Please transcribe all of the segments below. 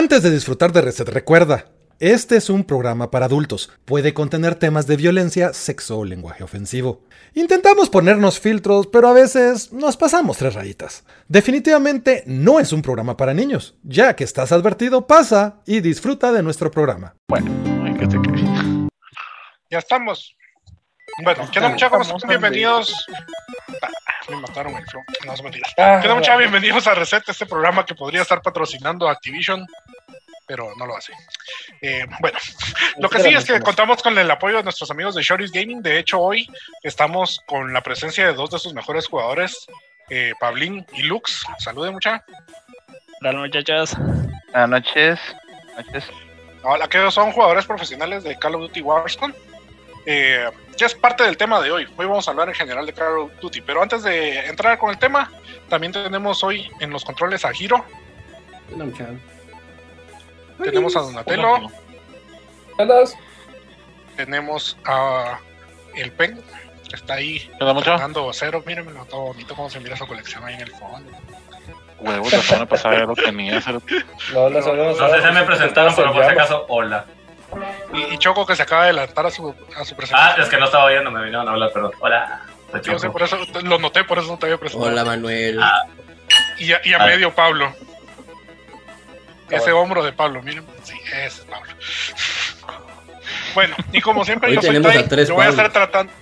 Antes de disfrutar de Reset, recuerda, este es un programa para adultos. Puede contener temas de violencia, sexo o lenguaje ofensivo. Intentamos ponernos filtros, pero a veces nos pasamos tres rayitas. Definitivamente no es un programa para niños. Ya que estás advertido, pasa y disfruta de nuestro programa. Bueno, ¿qué te Ya estamos. Bueno, ¿qué onda muchachos? Bienvenidos. Ah, me mataron el flow. No, es mentira. Ah, ¿Qué onda muchachos? Bienvenidos a Reset, este programa que podría estar patrocinando Activision, pero no lo hace. Eh, bueno, lo que sí es que contamos con el apoyo de nuestros amigos de Shorty's Gaming. De hecho, hoy estamos con la presencia de dos de sus mejores jugadores, eh, Pablín y Lux. Saluden, mucha. Hola muchachos. Buenas noches. noches. Hola, que son jugadores profesionales de Call of Duty Warzone. Eh, que es parte del tema de hoy. Hoy vamos a hablar en general de Call of Duty. Pero antes de entrar con el tema, también tenemos hoy en los controles a Hiro. Tenemos a Donatello. Tenemos a el Pen, que está ahí dando cero. Mírenmelo todo bonito cómo se mira su colección ahí en el fondo. Huevos, la semana pasada ya lo tenía. se lo- No, no sabemos. No sé si me presentaron, pero por si acaso, hola. Y, y Choco que se acaba de adelantar a su, a su Ah, presentación. es que no estaba oyendo, me vinieron a hablar, perdón. Hola. soy Yo sé, por eso lo noté, por eso no te había presentado. Hola Manuel. Ah, Y a, y a Ah. medio Pablo. Ese hombro de Pablo, miren. Sí, ese es Pablo. Bueno, y como siempre, Hoy yo soy tenemos Tai, a tres yo voy a estar tratando.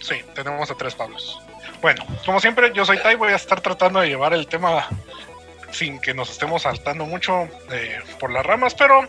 Sí, tenemos a tres Pablos. Bueno, como siempre, yo soy Tai, voy a estar tratando de llevar el tema sin que nos estemos saltando mucho eh, por las ramas, pero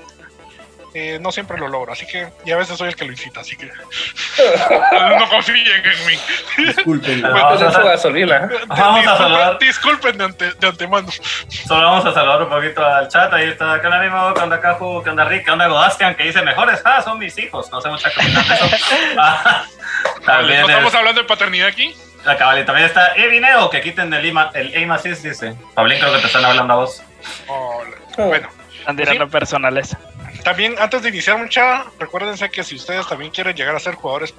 eh, no siempre lo logro, así que, y a veces soy el que lo incita, así que no confíen en mí. Disculpen. Pues gasolina. Saludar. Disculpen de, ante- de antemano. Solo vamos a saludar un poquito al chat. Ahí está ¿Qué onda Mimo? ¿Qué onda Caju? ¿Qué onda Rick? ¿Qué onda Godastian? Que dice mejores. Ah, son mis hijos. No sé muchas cosas de eso. Ah, ¿No también estamos hablando de paternidad aquí? La cabal, y también está Evineo, que quiten el, ima, el aim assist, dice. Pablín, creo que te están hablando a vos. Hola. Bueno, Están tirando personales. también antes de iniciar mucha, recuérdense que si ustedes también quieren llegar a ser jugadores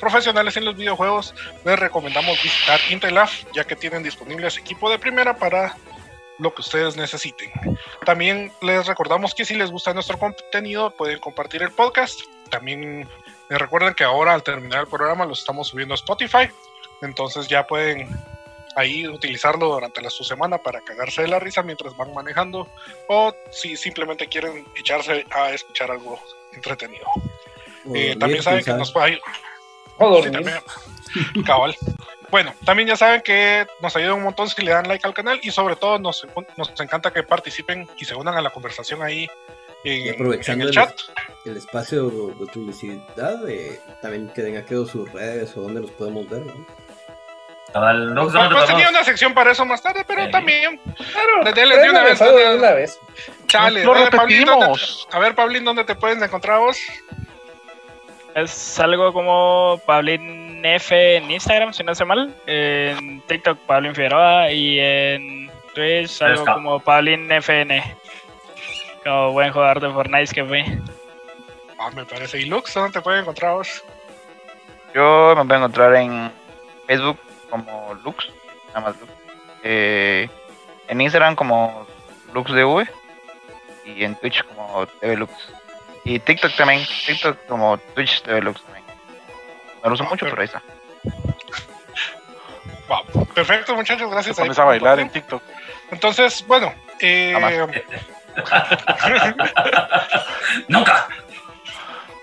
profesionales en los videojuegos, les recomendamos visitar Intelaf, ya que tienen disponibles equipo de primera para lo que ustedes necesiten. También les recordamos que si les gusta nuestro contenido, pueden compartir el podcast. También les recuerden que ahora al terminar el programa lo estamos subiendo a Spotify, entonces ya pueden ahí utilizarlo durante la, su semana para cagarse de la risa mientras van manejando o si simplemente quieren echarse a escuchar algo entretenido. Eh, también saben que nos puede O Sí, también. Cabal. Bueno, también ya saben que nos ayuda un montón si le dan like al canal y sobre todo nos, nos encanta que participen y se unan a la conversación ahí en, aprovechando en el el, chat. el espacio de publicidad, eh, también que den aquí sus redes o donde los podemos ver. ¿no? Cabal, Lux, Pues, ¿dónde te pues tenía una sección para eso más tarde, pero Sí. también. Claro, De- una vez, Préndale, dale. de una vez. Chale, Lo dale, Pablín, ¿dónde repetimos. te- a ver, Pablín, ¿dónde te pueden encontrar vos? Es algo como Pablín F en Instagram, si no sé mal. En TikTok, Pablín Figueroa. Y en Twitch, algo como Pablín FN. Como buen jugador de Fortnite que fue. Ah, me parece. ¿Y Lux, dónde te pueden encontrar vos? Yo me voy a encontrar en Facebook como Lux, nada más Lux. Eh, en Instagram como LuxDV y en Twitch como TVLux. Y TikTok también, TikTok como Twitch TVLux también. No lo uso Ah, mucho, pero- ahí está. Perfecto, muchachos, gracias. Te pones a bailar en. TikTok. Entonces, bueno, eh. Nunca.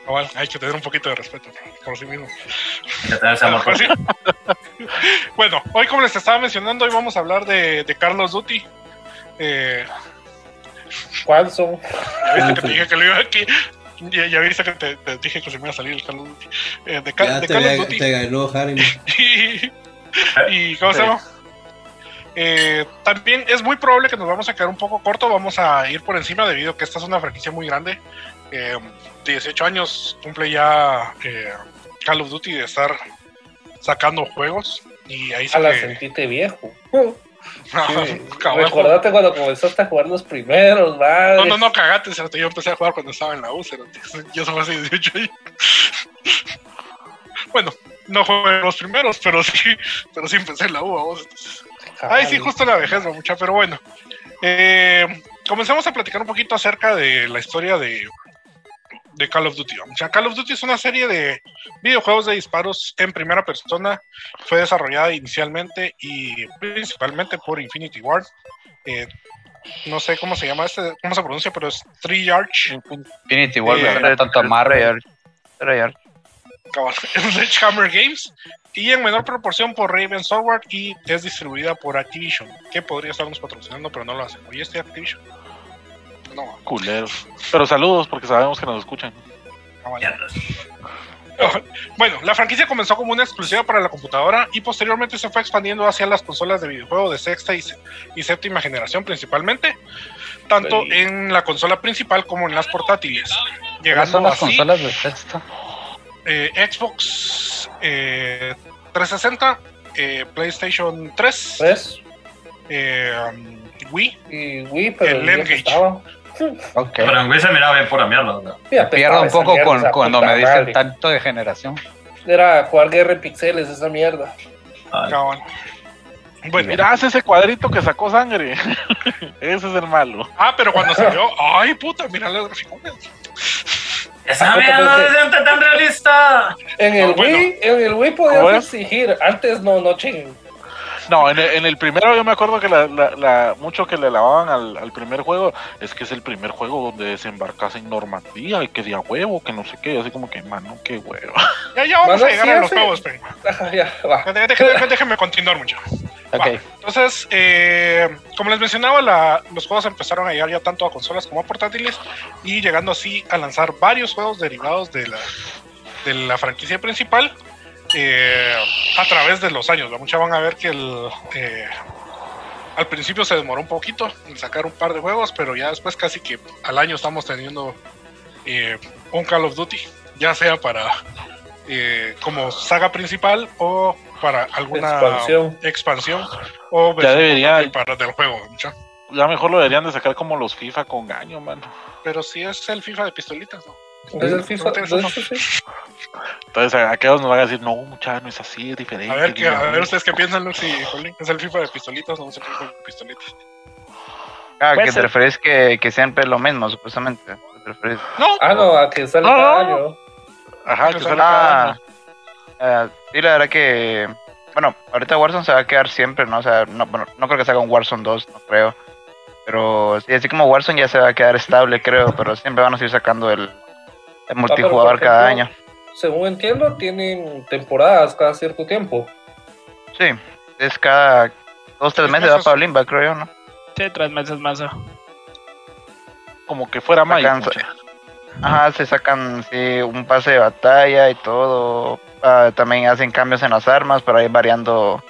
Cabal, hay que tener un poquito de respeto por sí mismo. Pues sí. bueno, hoy como les estaba mencionando, hoy vamos a hablar de, de Carlos Duty. Eh, ¿Cuál son? ya viste que te dije que lo iba aquí. Ya, ya viste que te, te dije que se me iba a salir el Carlos Duty. Eh, de, Ya de te, Carlos te ganó Harry. y, y ¿cómo se llama? Eh, también es muy probable que nos vamos a quedar un poco corto, vamos a ir por encima debido a que esta es una franquicia muy grande. Eh, 18 años cumple ya eh, Call of Duty de estar sacando juegos y ahí se A la que- sentiste viejo. Sí. Cabal. Recordate cuando comenzaste a jugar los primeros, madre. No, no, no, cagate, cerote, yo empecé a jugar cuando estaba en la U, yo soy hace 18 años. bueno, no jugué los primeros, pero sí, pero sí empecé en la U, vamos. Ay, sí, justo la vejez, mucha, pero bueno. Eh, comencemos a platicar un poquito acerca de la historia de, de Call of Duty. O sea, Call of Duty es una serie de videojuegos de disparos en primera persona. Fue desarrollada inicialmente y principalmente por Infinity Ward. Eh, no sé cómo se llama este, cómo se pronuncia, pero es Treyarch. Infinity War, Eh, tanto a Marvel. Treyarch. Treyarch. cabal, Sledgehammer Games y en menor proporción por Raven Software y es distribuida por Activision, que podría estarnos patrocinando, pero no lo hacen. Oye, este Activision. No, Culeros. Pero saludos porque sabemos que nos escuchan. cabal. Bueno, la franquicia comenzó como una exclusiva para la computadora y posteriormente se fue expandiendo hacia las consolas de videojuego de sexta y, séptima generación principalmente, tanto Sí. en la consola principal como en las portátiles, ¿Cuáles llegando son las así consolas de texto? eh, Xbox eh, 360, eh, PlayStation 3, ¿Ves? eh, um, Wii, Y Wii, pero El el día que Engage. estaba. Ok. Pero en Wii se miraba bien pura mierda. ¿no? Pierdo un poco con, cuando me dicen madre. tanto de generación. Era jugar guerra en pixeles, esa mierda. Ay. Bueno, Mira, hace ese cuadrito que sacó sangre. Ese es el malo. ah, pero cuando salió, ay puta, mira los graficones. ¡Esa Ah, mierda no se siente tan realista! En el Ah, bueno. Wii, en el Wii ¿Cómo podías exigir. Antes no, no ching. No, en el, en el primero yo me acuerdo que la, la- la- mucho que le lavaban al, al primer juego es que es el primer juego donde desembarcas en Normandía y que de a huevo, que no sé qué, así como que, mano, qué huevo. Ya, ya vamos a llegar sí a los hace- juegos, pero- Ajá, ya, va. Déjame- déjame continuar mucho. Ok. Va. Entonces, eh, como les mencionaba, la- los juegos empezaron a llegar ya tanto a consolas como a portátiles y llegando así a lanzar varios juegos derivados de la, de la franquicia principal eh, a través de los años. ¿va? Muchos van a ver que el, eh, al principio se demoró un poquito en sacar un par de juegos, pero ya después casi que al año estamos teniendo eh, un Call of Duty, ya sea para eh, como saga principal o para alguna Expansión. expansión o Ya debería- para del juego. ¿mucha? Ya mejor lo deberían de sacar como los FIFA con gaño, mano. Pero si es el FIFA de pistolitas, ¿no? Es el FIFA. de razón. hecho, sí. Entonces a- aquellos nos van a decir, no, muchacho, no es así, es diferente. A ver, que, a ver ustedes qué piensan, y Colin. ¿Es el FIFA de pistolitas o no es el FIFA de pistolitas? Ah, que te ser. refieres que, que siempre lo mismo, supuestamente. ¿Te refieres? No, Ah, no, a que sale No, cada no, año. Ajá, que sale cada año. ah, sí, la verdad que. Bueno, ahorita Warzone se va a quedar siempre, ¿no? O sea, no, bueno, no creo que salga un Warzone 2, no creo. Pero sí, así como Warzone ya se va a quedar estable, creo. Pero siempre van a seguir sacando el, el multijugador por cada ejemplo, año. Según entiendo, tienen temporadas cada cierto tiempo. Sí, es cada dos, tres Tres meses va para Limba, creo yo, ¿no? Sí, tres meses más. oh. Como que fuera mucha. Ajá, se sacan sí, un pase de batalla y todo. Ah, también hacen cambios en las armas para ir variando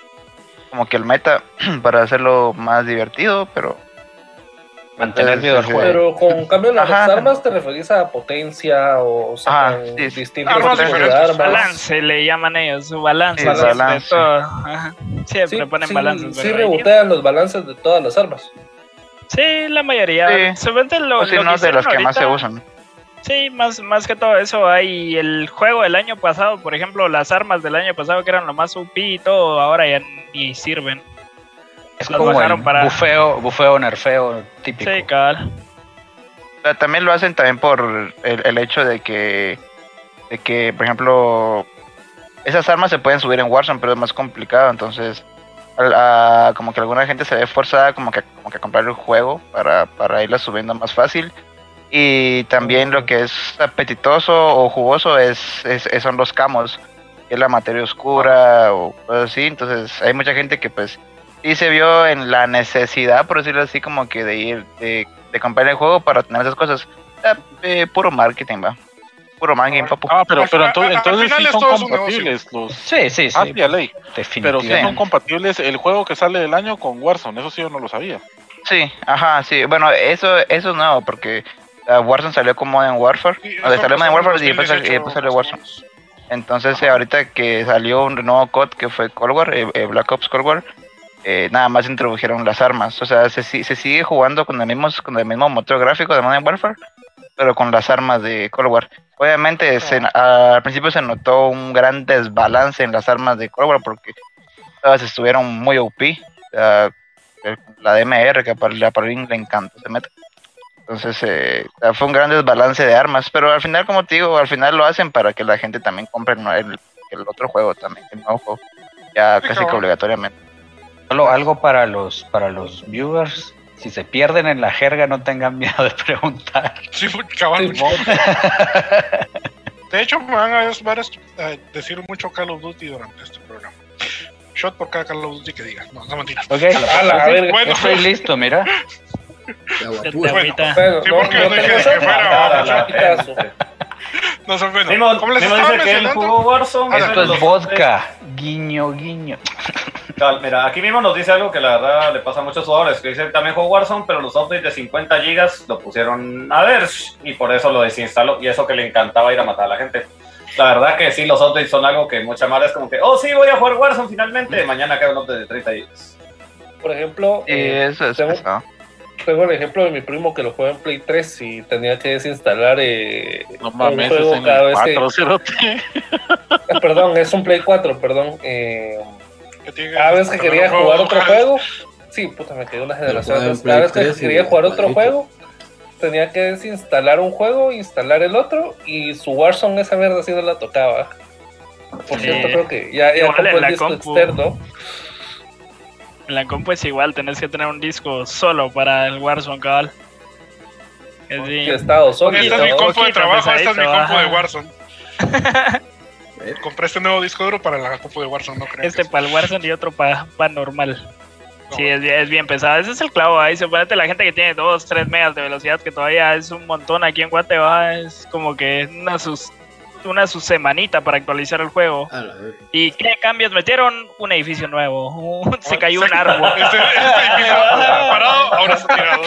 como que el meta para hacerlo más divertido, pero Mantener sí, sí. juego. Pero con cambio de las Ajá. armas te referís a potencia o sacan Ajá, sí, sí. distintos Armas tipos de armas. Balance le llaman ellos, su balance. Sí, de balance. todo. Ajá. Siempre Sí, ponen sí, balances. sí pero- rebotean los balances de todas las armas. Sí, la mayoría. Sí. Solamente lo, o si lo no de los que más se usan. Sí, más, más que todo eso hay el juego del año pasado, por ejemplo, las armas del año pasado que eran lo más UP y todo, ahora ya ni sirven. Es Los como el para- bufeo, bufeo, nerfeo típico. Sí, también lo hacen también por el, el hecho de que, de que, por ejemplo, esas armas se pueden subir en Warzone, pero es más complicado, entonces a- como que alguna gente se ve forzada como que, como que a comprar el juego para, para irla subiendo más fácil. Y también lo que es apetitoso o jugoso es, es- es- son los camos, que es la materia oscura o cosas así. Entonces hay mucha gente que pues sí se vio en la necesidad, por decirlo así, como que de ir, de, de comprar el juego para tener esas cosas. Ah, eh, puro marketing, va. Puro marketing, papu. Ah, pero, pero entonces, entonces sí son compatibles los. Sí, sí, sí. Ah, sí, a ley. Pero sí son compatibles el juego que sale del año con Warzone. Eso sí yo no lo sabía. Sí, ajá, sí. Bueno, eso, eso es nuevo porque ah, Warzone salió como en Warfare. Sí, o sea, salió en Warfare y después, 2018, y después salió Warzone. Entonces, eh, ahorita que salió un nuevo COD que fue Cold War, eh, eh, Black Ops Cold War, eh, nada más introdujeron las armas. O sea, se, se sigue jugando con el mismo, con el mismo motor gráfico de Modern Warfare, pero con las armas de Cold War. Obviamente, se- al principio se notó un gran desbalance en las armas de Cold War porque todas estuvieron muy OP. La DMR, que a Paulín le encanta ese meta. Entonces eh, fue un gran desbalance de armas, pero al final, como te digo, al final lo hacen para que la gente también compre el, el- otro juego también, el nuevo juego, ya casi que obligatoriamente. Solo algo para los, para los viewers. Si se pierden en la jerga, no tengan miedo de preguntar. Sí, cabal. De hecho, me van a ver a decir mucho Call of Duty durante este programa. Shot por cada Call of Duty que digas. No, no mentiras. Ok, A la verga. Bueno, estoy listo, mira. Sí, no, porque no dije que fuera- no son buenos. Mimo, Como les Mimo estaba dice que él mencionando, jugó Warzone. Ah, eso Esto es vodka. Guiño, guiño. Cal- Mira, aquí mismo nos dice algo que la verdad le pasa a muchos jugadores, que dice también jugó Warzone, pero los updates de 50 gigas lo pusieron a ver y por eso lo desinstaló y eso que le encantaba ir a matar a la gente. La verdad que sí, los updates son algo que mucha mala es como que, oh sí, voy a jugar Warzone finalmente, mañana cae un update de 30 gigas. Por ejemplo, eh, eso es tengo- el ejemplo de mi primo que lo juega en Play 3 y tenía que desinstalar eh, No un mames, es juego en cada el vez que... 4, cerote. Ah, perdón, es un Play 4, perdón. Eh, que cada vez que quería jugar otro juego, sí, puta, me quedé una generación. Cada vez que 3 y quería jugar otro juego, tenía que desinstalar un juego, instalar el otro y su Warzone esa mierda sí no la tocaba. Por Sí. cierto, creo que ya, ya en el disco compu. externo. En la compu es igual, tenés que tener un disco solo para el Warzone, cabal. Es estado sólido. Esta es mi compu de trabajo, esta es mi compu de. Warzone. Eh, Compré este nuevo disco duro para la compu de Warzone, no creo. Este para el Warzone y otro para normal. No. Sí, es bien, es bien pesado. Ese es el clavo ahí. Suponete la gente que tiene 2, 3 megas de velocidad, que todavía es un montón aquí en Guate, baja, es como que una sus una su semanita para actualizar el juego. ¿Y qué cambios metieron? Un edificio nuevo. Se cayó un árbol. Este, este edificio parado, ahora está tirado.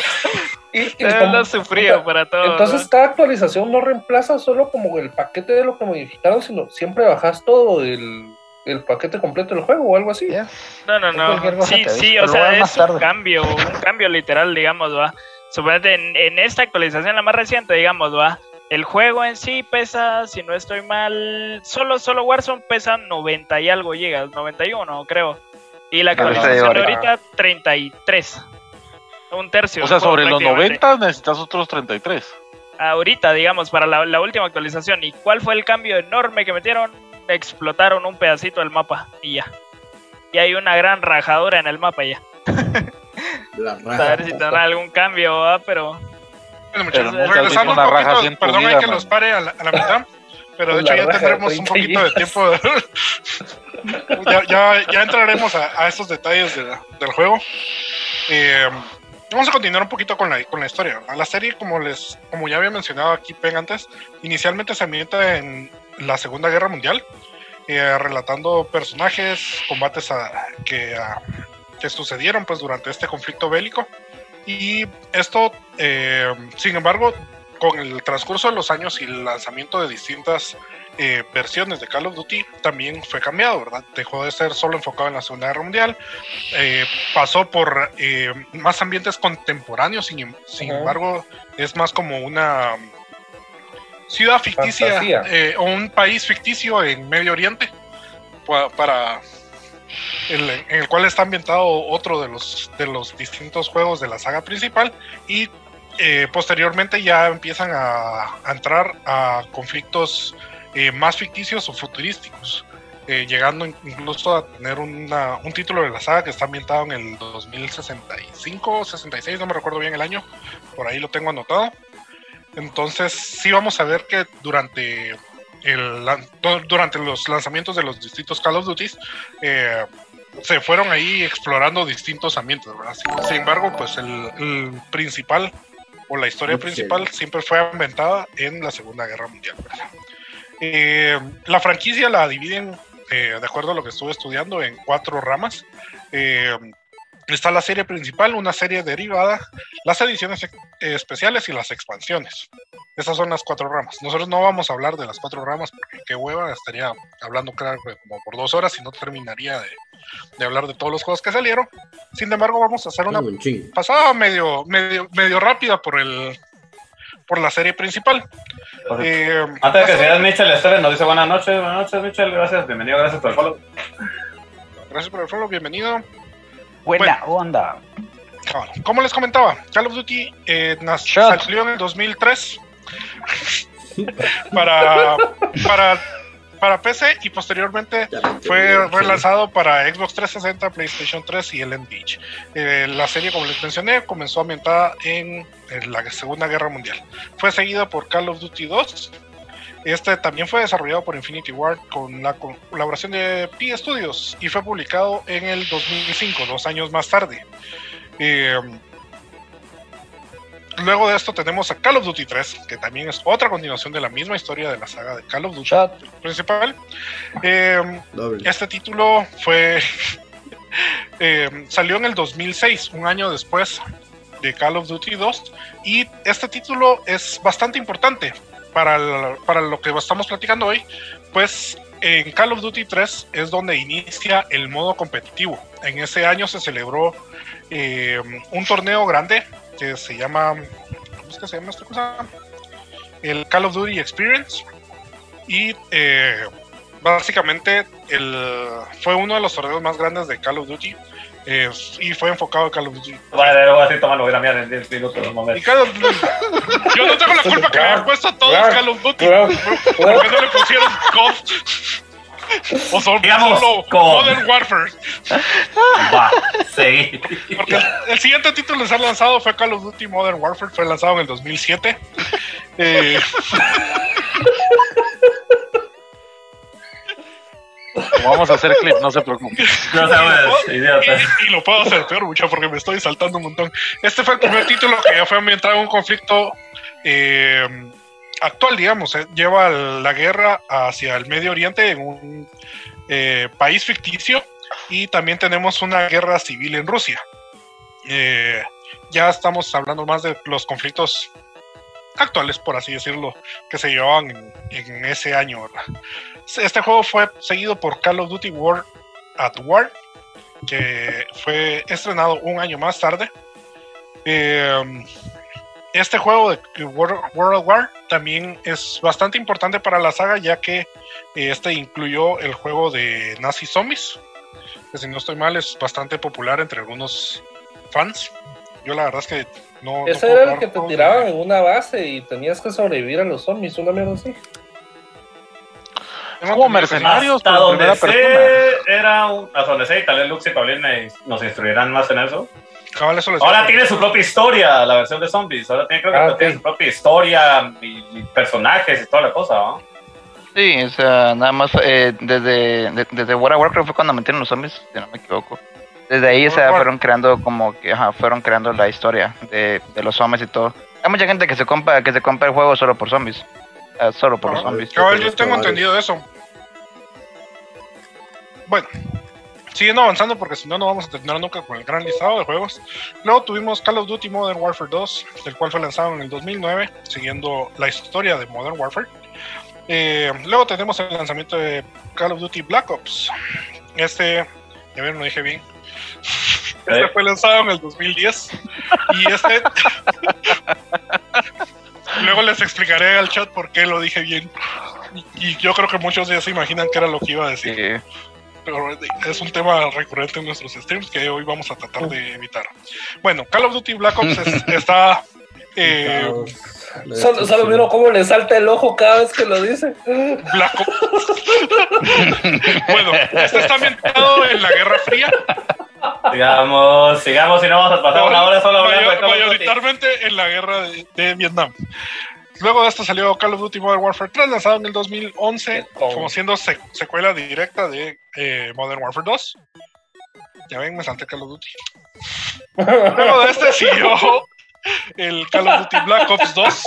Y, como- sufrido para todo. Entonces ¿no? cada actualización no reemplaza solo como el paquete de lo que modificaron, sino siempre bajas todo el, el paquete completo del juego o algo así. No, no, no. cosa Sí, sí, o sea, es un tarde. cambio, un cambio literal, digamos, va. Suponete en, en esta actualización, la más reciente, digamos, va. El juego en sí pesa, si no estoy mal, solo, solo Warzone pesa 90 y algo gigas, 91 creo. Y la actualización ahorita 33. Un tercio. O sea, sobre los prácticamente. 90 necesitas otros 33. Ahorita, digamos, para la, la última actualización. ¿Y cuál fue el cambio enorme que metieron? Explotaron un pedacito del mapa y ya. Y hay una gran rajadura en el mapa ya. La A ver si tendrá algún cambio, ¿va? pero Bueno, muchachos, Pero regresando un poquito, perdón hay que man. los pare a la, a la mitad, pero de hecho ya tendremos un 30 poquito de tiempo. ya, ya, ya entraremos a, a estos detalles de la- del juego. Eh, vamos a continuar un poquito con la, con la historia. La serie, como les como ya había mencionado aquí Pen antes, inicialmente se ambienta en la Segunda Guerra Mundial, eh, relatando personajes, combates a- que, a- que sucedieron pues durante este conflicto bélico. Y esto, eh, sin embargo, con el transcurso de los años y el lanzamiento de distintas eh, versiones de Call of Duty, también fue cambiado, ¿verdad? Dejó de ser solo enfocado en la Segunda Guerra Mundial, eh, pasó por eh, más ambientes contemporáneos, sin, em- embargo, es más como una ciudad ficticia o un país ficticio en Medio Oriente pa- para el- en el cual está ambientado otro de los de los distintos juegos de la saga principal y eh, posteriormente ya empiezan a, a entrar a conflictos eh, más ficticios o futurísticos eh, llegando incluso a tener una- un título de la saga que está ambientado en el 2065 66 no me recuerdo bien el año por ahí lo tengo anotado entonces sí vamos a ver que durante el, durante los lanzamientos de los distintos Call of Duty eh, se fueron ahí explorando distintos ambientes, ¿verdad? Sin, sin embargo, pues el, el principal o la historia principal siempre fue inventada en la Segunda Guerra Mundial, ¿verdad? Eh, la franquicia la dividen, eh, de acuerdo a lo que estuve estudiando, en cuatro ramas. Eh, está la serie principal, una serie derivada, las ediciones ex- eh, especiales y las expansiones. Esas son las cuatro ramas. Nosotros no vamos a hablar de las cuatro ramas porque qué hueva, estaría hablando que como por dos horas y no terminaría de, de hablar de todos los juegos que salieron. Sin embargo, vamos a hacer una pasada medio, medio, medio rápida por el por la serie principal. Eh, Antes de que sigas, Michel Esteban nos dice buenas noches, buenas noches, Michel, gracias, bienvenido, gracias por el follow. Gracias por el follow, bienvenido. Buena onda. Cabal. Como les comentaba, Call of Duty eh, salió en el 2003 para, para, para PC y posteriormente fue relanzado para Xbox 360, PlayStation 3 y el Engage. Eh, la serie, como les mencioné, comenzó ambientada en, en la Segunda Guerra Mundial. Fue seguida por Call of Duty 2. Este también fue desarrollado por Infinity Ward con la co- colaboración de P Studios y fue publicado en el 2005, dos años más tarde. Eh, luego de esto tenemos a Call of Duty 3, que también es otra continuación de la misma historia de la saga de Call of Duty Shot. principal. Eh, este título fue eh, salió en el 2006, un año después de Call of Duty 2, y este título es bastante importante para, el- para lo que estamos platicando hoy, pues en Call of Duty 3 es donde inicia el modo competitivo. En ese año se celebró eh, un torneo grande que se llama, ¿cómo es que se llama esta cosa? El Call of Duty Experience. Y eh, básicamente el, fue uno de los torneos más grandes de Call of Duty. eh, y fue enfocado en Call of Duty. Vale, luego así, tómalo, voy a mirar en 10 minutos. Y. Call of Duty- yo no tengo la culpa que le hayan puesto a todos Call of Duty. ¿Por qué no le pusieron COD? O Digamos, solo. Modern Warfare. Va, seguí. Porque el, el siguiente título que se ha lanzado fue Call of Duty Modern Warfare. Fue lanzado en el 2007. Eh, Vamos a hacer clip, no se preocupe. No sabes, idiota. y- y lo puedo hacer peor, mucha, porque me estoy saltando un montón. Este fue el primer título que ya fue ambientado en un conflicto eh, actual, digamos. eh, Lleva la guerra hacia el Medio Oriente en un eh, país ficticio y también tenemos una guerra civil en Rusia. Eh, ya estamos hablando más de los conflictos actuales, por así decirlo, que se llevaban en, ese año. Este juego fue seguido por Call of Duty War at War, que fue estrenado un año más tarde. Eh, este juego de World, War también es bastante importante para la saga, ya que eh, este incluyó el juego de Nazi Zombies, que si no estoy mal es bastante popular entre algunos fans. Yo la verdad es que no... Ese era el que te de- tiraban en una base y tenías que sobrevivir a los zombies, una mierda así. Como mercenarios, Hasta donde sé, persona. era un, hasta donde sé, y tal vez Lux y nos instruirán más en eso. Cabal, eso les Ahora tiene su propia historia, la versión de zombies. Ahora tiene, creo que Ah, tiene su propia historia y, y personajes y toda la cosa, ¿no? Sí, o sea, nada más eh, desde, de- desde World of Warcraft fue cuando metieron los zombies, si no me equivoco. Desde ahí o sea, War. fueron creando como que ajá, fueron creando la historia de, de los zombies y todo. Hay mucha gente que se compra que se compra el juego solo por zombies. Eh, solo por los Ajá. zombies. Yo tengo entendido eso. Bueno, siguiendo avanzando porque si no, no vamos a terminar nunca con el gran listado de juegos. Luego tuvimos Call of Duty Modern Warfare 2, el cual fue lanzado en el 2009, siguiendo la historia de Modern Warfare. Eh, luego tenemos el lanzamiento de Call of Duty Black Ops. Este, ya ver, no dije bien. Este Eh. fue lanzado en el 2010. Y este. Luego les explicaré al chat por qué lo dije bien. Y, y yo creo que muchos ya se imaginan que era lo que iba a decir. Sí. Pero es un tema recurrente en nuestros streams que hoy vamos a tratar de evitar. Bueno, Call of Duty Black Ops es- está. eh, Solo, solo destrucción. miro cómo le salta el ojo cada vez que lo dice. Black Ops. bueno, este está ambientado en la Guerra Fría. Sigamos, sigamos y no vamos a pasar una hora solo Mayor- mayoritariamente en la guerra de, de Vietnam. Luego de esto salió Call of Duty Modern Warfare 3, lanzado en el 2011, Oh. como siendo sec- secuela directa de eh, Modern Warfare 2. Ya ven, me salté Call of Duty. Luego de este siguió el Call of Duty Black Ops 2,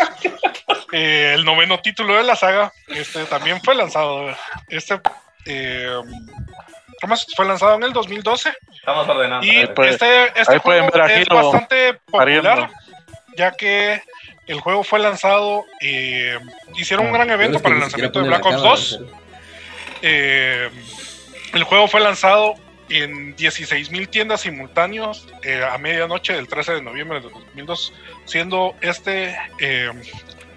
eh, el noveno título de la saga. Este también fue lanzado. Este eh, ¿cómo es? fue lanzado en el 2012. Estamos ordenando. Y Ahí puede- este, este juego ver a es bastante popular, pariendo. ya que el juego fue lanzado, eh, hicieron un gran evento para el lanzamiento de Black la Ops cámara, 2. Eh, el juego fue lanzado en 16.000 tiendas simultáneos eh, a medianoche del 13 de noviembre de 2002, siendo este, eh,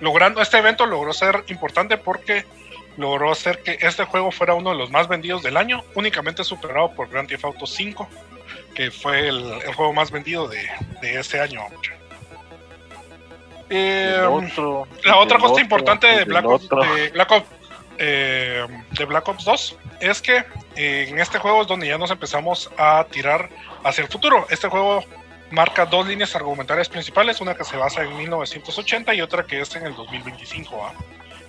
logrando, este evento logró ser importante porque logró hacer que este juego fuera uno de los más vendidos del año, únicamente superado por Grand Theft Auto 5, que fue el, el juego más vendido de, de ese año. Eh, otro, la otra cosa otro, importante de Black Ops, otro. de Black Ops, eh, de Black Ops 2 es que eh, en este juego es donde ya nos empezamos a tirar hacia el futuro. Este juego marca dos líneas argumentarias principales, una que se basa en 1980 y otra que es en el 2025, ¿ah?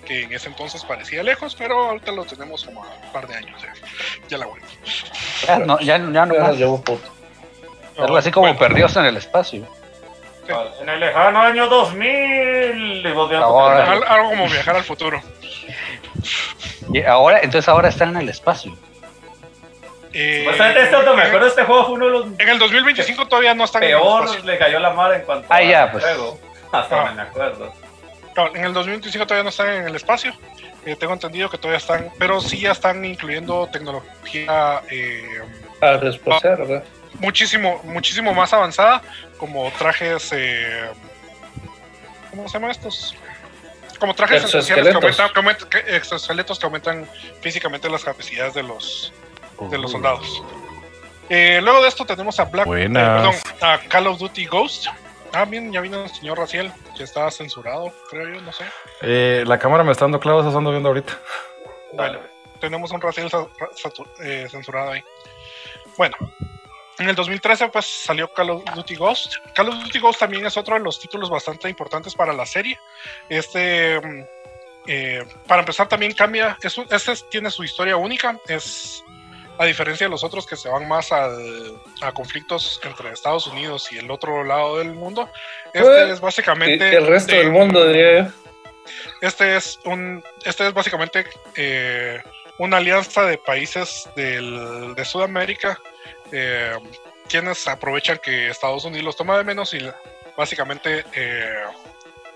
Que en ese entonces parecía lejos, pero ahorita lo tenemos como a un par de años. Ya, ya la vuelvo. Ya no, ya, ya no más. nos llevó puto. Algo así como Bueno, perdidos en el espacio. En el lejano año 2000. y vos viendo Ahora. al- algo como viajar al futuro. Y ahora, entonces ahora están en el espacio. Eh, Supuestamente este otro, me acuerdo, este juego fue uno de los en el 2025 todavía no están en el peor espacio. le cayó la mar en cuanto Ah, a ya, pues. juego. Hasta Ah. me acuerdo. No, en el 2025 todavía no están en el espacio. Eh, tengo entendido que todavía están, pero sí ya están incluyendo tecnología eh, A responder, ¿verdad? muchísimo, muchísimo más avanzada, como trajes, eh, ¿cómo se llaman estos? Como trajes esenciales que aumentan, que aumentan- que- exoesqueletos que aumentan físicamente las capacidades de los, de los soldados. Eh, luego de esto tenemos a Black, eh, perdón, a Call of Duty Ghost. Ah, bien, ya vino el señor Raciel, que está censurado, creo yo, no sé. Eh, la cámara me está dando clavos, ando viendo ahorita. Bueno, tenemos un Raciel eh, censurado ahí. Bueno, en el 2013 pues salió Call of Duty Ghost. Call of Duty Ghost también es otro de los títulos bastante importantes para la serie. Este, mm, eh, para empezar también cambia, es un- este es- tiene su historia única, es a diferencia de los otros que se van más al- a conflictos entre Estados Unidos y el otro lado del mundo. Este Bueno, es Y básicamente el resto de- del mundo, diría yo. este es un este es básicamente eh, una alianza de países del- de Sudamérica eh, quienes aprovechan que Estados Unidos los toma de menos y básicamente eh,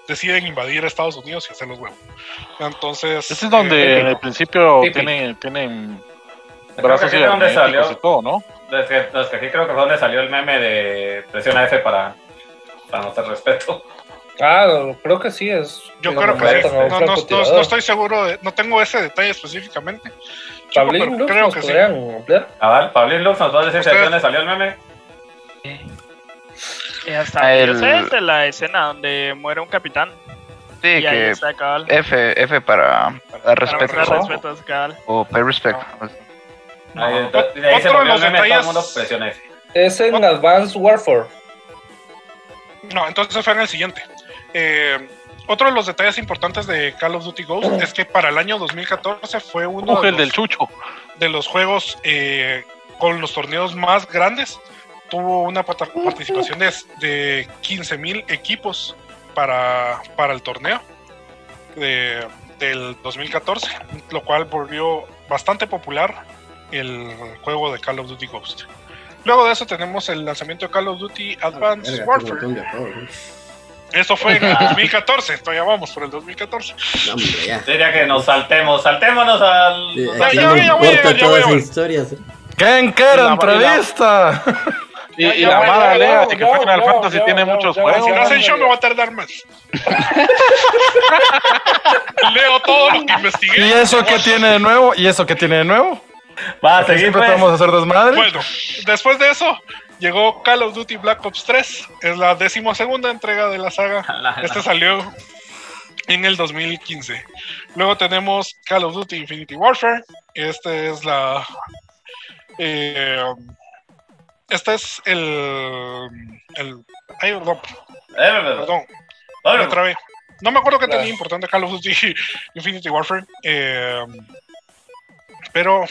deciden invadir Estados Unidos y hacer los huevos entonces Este es donde eh, en el principio Típico. tienen, tienen Creo que brazos aquí es donde cibernéticos salió. y todo, ¿no? Es que, no, es que aquí creo que fue donde salió el meme de presiona F para, para hacer respeto. Ah, no, creo que sí es. yo creo que sí. no, no- no- no estoy seguro de- no tengo ese detalle específicamente Pablín Lux creo nos que sí. ampliar. Cabal, Pablín Lux nos va a decir Ustedes- de dónde salió el meme. Y hasta El- yo sé de la escena donde muere un capitán. Sí, y ahí que está cabal. F, F para, para dar Para respeto. mostrar respetos, cabal. O pay respect. Ahí, entonces, de ahí se Otro de los detalles-. Es en Advanced Warfare. No, entonces fue en el siguiente. Eh, otro de los detalles importantes de Call of Duty Ghost es que para el año 2014 fue uno de el del los, chucho. de los juegos eh, con los torneos más grandes. Tuvo una participación de, de 15.000 equipos para, para el torneo de- del 2014, lo cual volvió bastante popular el juego de Call of Duty Ghost. Luego de eso tenemos el lanzamiento de Call of Duty Advanced Verga, qué Warfare. Eso fue en el 2014, todavía vamos por el 2014. No, hombre, ya. Diría que nos saltemos, saltémonos al. Sí, Ya, ya, no voy voy historias. ¿Quién la- entrevista? Y, y la mala ya, lea que ya, Final Fantasy ya, tiene ya, muchos ya, juegos. Si no hacen show, me va a tardar más. Leo todo lo que investigué. ¿Y eso qué tiene de nuevo? ¿Y eso qué tiene de nuevo? Va a seguir, siempre pues. vamos a hacer desmadre. Bueno, después de eso, llegó Call of Duty Black Ops 3. Es la decimosegunda entrega de la saga. La- la- Este salió en el 2015. Luego tenemos Call of Duty Infinity Warfare. Este es la. eh, este es el. el ay, perdón, Eh, perdón. perdón, Perdón. me trabé. No me acuerdo que Claro. tenía importante Call of Duty Infinity Warfare. eh, pero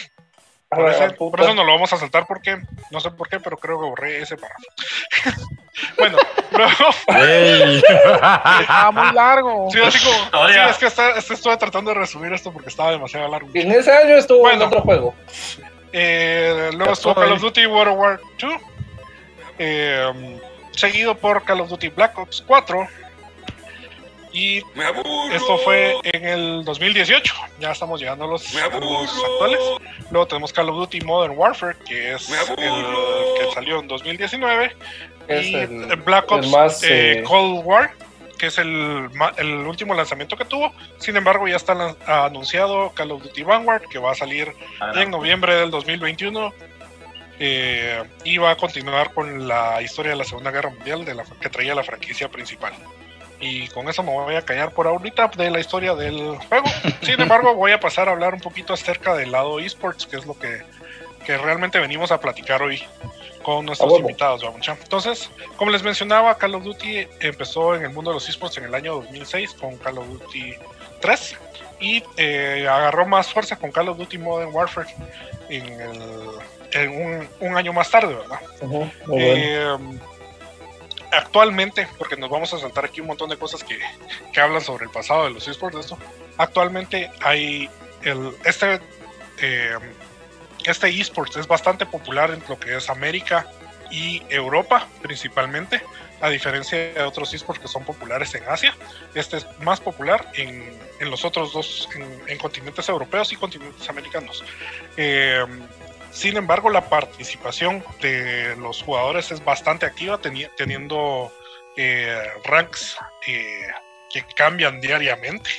por, Ah, ese- por eso no lo vamos a saltar porque no sé por qué, pero creo que borré ese párrafo. bueno, luego. Ah, muy largo. sí, así como, sí, es que está- estuve tratando de resumir esto porque estaba demasiado largo. En ese año estuvo Bueno. en otro juego. Eh, luego estuvo Call of Duty World War II, eh, seguido por Call of Duty Black Ops 4. Y esto fue en el 2018. Ya estamos llegando a los, a los actuales. Luego tenemos Call of Duty Modern Warfare, que es el que salió en 2019. Es y el- Black el Ops más, eh, eh, Cold War, que es el, el último lanzamiento que tuvo. Sin embargo, ya está anunciado Call of Duty Vanguard, que va a salir en noviembre del 2021. eh, iba a continuar con la historia de la Segunda Guerra Mundial de la, que traía la franquicia principal. Y con eso me voy a callar por ahorita de la historia del juego. Sin embargo, voy a pasar a hablar un poquito acerca del lado esports, que es lo que, que realmente venimos a platicar hoy con nuestros Ah, bueno. invitados. ¿va, mucha? Entonces, como les mencionaba, Call of Duty empezó en el mundo de los esports en el año 2006 con Call of Duty 3 y eh, agarró más fuerza con Call of Duty Modern Warfare en, el- en un, un año más tarde, ¿verdad? Bueno. Actualmente, porque nos vamos a saltar aquí un montón de cosas que, que hablan sobre el pasado de los esports de esto. Actualmente hay el, este eh, este esports es bastante popular en lo que es América y Europa principalmente, a diferencia de otros esports que son populares en Asia. Este es más popular en, en los otros dos, en, en continentes europeos y continentes americanos. Eh, sin embargo, la participación de los jugadores es bastante activa, teni- teniendo eh, ranks eh, que cambian diariamente.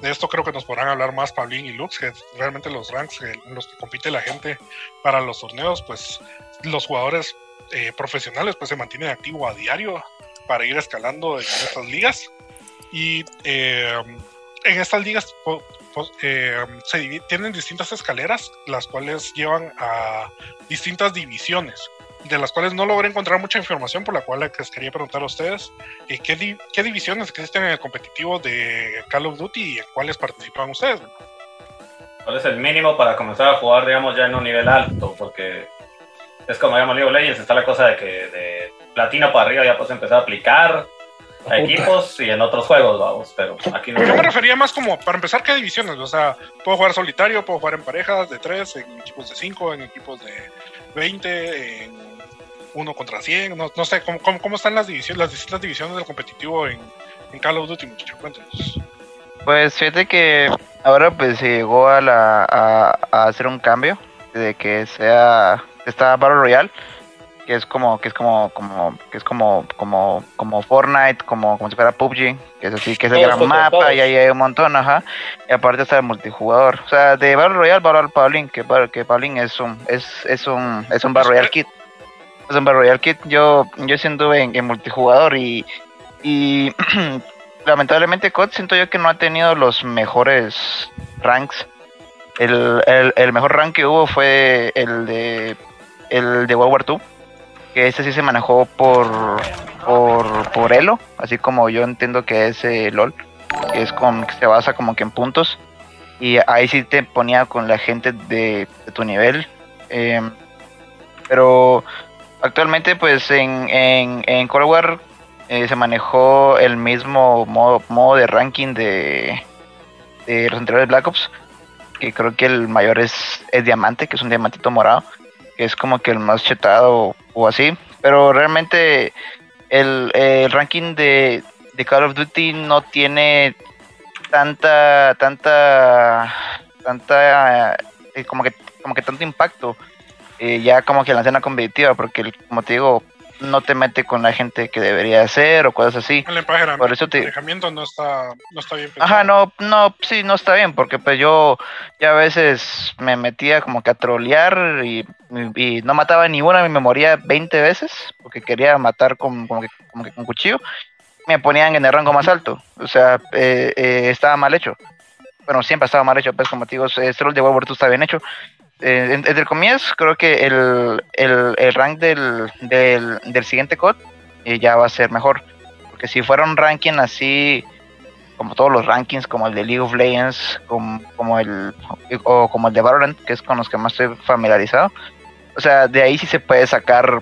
De esto creo que nos podrán hablar más Paulín y Lux, que realmente los ranks eh, en los que compite la gente para los torneos, pues los jugadores profesionales pues se mantienen activos a diario para ir escalando en estas ligas. Y en estas ligas eh, se divi- tienen distintas escaleras, las cuales llevan a distintas divisiones, de las cuales no logré encontrar mucha información, por la cual les quería preguntar a ustedes eh, ¿qué, di- qué divisiones existen en el competitivo de Call of Duty y en cuáles participan ustedes. ¿Cuál es el mínimo para comenzar a jugar, digamos, ya en un nivel alto? Porque es como, digamos, League of Legends, está la cosa de que de platino para arriba ya puedes empezar a aplicar equipos y en otros juegos, vamos, pero aquí no. Yo me refería más como, para empezar, ¿qué divisiones? O sea, puedo jugar solitario, puedo jugar en parejas de 3, en equipos de 5, en equipos de 20, en 1 contra 100, no, no sé, ¿cómo, cómo, cómo están las divisiones, las distintas divisiones del competitivo en, en Call of Duty, muchachos? Cuéntenos. Pues fíjate que ahora pues se llegó a, la, a, a hacer un cambio de que sea está Battle Royale que es como que es como como que es como como como Fortnite como como si fuera PUBG que es así que es el Todos gran mapa todos. y ahí hay un montón ajá. Y aparte está el multijugador. O sea de Battle Royale Battle Paulin que que Paulin es un es es un es un Battle Royale kit. Es un Battle Royale kit. Yo yo anduve en, en multijugador y y lamentablemente COD siento yo que no ha tenido los mejores ranks. El, el, el mejor rank que hubo fue el de el de World War II, que ese sí se manejó por por, por Elo, así como yo entiendo que es eh, LOL, que es con que se basa como que en puntos y ahí sí te ponía con la gente de, tu nivel. em, pero actualmente pues en, en, en Cold War eh, se manejó el mismo modo, modo de ranking de, los anteriores Black Ops, que creo que el mayor es, es diamante, que es un diamantito morado, es como que el más chetado o así, pero realmente el, el ranking de, de Call of Duty no tiene tanta, tanta, tanta, eh, como que, como que tanto impacto, eh, ya como que en la escena competitiva, porque como te digo, no te mete con la gente que debería ser o cosas así. El emparejamiento, Por eso te- emparejamiento no está, no está bien pensado. Ajá, no, no, sí, no está bien, porque pues yo ya a veces me metía como que a trolear y, y no mataba ni una me moría 20 veces, porque quería matar con, como que, como que con cuchillo, me ponían en el rango más alto, o sea, eh, eh, estaba mal hecho. Bueno, siempre estaba mal hecho, pues como te digo, el troll de World War II está bien hecho. Eh, en- entre comillas, creo que el, el, el rank del, del, del siguiente COD eh, ya va a ser mejor. Porque si fuera un ranking así, como todos los rankings, como el de League of Legends, como, el o como el de Valorant, que es con los que más estoy familiarizado. O sea, de ahí sí se puede sacar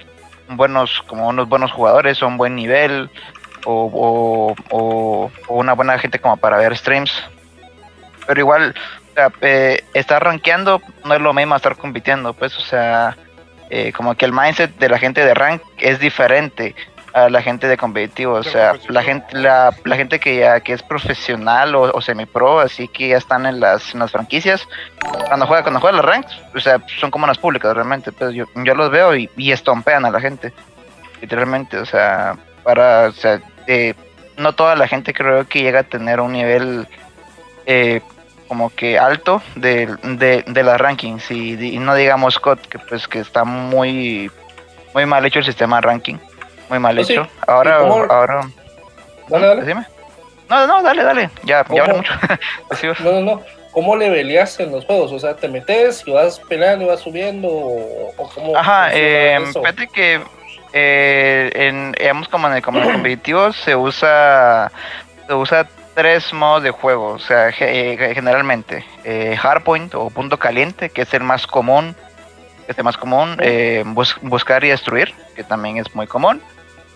buenos, como unos buenos jugadores, un buen nivel, o, o, o- o una buena gente como para ver streams. Pero igual, sea, eh, estar rankeando no es lo mismo estar compitiendo, pues, o sea, eh, como que el mindset de la gente de rank es diferente a la gente de competitivo, o sea, la gente, la, la gente que ya que es profesional o, o semi-pro, así que ya están en las, en las franquicias, cuando juega, cuando juega los ranks, o sea, son como las públicas realmente, pues yo, yo los veo y, y estompean a la gente, literalmente, o sea, para, o sea, eh, no toda la gente creo que llega a tener un nivel eh, como que alto de, de, de las rankings y, y no digamos COD que pues que está muy muy mal hecho el sistema de ranking muy mal sí. hecho ahora ¿Y cómo- ahora Dale, dale. dime no no dale dale ya ¿Cómo? ya hablé mucho No, no, no. ¿Cómo le peleas en los juegos? O sea, ¿te metes y vas peleando y vas subiendo? ¿O, o cómo Ajá, eh, fíjate que eh, en, digamos como en el, como en el competitivo se usa se usa tres modos de juego, o sea, eh, generalmente eh, hardpoint o punto caliente, que es el más común, es el más común, eh, bus- buscar y destruir, que también es muy común.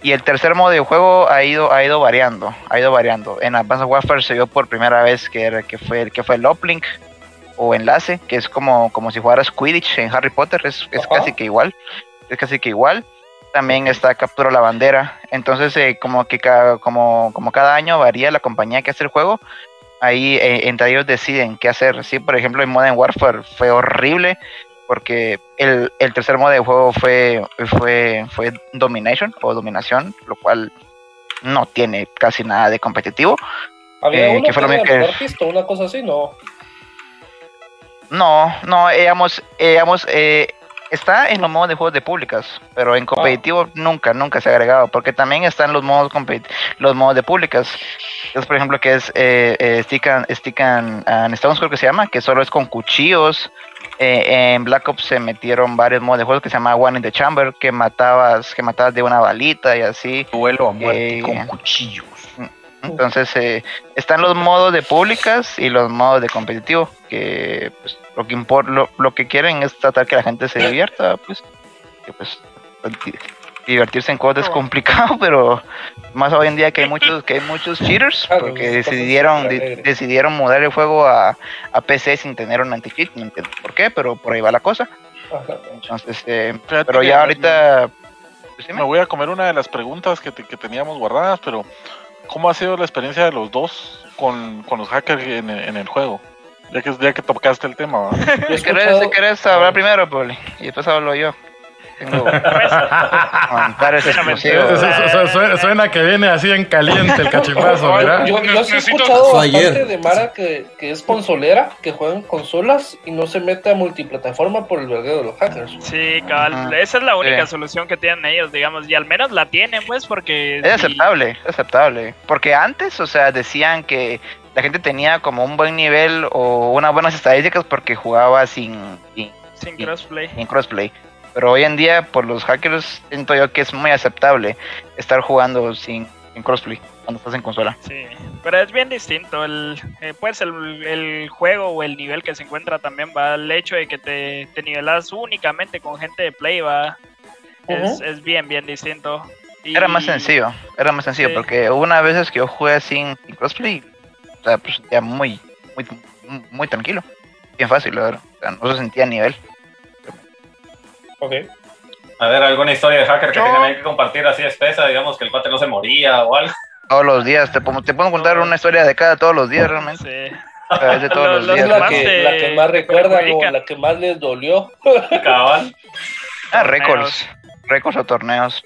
Y el tercer modo de juego ha ido, ha ido variando, ha ido variando. En Advanced Warfare se vio por primera vez que, era, que fue el que fue el uplink o enlace, que es como, como si jugaras Quidditch en Harry Potter, es, es casi que igual, es casi que igual. También está Captura la Bandera. Entonces, eh, como que cada, como, como cada año varía la compañía que hace el juego, ahí eh, entre ellos deciden qué hacer. Sí, por ejemplo, en Modern Warfare fue horrible porque el, el tercer modo de juego fue, fue, fue Domination o Dominación, lo cual no tiene casi nada de competitivo. Había eh, uno que fue que- una cosa así, ¿no? No, no, digamos, digamos, eh, está en los modos de juegos de públicas, pero en competitivo nunca, nunca se ha agregado, porque también están los modos los modos de públicas. Es por ejemplo que es eh, eh, Stick and, Stick and- and Stones creo que se llama, que solo es con cuchillos. Eh, en Black Ops se metieron varios modos de juego que se llama One in the Chamber, que matabas, que matabas de una balita y así. Duelo a muerte Eh, con cuchillos. Entonces eh, están los modos de públicas y los modos de competitivo, que pues, lo que impor- lo, lo que quieren es tratar que la gente se divierta, pues, que pues di- divertirse en juegos es complicado, pero más hoy en día que hay muchos que hay muchos cheaters Claro, porque cosas decidieron de- decidieron mudar el juego a, a PC sin tener un anti-cheat, no entiendo por qué, pero por ahí va la cosa. Entonces, eh, pero ya ahorita pues. Me voy a comer una de las preguntas que, te- que teníamos guardadas, pero ¿cómo ha sido la experiencia de los dos con, con los hackers en, el- en el juego? Ya que, ya que tocaste el tema, Si querés, si querés hablar primero, Poli, y después hablo yo. Tengo exclusivos. Suena, suena que viene así en caliente el cachimbazo, ¿verdad? Yo, yo sí he escuchado bastante ayer. de Mara que, que es consolera, que juega en consolas y no se mete a multiplataforma por el verguero de los hackers. Sí, cabal. Ajá. Esa es la única Sí. solución que tienen ellos, digamos. Y al menos la tienen, pues, porque. Es si- aceptable, es aceptable. Porque antes, o sea, decían que la gente tenía como un buen nivel o unas buenas estadísticas porque jugaba sin, sin, crossplay. sin crossplay. Pero hoy en día, por los hackers, siento yo que es muy aceptable estar jugando sin, sin crossplay cuando estás en consola. Sí, pero es bien distinto. El, eh, pues el, el juego o el nivel que se encuentra también va al hecho de que te, te nivelas únicamente con gente de play, va. Es, es bien, bien distinto. Y- Era más sencillo, era más sencillo Sí. porque hubo unas veces que yo jugué sin, sin crossplay, o sea, pues ya muy, muy, muy tranquilo, bien fácil, la verdad. O sea, no se sentía a nivel. Ok. A ver, alguna historia de hacker que tengan que compartir así espesa, digamos que el cuate no se moría o algo. Todos los días, te, puedo- te puedo contar una historia de cada todos los días realmente. Sí. A través de todos Los- días. la que, te- la que más recuerdan o la que más les dolió. Cabal. Ah, récords, récords o torneos.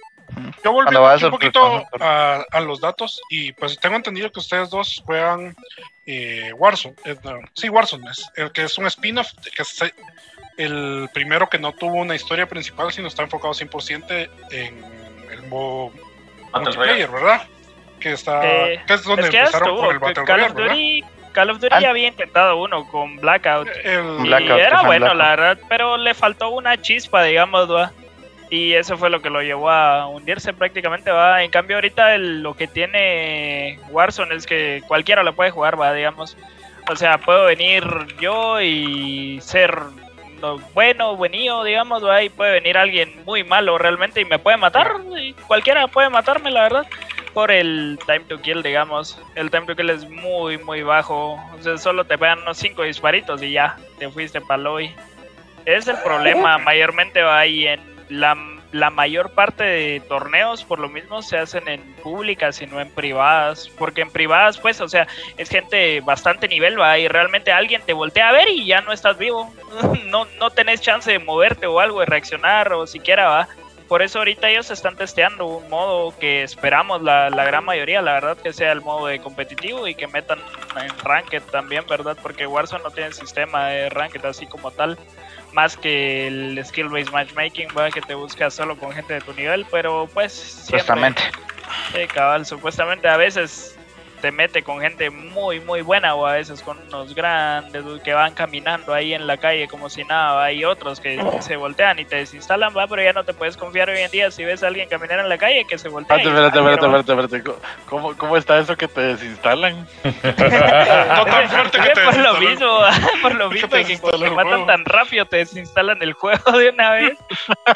Yo volví un poquito a, a los datos y pues tengo entendido que ustedes dos juegan eh, Warzone. eh, no, sí, Warzone, es, el que es un spin-off, que es el primero que no tuvo una historia principal, sino está enfocado 100% en el modo Battle multiplayer, ¿verdad? Que, está, Eh, que es donde es que empezaron estuvo, con el que Battle Call of Royale, ¿verdad? Duty, Call of Duty Ah. ya había intentado uno con Blackout. El- Y Blackout, era bueno, Blackout. la verdad, pero le faltó una chispa, digamos, ¿va? Y eso fue lo que lo llevó a hundirse prácticamente, va. En cambio, ahorita el- lo que tiene Warzone es que cualquiera lo puede jugar, va, digamos. O sea, puedo venir yo y ser no, bueno, buenillo, digamos, y puede venir alguien muy malo realmente y me puede matar. Y cualquiera puede matarme, la verdad. Por el time to kill, digamos. El time to kill es muy, muy bajo. O sea, solo te pegan unos 5 disparitos y ya, te fuiste paloy. Es el problema, mayormente va ahí en la, la mayor parte de torneos, por lo mismo se hacen en públicas y no en privadas. Porque en privadas, pues, o sea, es gente bastante nivel, va, y realmente alguien te voltea a ver y ya no estás vivo. No, no tenés chance de moverte o algo, de reaccionar o siquiera, va por eso ahorita ellos están testeando un modo que esperamos la, la gran mayoría, la verdad, que sea el modo de competitivo y que metan en Ranked también, ¿verdad? Porque Warzone no tiene sistema de Ranked así como tal, más que el Skill Based Matchmaking, ¿verdad? Que te busca solo con gente de tu nivel, pero pues siempre... Supuestamente. Sí, cabal, supuestamente a veces te mete con gente muy, muy buena o a veces con unos grandes que van caminando ahí en la calle como si nada. Hay otros que se voltean y te desinstalan, va, pero ya no te puedes confiar hoy en día si ves a alguien caminar en la calle que se voltea. Espérate, espérate, espérate, espérate, espérate. ¿Cómo, ¿Cómo está eso que te desinstalan? Tan fuerte que Es te por lo mismo, por lo Que mismo que cuando te matan tan rápido te desinstalan el juego de una vez.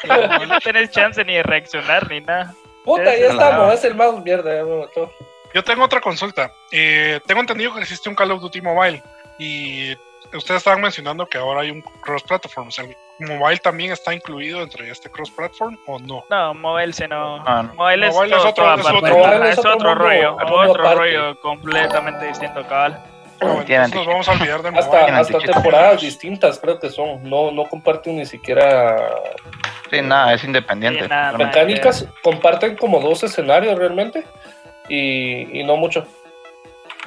No tenés chance ni de reaccionar ni nada. Puta, ya estamos, es el mouse, mierda, ya me mató. Yo tengo otra consulta. Eh, tengo entendido que existe un Call of Duty Mobile y ustedes estaban mencionando que ahora hay un cross-platform. ¿El mobile también está incluido entre este cross-platform o no? No, Mobile si no. Ah, no. Mobile es, Mobile es todo- otro- es otro- es es otro otro mundo, rollo, mundo otro rollo completamente distinto, cabal. No, entonces nos vamos a olvidar del Hasta, hasta temporadas distintas creo que son. No, no comparten ni siquiera Sí, nada, es independiente. Sí, nada, mecánicas. Comparten como dos escenarios realmente y, y no mucho.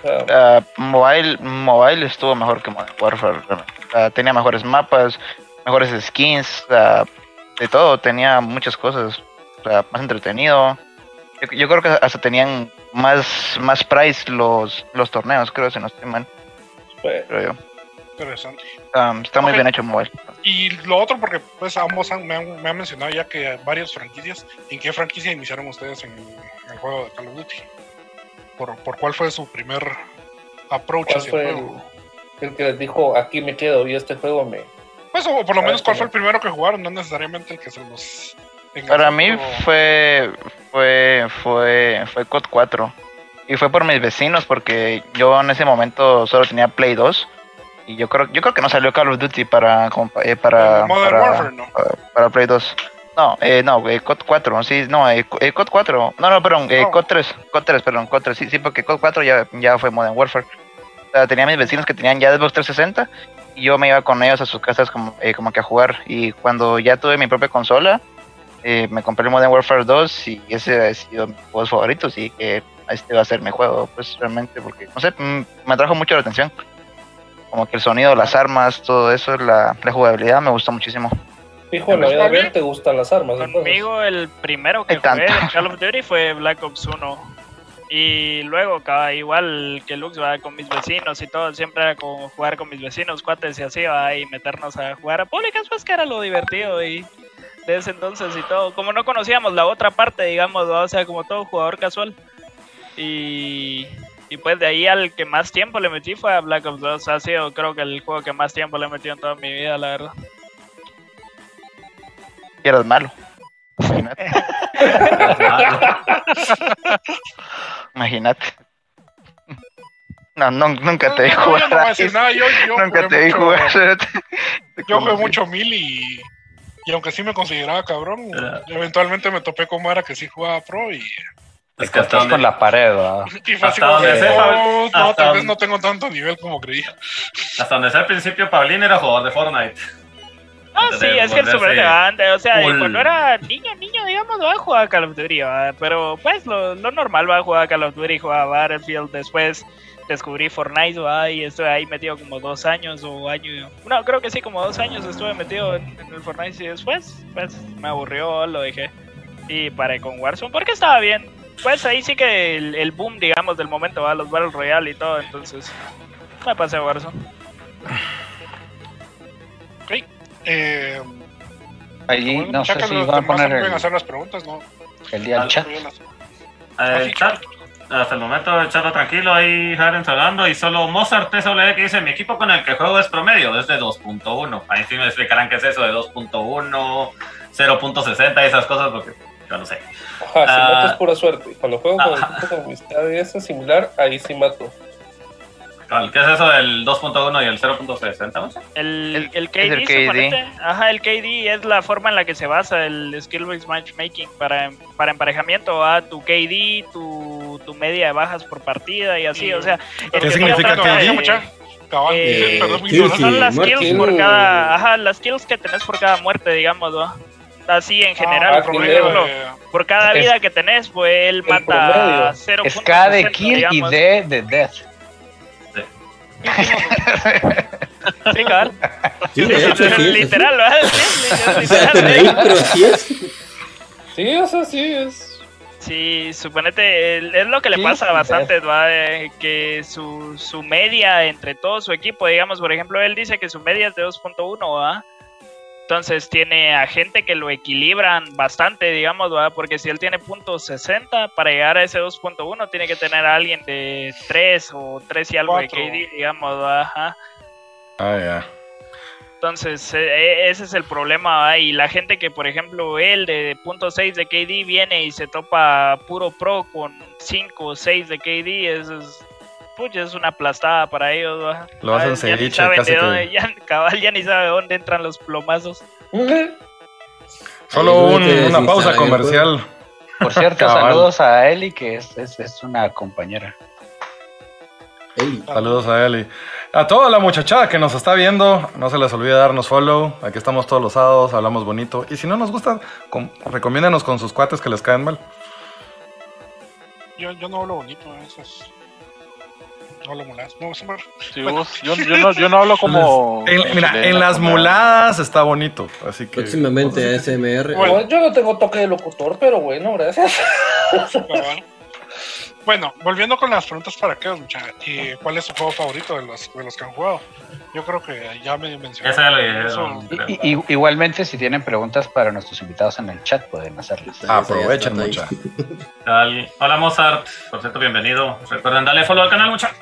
O sea, Ah, mobile, mobile estuvo mejor que Modern Warfare. tenía mejores mapas, mejores skins, de todo. Tenía muchas cosas. o sea, más entretenido. Yo, yo creo que hasta tenían más, más price los, los torneos, creo, si no estoy mal. pues, creo yo. Interesante. Ah, está muy bien hecho mobile. Y lo otro, porque pues ambos han- me, han, me han mencionado ya que varias franquicias. ¿En qué franquicia iniciaron ustedes en, en el juego de Call of Duty? ¿Por, por cuál fue su primer approach ¿Cuál hacia fue el juego? el que les dijo aquí me quedo y este juego me... Pues, o por lo Ah, menos, ¿cuál fue el primero que jugaron? No necesariamente el que se los. Para mí fue fue fue fue COD 4 y fue por mis vecinos porque yo en ese momento solo tenía Play 2 y yo creo yo creo que no salió Call of Duty para eh, para, Modern para, Warfare, ¿no? para- para Play 2. No, eh, no, eh, COD 4, sí, no, eh, eh, COD 4. No, no, perdón, eh. COD 3, COD 3, perdón, COD 3, sí, sí, porque COD 4 ya, ya fue Modern Warfare. O sea, tenía mis vecinos que tenían ya Xbox 360 y yo me iba con ellos a sus casas como, eh, como que a jugar. Y cuando ya tuve mi propia consola, eh, me compré el Modern Warfare 2 y ese ha sido mi juego favorito, y que este va a ser mi juego, pues realmente, porque, no sé, mm, me atrajo mucho la atención. Como que el sonido, las armas, todo eso, la, la jugabilidad me gustó muchísimo. Fijo, en la vida real te gustan las armas. entonces. Conmigo el primero que jugué de Call of Duty fue Black Ops 1. Y luego, cada, igual que Lux va con mis vecinos y todo, siempre era como jugar con mis vecinos, cuates y así, va y meternos a jugar a públicas, pues que era lo divertido y de ese entonces y todo. Como no conocíamos la otra parte, digamos, ¿va? o sea, como todo jugador casual. Y, y pues de ahí al que más tiempo le metí fue a Black Ops 2. Ha sido creo que el juego que más tiempo le he metido en toda mi vida, la verdad. Y eras malo. Imagínate. Imagínate. No, no, nunca te vi jugar. Nunca te vi mucho- jugar. Yo jugué mucho mil y, y aunque sí me consideraba cabrón, eventualmente me topé como era que sí jugaba pro y, Es que estás con la pared, ¿va? y Hasta donde sé, no, no, hasta tal vez no tengo tanto nivel como creía. Hasta donde sé al principio, Pablín era jugador de Fortnite. Ah, Antes sí, es que el volverse Super Levante, o sea, full. cuando era niño, niño, digamos, va a jugar Call of Duty, ¿va? pero pues lo, lo normal va a jugar Call of Duty, jugaba Battlefield, después descubrí Fortnite, ¿va? y estuve ahí metido como dos años o año, no, creo que sí, como dos años estuve metido en, en el Fortnite y después, pues, me aburrió, lo dejé y paré con Warzone porque estaba bien, pues ahí sí que el, el boom, digamos, del momento, va, los Battle Royale y todo, entonces me pasé a Warzone. Eh, Allí, bueno, no ya sé si los va a poner pueden el, hacer las preguntas, ¿no? el día del chat. El chat, hasta el momento el chat va tranquilo, ahí Harens hablando y solo Mozart TSW que dice, mi equipo con el que juego es promedio, es de 2.1. Ahí sí me explicarán qué es eso de 2.1, 0.60 y esas cosas porque yo no sé. Ajá, si Ah. mato es pura suerte. Cuando juego con con amistad y eso similar, ahí sí mato. ¿Qué es eso del 2.1 y el 0.60? Mozart? El, el, es KD, el KD. Ajá, el KD es la forma en la que se basa el Skill Based Matchmaking para, para emparejamiento a tu KD, tu, tu media de bajas por partida y así, Y- o sea... ¿Qué el que significa KD? Eh, perdón, sí, ignorancia. Son las kills por cada... Ajá, las kills que tenés por cada muerte, digamos, ¿no? así en general. Ah, por ejemplo, de- por cada Es- vida que tenés, pues él mata 0.60. Es K de kill y digamos. D de death. Sí, cabal. Sí, de hecho, sí, literal, ¿verdad? Sí, O sea, literal, pero así es. Sí, eso sí es. Sí, suponete, es lo que le Sí, pasa sí, bastante, ¿va? Eh, que su, su media entre todo su equipo, digamos, por ejemplo, él dice que su media es de 2.1, ¿va? Entonces tiene a gente que lo equilibran bastante, digamos. Porque si él tiene punto .60, para llegar a ese 2.1 tiene que tener a alguien de 3 o 3 y algo de KD, digamos. Ajá. Ah, ya. Entonces, eh, eh, ese es el problema. Y la gente que, por ejemplo, él de punto .6 de KD viene y se topa puro pro con 5 o 6 de KD, eso es, pucha, es una aplastada para ellos. ¿va? Lo hacen Ya ni ceviche, casi que- dónde- ya, cabal, ya ni sabe dónde entran los plomazos. Solo un- una pausa comercial. Por cierto, Cabal. saludos a Eli, que es, es, es una compañera. Eli. Saludos a Eli. A toda la muchachada que nos está viendo, no se les olvide darnos follow. Aquí estamos todos los sábados, hablamos bonito. Y si no nos gusta, com- recomiéndanos con sus cuates que les caen mal. Yo, yo no hablo bonito, eso es. No hablo mulas. No, Sumar. Sí, vos, yo, yo no, yo no hablo como. En- mira, chilena, en las como- muladas está bonito. Así que. Próximamente ASMR. Bueno. Yo no tengo toque de locutor, pero bueno, gracias. Bueno, volviendo con las preguntas para qué, muchachos. ¿Y cuál es su juego favorito de los, de los que han jugado? Yo creo que ya me mencioné. Esa ya lo dijeron. Eso- Y- y- igualmente, si tienen preguntas para nuestros invitados en el chat, pueden hacerlas. Ya Aprovechen, mucha. Hola Mozart, por cierto, bienvenido. Recuerden darle follow al canal, mucha.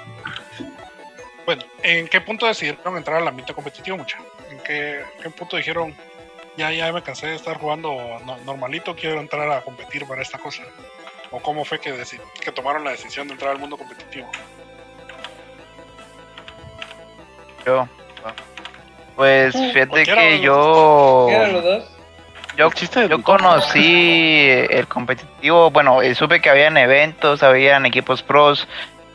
Bueno, ¿en qué punto decidieron entrar al ambiente competitivo, mucha? ¿En qué, qué punto dijeron, ya, ya me cansé de estar jugando no- normalito, quiero entrar a competir para esta cosa? ¿O cómo fue que, que tomaron la decisión de entrar al mundo competitivo? Yo. Pues fíjate que los yo. ¿Qué eran los dos? Yo, yo conocí el competitivo, bueno, eh, supe que habían eventos, habían equipos pros,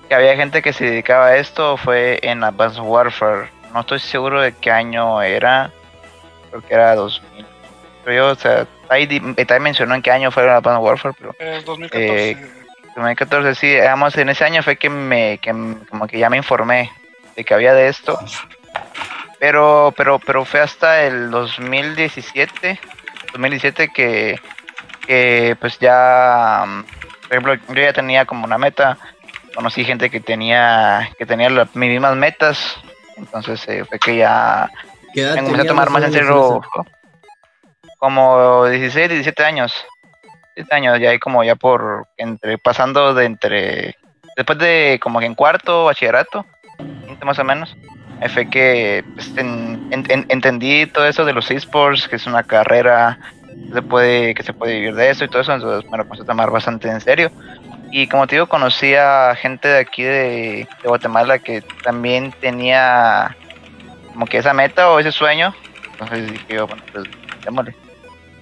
que había gente que se dedicaba a esto, fue en Advanced Warfare. No estoy seguro de qué año era, creo que era 2000. Pero yo, o sea, ahí mencionó en qué año fue Advanced Warfare, pero Es 2014. Eh, 2014 sí, digamos, en ese año fue que me, que como que ya me informé de que había de esto. Pero, pero, pero fue hasta el 2017, 2017 que, que pues ya, mm, por ejemplo, yo ya tenía como una meta, conocí gente que tenía, que tenía la- mis mismas metas, entonces eh, fue que ya ¿Qué edad me comencé a tomar más en serio como 16, 17 años. 17 años, ya ahí como ya por entre pasando de entre después de como que en cuarto bachillerato, más o menos. fue que pues, en- en- en- entendí todo eso de los esports, que es una carrera que se puede que se puede vivir de eso y todo eso, entonces me lo puse a tomar bastante en serio. Y como te digo, conocí a gente de aquí de, de Guatemala que también tenía como que esa meta o ese sueño. Entonces dije yo, bueno, pues démosle.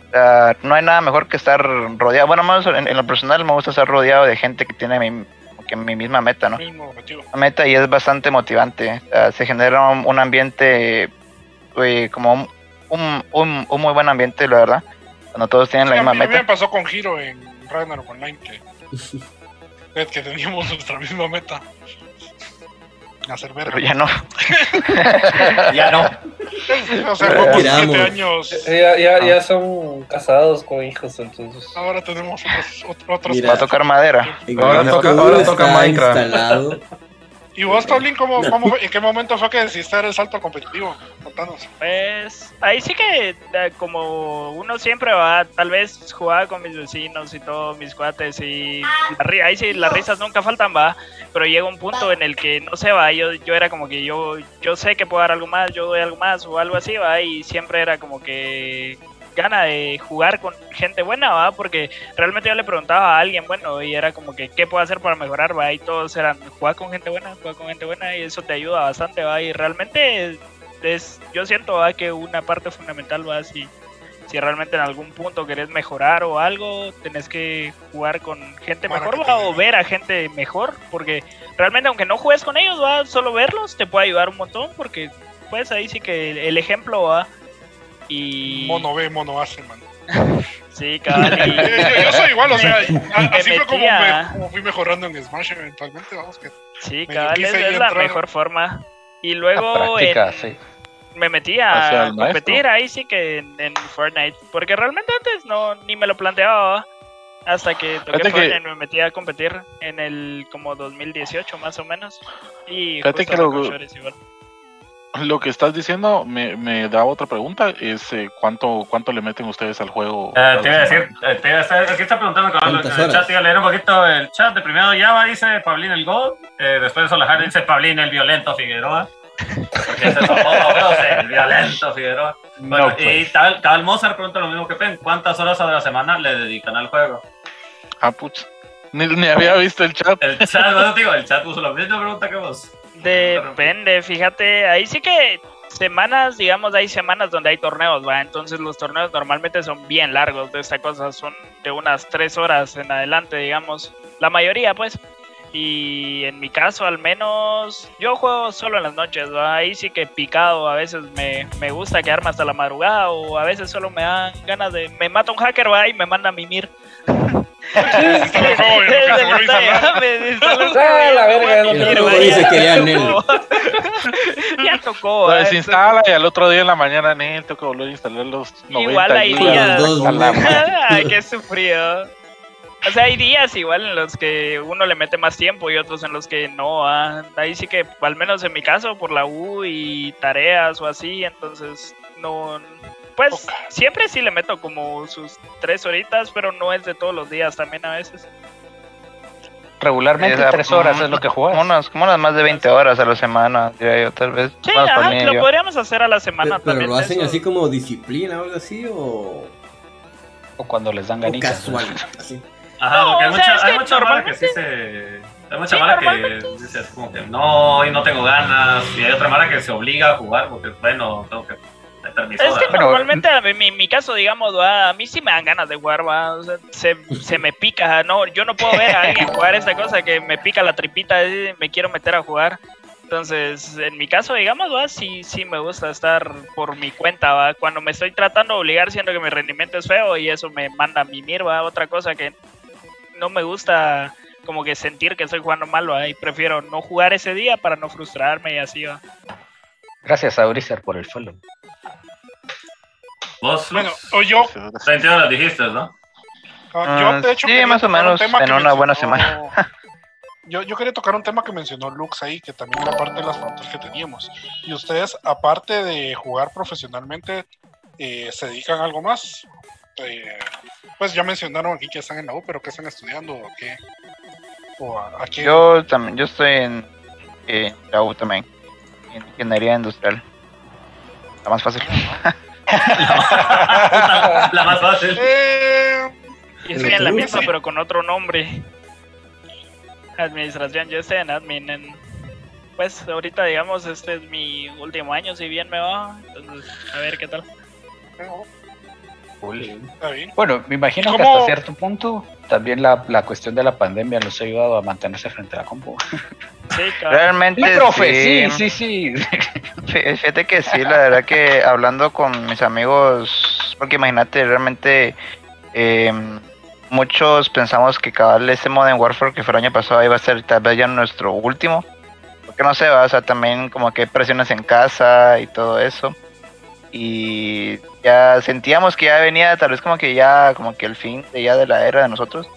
O sea, no hay nada mejor que estar rodeado. Bueno, más en, en lo personal me gusta estar rodeado de gente que tiene mi, como que mi misma meta, ¿no? mismo. La meta y es bastante motivante. O sea, se genera un, un ambiente, eh, como un, un, un- muy buen ambiente, la verdad. Cuando todos tienen la Sí, a, misma mí, a mí me meta. pasó con Hiro en Ragnarok Online que, que que teníamos nuestra misma meta. Hacer verga. Pero ya no. Ya no. O sea, siete años. Ya, ya, ya son casados con hijos, entonces. Ahora tenemos otros, ot- otros. Mira. Va a tocar madera. Ahora toca- ahora toca Minecraft. ¿Y vos, Tablin, cómo, cómo en qué momento fue que decidiste dar el salto competitivo? Contanos. Pues ahí sí que eh, como uno siempre va, tal vez jugaba con mis vecinos y todos mis cuates y la ri- ahí sí las risas nunca faltan, va, pero llega un punto en el que no sé, va, yo, yo era como que yo, yo sé que puedo dar algo más, yo doy algo más o algo así, va, y siempre era como que gana de jugar con gente buena, va, porque realmente yo le preguntaba a alguien bueno y era como que qué puedo hacer para mejorar, va, y todos eran jugar con gente buena, jugar con gente buena y eso te ayuda bastante, va, y realmente es, yo siento ¿va? que una parte fundamental va si, si realmente en algún punto querés mejorar o algo, tenés que jugar con gente mejor ¿va? o ver a gente mejor, porque realmente aunque no juegues con ellos, va solo verlos te puede ayudar un montón, porque pues ahí sí que el ejemplo va y Mono ve, mono hace, man. Sí, cabal. y- Yo, yo- yo soy igual, o sea, así fue como, metía- me- como fui mejorando en Smash eventualmente, vamos que Sí, quise es, es la mejor forma. Y luego en- práctica, sí. me metí a competir ahí sí que en, en Fortnite. Porque realmente antes no ni me lo planteaba. Hasta que toqué Fíjate que- Fortnite me metí a competir en el como 2018 más o menos. Y Fíjate justo que lo- igual. Lo que estás diciendo me, me da otra pregunta, es eh, ¿cuánto, cuánto le meten ustedes al juego. Eh, te iba a decir, eh, te iba a estar, aquí está preguntando cabrón, en ¿Cuántas el chat, iba a leer un poquito el chat. De primero Java dice Pablín el Gol, eh, después Solajara dice Pablín el violento Figueroa. Porque ese es sí, el violento Figueroa. Bueno, No, pues. y tal, tal Mozart pregunta lo mismo que Pen, ¿cuántas horas a la semana le dedican al juego? Ah, pucha. Ni, ni había visto el chat. El chat, bueno, digo, el chat puso la misma pregunta que vos. Depende, fíjate, ahí sí que semanas, digamos, hay semanas donde hay torneos, ¿va? Entonces los torneos normalmente son bien largos de esta cosa, son de unas tres horas en adelante, digamos. La mayoría, pues. Y en mi caso, al menos, yo juego solo en las noches, ¿va? Ahí sí que picado, a veces me, me gusta quedarme hasta la madrugada o a veces solo me dan ganas de... Me mata un hacker, ¿va? Y me manda a mimir. Que ya que tocó. Ya tocó, Lo desinstala y al otro día en la mañana, Nel, que volver a instalar los 90 Igual hay gigas. días. Los dos, A la güey. madre. Ay, qué sufrido. O sea, hay días igual en los que uno le mete más tiempo y otros en los que no. ah. Ahí sí que, al menos en mi caso, por la U y tareas o así, entonces no. Pues siempre sí le meto como sus tres horitas, pero no es de todos los días también a veces. Regularmente tres horas es lo que juegas. unas, como unas más de 20 horas a la semana, diría yo, tal vez. Sí, Más ajá, lo yo. podríamos hacer a la semana Pero, pero también. lo hacen eso. así como disciplina o algo así o, O cuando les dan o ganitas. casual. Así. Ajá, No, porque hay sea, mucha, hay que mucha mara que sí normalmente- se. Hay mucha Sí, mara que normalmente dice así como que no, hoy no tengo ganas. Y hay otra mara que se obliga a jugar porque, bueno, tengo que Es que normalmente, en mi, mi caso, digamos, va, a mí sí me dan ganas de jugar, va, o sea, se, se me pica, no, yo no puedo ver a alguien jugar esta cosa que me pica la tripita, y me quiero meter a jugar. Entonces, en mi caso, digamos, va, sí, sí me gusta estar por mi cuenta, va. Cuando me estoy tratando de obligar, siento que mi rendimiento es feo y eso me manda a mimir, va. Otra cosa que no me gusta como que sentir que estoy jugando mal, va, y prefiero no jugar ese día para no frustrarme y así, va. Gracias a Briser por el follow. Vos, Bueno, o yo, 20 horas dijiste, ¿no? ah, yo Ah, de hecho sí, quería más o tocar un menos, tema en que una buena mencionó- Yo, yo quería tocar un tema que mencionó Lux ahí, que también era parte de las preguntas que teníamos. Y ustedes, aparte de jugar profesionalmente, eh, ¿se dedican a algo más? Eh, pues ya mencionaron aquí que están en la U, pero ¿qué están estudiando? ¿O qué? ¿O a, a qué? Yo también, yo estoy en, en la U también, en ingeniería industrial. La más fácil. La más fácil. Eh, Yo estoy en la misma, pero con otro nombre. Administración, yo estoy en admin. En... Pues ahorita, digamos, este es mi último año, si bien me va. Entonces, a ver qué tal. Bueno, me imagino que hasta cierto punto también la, la cuestión de la pandemia los ha ayudado a mantenerse frente a la compu. Sí, cabrón. Realmente Sí, profe, sí. sí, sí, sí. Fí- Fíjate que sí, la verdad que hablando con mis amigos, porque imagínate, realmente eh, muchos pensamos que cabal este Modern Warfare que fue el año pasado iba a ser tal vez ya nuestro último. Porque no sé, va, o sea, también como que hay presiones en casa y todo eso. Y ya sentíamos que ya venía tal vez como que ya, como que el fin de ya de la era de nosotros.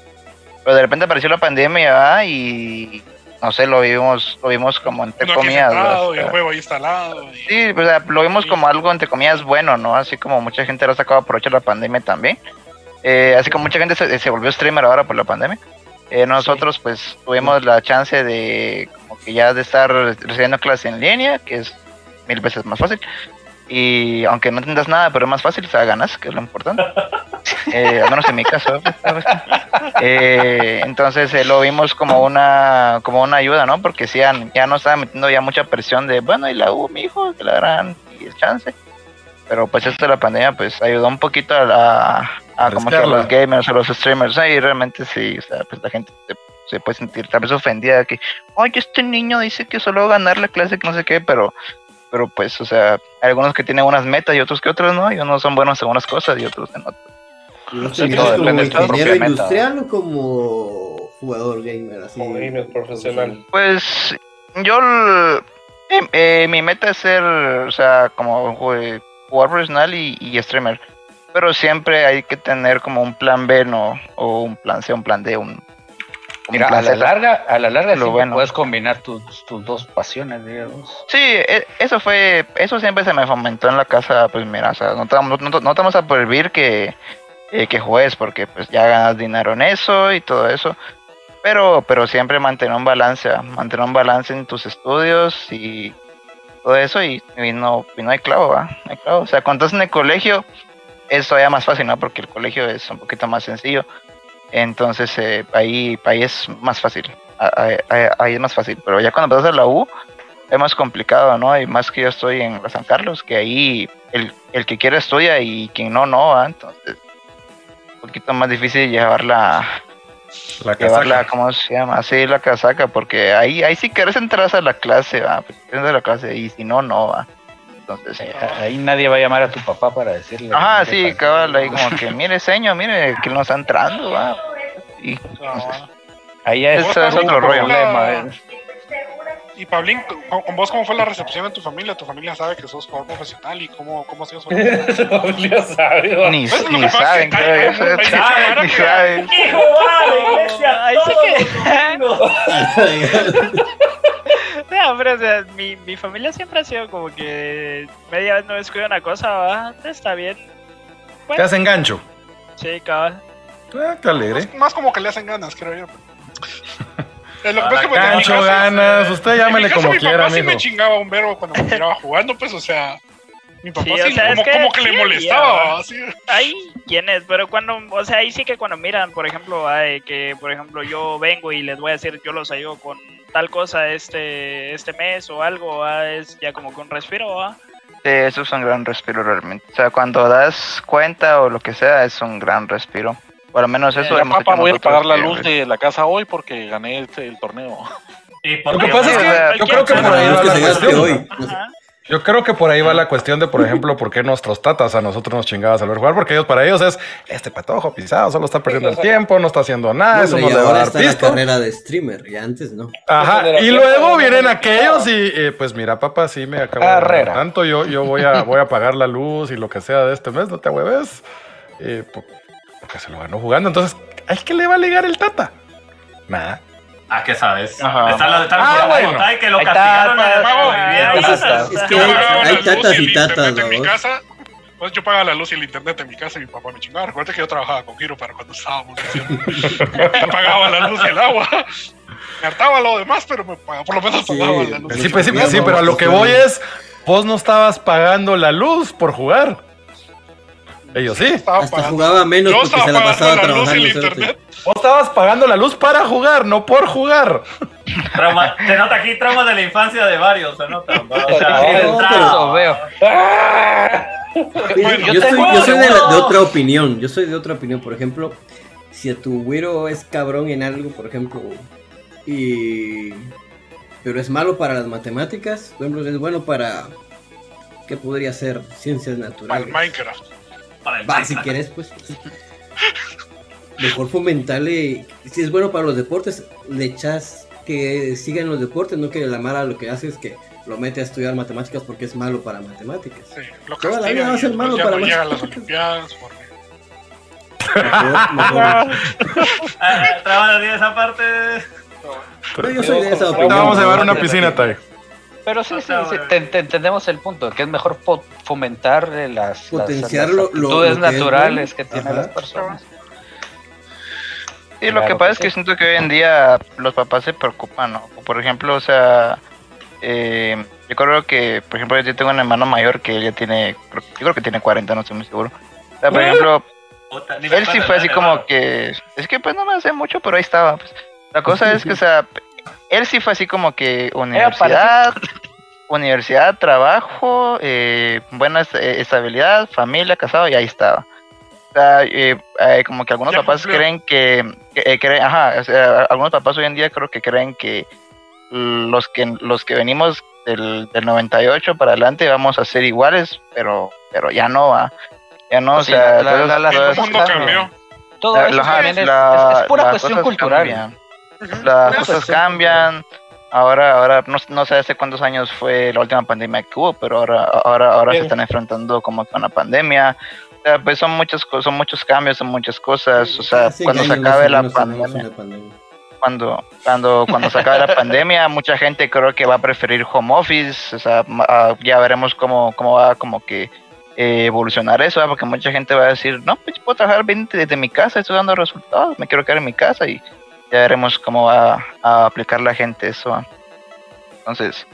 Pero de repente apareció la pandemia ¿va? y no sé, lo vimos, lo vimos como entre comillas. sentado y el juego ahí instalado. y- Sí, o sea, lo vimos como algo entre comillas bueno, ¿no? Así como mucha gente lo ha sacado de la pandemia también. Eh, así como mucha gente se, se volvió streamer ahora por la pandemia. Eh, nosotros pues tuvimos la chance de como que ya de estar recibiendo clases en línea, que es mil veces más fácil. Y aunque no entendas nada, pero es más fácil, o sea, ganas, que es lo importante. Eh, al menos en mi caso. pues, eh, entonces eh, lo vimos como una como una ayuda, ¿no? Porque sí, ya, ya no estaba metiendo ya mucha presión de, bueno, y la U, mi hijo, que la harán y el chance. Pero pues esto de la pandemia pues ayudó un poquito a, la, a como que a los gamers, a los streamers, y realmente sí, o sea, pues la gente se, se puede sentir tal vez ofendida de que, oye, este niño dice que solo va a ganar la clase, que no sé qué, pero pero pues, o sea, hay algunos que tienen unas metas y otros que otros no, y unos son buenos en unas cosas y otros en otras. ¿Los Sí, miras todo como ingeniero industrial o como jugador gamer? Así, Como gamer profesional. Pues yo, eh, eh, mi meta es ser, o sea, como jue- jugador profesional y, y streamer. Pero siempre hay que tener como un plan B, ¿no? O un plan C, un plan D, un... Mira, a la larga, a la larga Lo siempre bueno. puedes combinar tus, tus dos pasiones, digamos. Sí, e- eso fue, eso siempre se me fomentó en la casa, pues mira, o sea, no te, no, no- no te vamos a prohibir que, eh, que juegues porque pues ya ganas dinero en eso y todo eso, pero, pero siempre mantener un balance, mantener un balance en tus estudios y todo eso y, y no, y no hay clavo, ¿va? No hay clavo. o sea, cuando estás en el colegio es todavía más fácil, ¿no? Porque el colegio es un poquito más sencillo, entonces eh, ahí, ahí es más fácil, ahí, ahí- ahí es más fácil, pero ya cuando pasas a la U es más complicado, ¿no? Y más que yo estoy en la San Carlos, que ahí el, el que quiere estudia y quien no, no, ¿va? Entonces, un poquito más difícil llevarla, La llevarla, casaca. ¿cómo se llama? Así la casaca, porque ahí, ahí sí querés entrar a la clase, ¿va? Quieres a la clase y si no, no, ¿va? Entonces, Ahí nadie va a llamar a tu papá para decirle. ajá, "Mire, sí, cabal, ahí como que, mire, señor, mire, que no está entrando, ¿va? Y, entonces, Ahí ya es, es otro otro rollo. problema. eh. Y Pablín, con, con vos, ¿cómo fue la recepción en tu familia? ¿Tu familia sabe que sos jugador profesional y cómo, cómo ha sido su Tu familia sabe, va. ni, Pues, ni saben, es que creo hay- yo, hay- hay mucha ¿sabes? vara Ni que- saben. Ahí sí que. No, pero o sea, mi, mi familia siempre ha sido como que media vez no descuida una cosa, va, está bien. Te hacen gancho. Sí, cabal. Ah, qué alegre. Más, más como que le hacen ganas, creo yo. Lo que pasa es que, caso- ganas. Usted llámele como mi quiera, papá sí mijo. me chingaba un verbo cuando me miraba jugando, pues, o sea, mi papá Sí, sí, o sea, es como, que como que sí, le molestaba, así. Hay quienes, pero cuando, o sea, ahí sí que cuando miran, por ejemplo, ay, que por ejemplo yo vengo y les voy a decir, yo los ayudo con tal cosa este este mes o algo, ah, es ya como que un respiro, ¿va? Sí, eso es un gran respiro realmente. O sea, cuando das cuenta o lo que sea, es un gran respiro. Por lo menos eso Ya, hemos papá, hecho voy a pagar la luz de la casa hoy porque gané este, el torneo. Lo que pasa es que yo creo que por ahí va la cuestión. Yo creo que por ahí va la cuestión de, por ejemplo, por qué nuestros tatas a nosotros nos chingabas al ver jugar, porque ellos para ellos es este patojo pisado, solo está perdiendo el tiempo, no está haciendo nada, eso no y le va a ahora dar está la carrera de streamer, y antes no. Ajá, y luego vienen aquellos y eh, pues mira, papá, sí me acabo de Carrera. tanto, yo, yo voy a voy a pagar la luz y lo que sea de este mes, no te hueves. Eh, porque se lo ganó jugando, entonces, ¿ay qué le va a ligar el tata? Nada. Ah, ¿qué sabes? Ajá. Está lo de tal Ah, bueno. ay, que lo castigaron hay tatas. Y tatas, internet en mi casa. Pues yo pagaba la luz y el internet en mi casa y mi papá me chingaba. Recuerda que yo trabajaba con Giro para cuando estábamos pagaba la luz y el agua. Me hartaba lo demás, pero me pagaba, por lo menos Sí. pagaba la luz. Sí, pues sí, pues sí, pero a lo que voy es, vos no estabas pagando la luz por jugar. Ellos sí. Hasta pagando- jugaba menos Yo porque se la pasaba la luz y el trabajando. internet. Vos estabas pagando la luz para jugar, no por jugar. Trauma- se nota aquí traumas de la infancia de varios, se nota. ¿no? O sea, No, sí, pero- entraba. Eso veo. Bueno, Yo, yo soy, tengo- yo soy de, la- tengo- de otra opinión. Yo soy de otra opinión. Por ejemplo, si a tu güero es cabrón en algo, por ejemplo, y. Pero es malo para las matemáticas, por ejemplo, es bueno para. ¿Qué podría ser? Ciencias Para naturales. Minecraft. Para el Va, si quieres, pues. Mejor fomentarle. Si es bueno para los deportes, le echas que siga en los deportes, no que la mala lo que hace es que lo mete a estudiar matemáticas porque es malo para matemáticas. Sí, lo Toda la vida va a ser malo para no a las. Olimpiadas. porque- Mejor- mejor- Ah, esa parte. Pero yo soy de esa Ahorita opinión. vamos a llevar una ¿no? piscina, Tai. Pero sí, sí, sí, te, te entendemos el punto, que es mejor fomentar eh, las, las- Potenciar las lo- lo- actitudes lo que es naturales bueno. que tienen Ajá. las personas. Sí, lo que Claro pasa que es que sí. siento que hoy en día los papás se preocupan, ¿no? Por ejemplo, o sea, eh, yo creo que, por ejemplo, yo tengo un hermano mayor que él ya tiene, yo creo que tiene 40, no estoy muy seguro. O sea, por ejemplo, Puta, ni me él sí fue así como que, es que pues no me hace mucho, pero ahí estaba. Pues. La cosa es que, o sea, él sí fue así como que universidad, universidad, trabajo, eh, buena eh, estabilidad, familia, casado, y ahí estaba. O sea, eh, eh, como que algunos Ya papás cumplió. creen que, que, eh, creen, ajá, o sea, algunos papás hoy en día creo que creen que los que los que venimos del, del 98 para adelante vamos a ser iguales, pero pero ya no va. Ya no, Pues o sí, sea, la- la- El mundo cambió. Todo la- eso la- también es, la- es- es pura cuestión cultural. cambian. Las Es- cosas cambian. Ahora, ahora no, no sé hace cuántos años fue la última pandemia que hubo, pero ahora, ahora, ahora se están enfrentando como con la pandemia. O sea, pues son muchas cosas, son muchos cambios, son muchas cosas. O sea, cuando se acabe la pandemia, cuando, cuando, cuando se acabe la pandemia, mucha gente creo que va a preferir home office. O sea, ah, ya veremos cómo, cómo va como que eh, evolucionar eso, porque mucha gente va a decir, no, pues puedo trabajar bien desde mi casa, estoy dando resultados, me quiero quedar en mi casa y ya veremos cómo va a aplicar la gente eso. Entonces,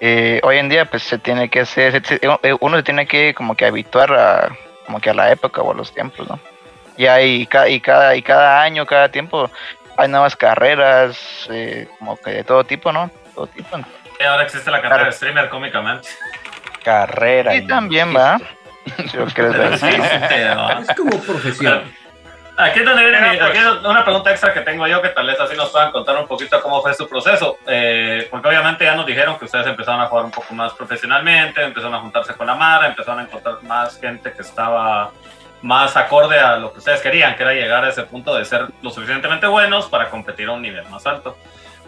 eh, hoy en día pues se tiene que hacer, se- se- eh, uno se tiene que como que habituar a como que a la época o a los tiempos, ¿no? Y hay ca- y cada y cada año, cada tiempo hay nuevas carreras, eh, como que de todo tipo, ¿no? Todo tipo. Y ahora existe la carrera de streamer cómicamente. Carrera. Y también va. Si lo quieres ver. Es como profesión. Aquí es donde viene mi- aquí es una pregunta extra que tengo yo, que tal vez así nos puedan contar un poquito cómo fue su proceso. Eh, porque obviamente ya nos dijeron que ustedes empezaron a jugar un poco más profesionalmente, empezaron a juntarse con la Mara, empezaron a encontrar más gente que estaba más acorde a lo que ustedes querían, que era llegar a ese punto de ser lo suficientemente buenos para competir a un nivel más alto.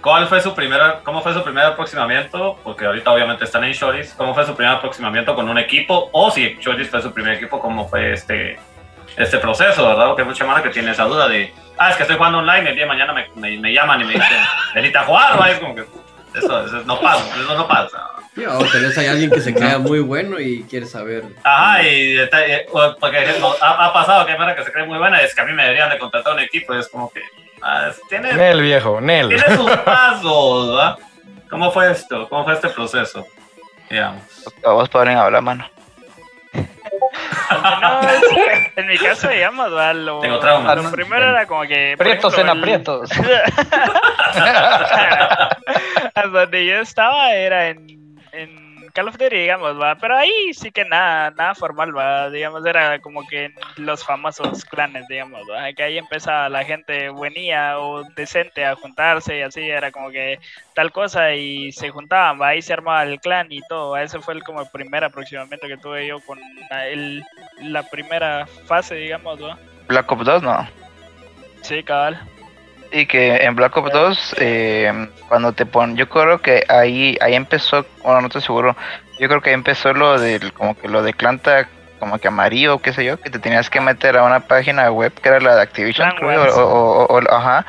¿Cuál fue su primer, cómo fue su primer aproximamiento? Porque ahorita obviamente están en Shoris. ¿Cómo fue su primer aproximamiento con un equipo? O si Shoris fue su primer equipo, ¿cómo fue este, este proceso, verdad? Porque hay mucha mano que tiene esa duda de, ah, es que estoy jugando online, el día de mañana me, me, me llaman y me dicen, venite a jugar, ¿va? Es como que, eso, eso no pasa, eso no pasa. Sí, O tal vez hay alguien que se crea muy bueno y quiere saber. Ajá, y eh, porque no, ha, ha pasado que hay mara que se cree muy buena, es que a mí me deberían de contratar un equipo, y es como que, ah, es- tiene, Nel, viejo, Nel. tiene sus pasos, ¿va? ¿Cómo fue esto? ¿Cómo fue este proceso? Digamos. A vos podrían hablar, mano. No, es- en mi caso, digamos, va, lo, Tengo trauma. lo primero era como que. Prietos en ejemplo, el- aprietos. Hasta donde yo estaba era en, en Call of Duty, digamos, va. Pero ahí sí que nada, nada formal, va. Digamos, era como que los famosos clanes, digamos, va. Que ahí empezaba la gente buenía o decente a juntarse y así era como que tal cosa y se juntaban, va. Ahí se armaba el clan y todo. Ese fue el, como el primer aproximamiento que tuve yo con el, la primera fase, digamos, va. Black Ops 2, no. Sí, cabal. Y que en Black Ops 2, eh, cuando te ponen, yo creo que ahí ahí empezó, bueno, no estoy seguro, yo creo que ahí empezó lo del, como que lo de Clantag, como que amarillo, qué sé yo, que te tenías que meter a una página web que era la de Activision, creo, o, o- o- o- ajá,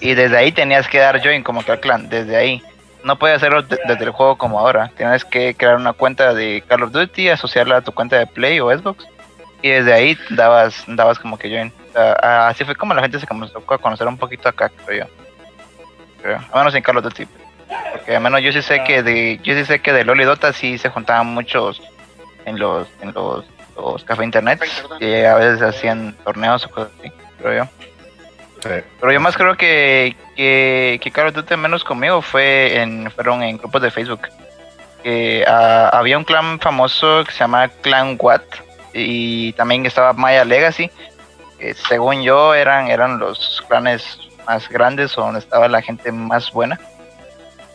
y desde ahí tenías que dar join como que al clan, desde ahí. No puedes hacerlo de- desde el juego como ahora, tienes que crear una cuenta de Call of Duty, asociarla a tu cuenta de Play o Xbox, y desde ahí dabas, dabas como que join. Sea, así fue como la gente se comenzó a conocer un poquito acá, creo yo. Creo. Al menos en Call of Duty. Porque al menos yo sí sé que de, yo sí sé que de LOL y Dota sí se juntaban muchos en los, en los, los café internet, que a veces hacían torneos o cosas así, creo yo. Sí. Pero yo más creo que, que, que Call of Duty menos conmigo fue en, fueron en grupos de Facebook. Que ah, había un clan famoso que se llama Clan Watt y también estaba Maya Legacy. Que según yo eran, eran los clanes más grandes o donde estaba la gente más buena.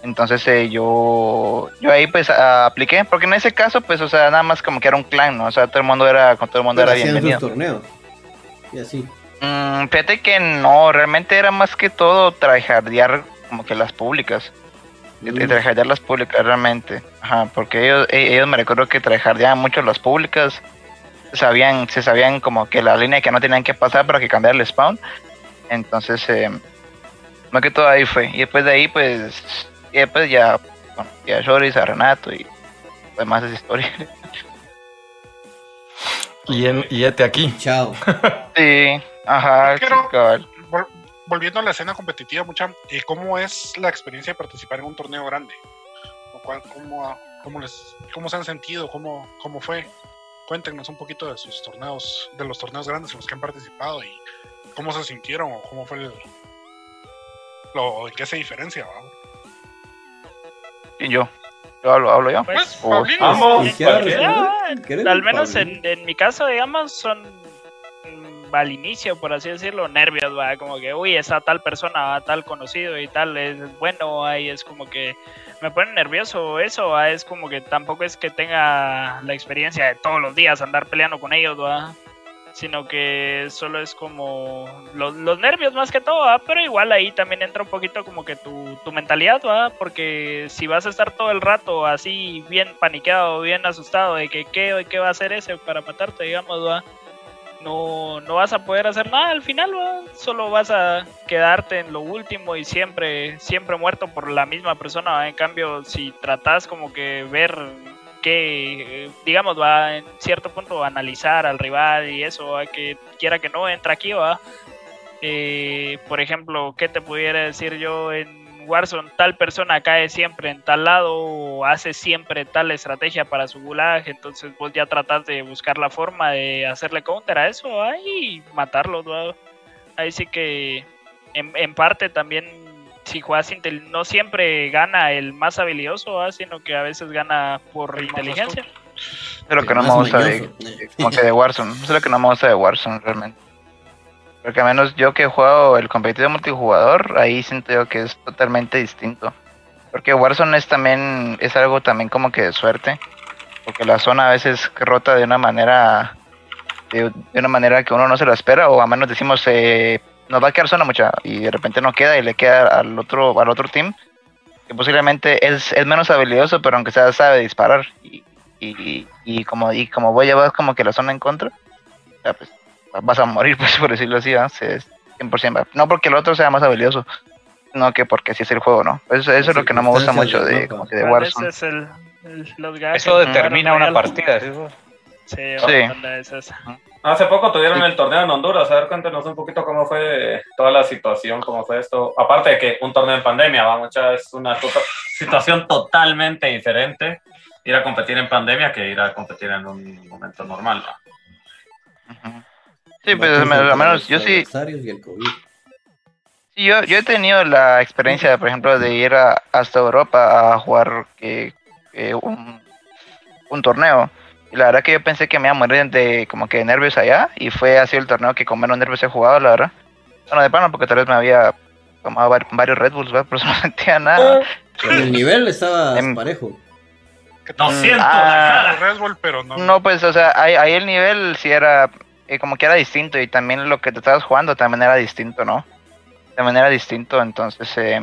Entonces eh, yo yo ahí pues ah, apliqué, porque en ese caso pues o sea nada más como que era un clan, ¿no? O sea todo el mundo era, con todo el mundo Pero era bienvenido. torneos. Y así. Mm, fíjate que no, realmente era más que todo tryhardear como que las públicas. Mm. Tryhardear las públicas realmente. Ajá, porque ellos, e- ellos me recuerdo que tryhardeaban mucho las públicas. Sabían, se sabían como que la línea que no tenían que pasar para que cambiar el spawn. Entonces, eh, más que todo ahí fue. Y después de ahí, pues, y después ya conocí a Shoris, a Renato y demás es historia. Y, en, y este aquí. Chao. sí, ajá, Quiero-. Vol- volviendo a la escena competitiva, mucha, ¿y ¿cómo es la experiencia de participar en un torneo grande? ¿O cuál- ¿Cómo, cómo, les, cómo se han sentido? ¿Cómo, ¿Cómo fue? Cuéntenos un poquito de sus torneos, de los torneos grandes en los que han participado y cómo se sintieron o cómo fue el, lo, en qué se diferencia. Y yo, yo hablo, hablo yo. Pues, O- Pablín, Ambos, ¿Y quiere cualquiera. responder? ¿Quieres, al menos en, en mi caso, digamos, son mm, al inicio, por así decirlo, nervios, va, como que, uy, esa tal persona, tal conocido y tal, es bueno, ahí es como que me pone nervioso eso, es como que tampoco es que tenga la experiencia de todos los días andar peleando con ellos, va, sino que solo es como los, nervios más que todo, pero igual ahí también entra un poquito como que tu, tu mentalidad, ¿va? porque si vas a estar todo el rato así bien paniqueado, bien asustado de que qué, qué va a hacer ese para matarte, digamos, ¿va? No, no vas a poder hacer nada al final, solo vas a quedarte en lo último y siempre, siempre muerto por la misma persona. En cambio, si tratas como que ver que, digamos, va en cierto punto analizar al rival y eso, ¿va? que quiera que no entra aquí, va. Eh, por ejemplo, ¿qué te pudiera decir yo en Warzone? Tal persona cae siempre en tal lado o hace siempre tal estrategia para su gulag, entonces vos ya tratas de buscar la forma de hacerle counter a eso ¿va? y matarlo. ¿va? Ahí sí que en, en parte también si juegas intel- no siempre gana el más habilidoso, ¿va? sino que a veces gana por inteligencia. Es lo que no me gusta de, como que de Warzone. Es lo que no me gusta de Warzone realmente. Porque al menos yo que jugado el competitivo multijugador, ahí siento yo que es totalmente distinto. Porque Warzone es también, es algo también como que de suerte. Porque la zona a veces rota de una manera, de, una manera que uno no se la espera, o a menos decimos, eh, nos va a quedar zona mucha, y de repente no queda y le queda al otro, al otro team, que posiblemente es, es menos habilidoso, pero aunque sea sabe disparar. Y, y, y como, y como voy a llevar como que la zona en contra, ya, pues, vas a morir, pues por decirlo así. Sí, es 100%. va. No porque el otro sea más habilidoso, sino que porque así es el juego, ¿no? Eso, eso es lo que no me gusta mucho de, como que de Warzone. es el, el- los gajes Eso determina una partida. ¿sí? Sí, Sí. onda, es esa. Hace poco tuvieron el torneo en Honduras. A ver, cuéntenos un poquito cómo fue toda la situación, cómo fue esto. Aparte de que un torneo en pandemia, va, mucha, es una tota- situación totalmente diferente ir a competir en pandemia que ir a competir en un momento normal. ¿va? Ujú. Sí, pues al menos- yo sí, Adversarios y el COVID. sí, yo, yo he tenido la experiencia, por ejemplo, de ir a- hasta Europa a jugar que, que un, un torneo. Y la verdad que yo pensé que me iba a morir de como que de nervios allá. Y fue así el torneo que con menos nervios he jugado, la verdad. Bueno, de plano, porque tal vez me había tomado var- varios Red Bulls, ¿verdad? pero eso no sentía nada. El nivel estaba Em, parejo. No te- siento Ah. la cara. Red Bull, pero no. No, pues, o sea, ahí, ahí el nivel sí era, eh, como que era distinto y también lo que te estabas jugando también era distinto, ¿no? También era distinto, entonces, eh,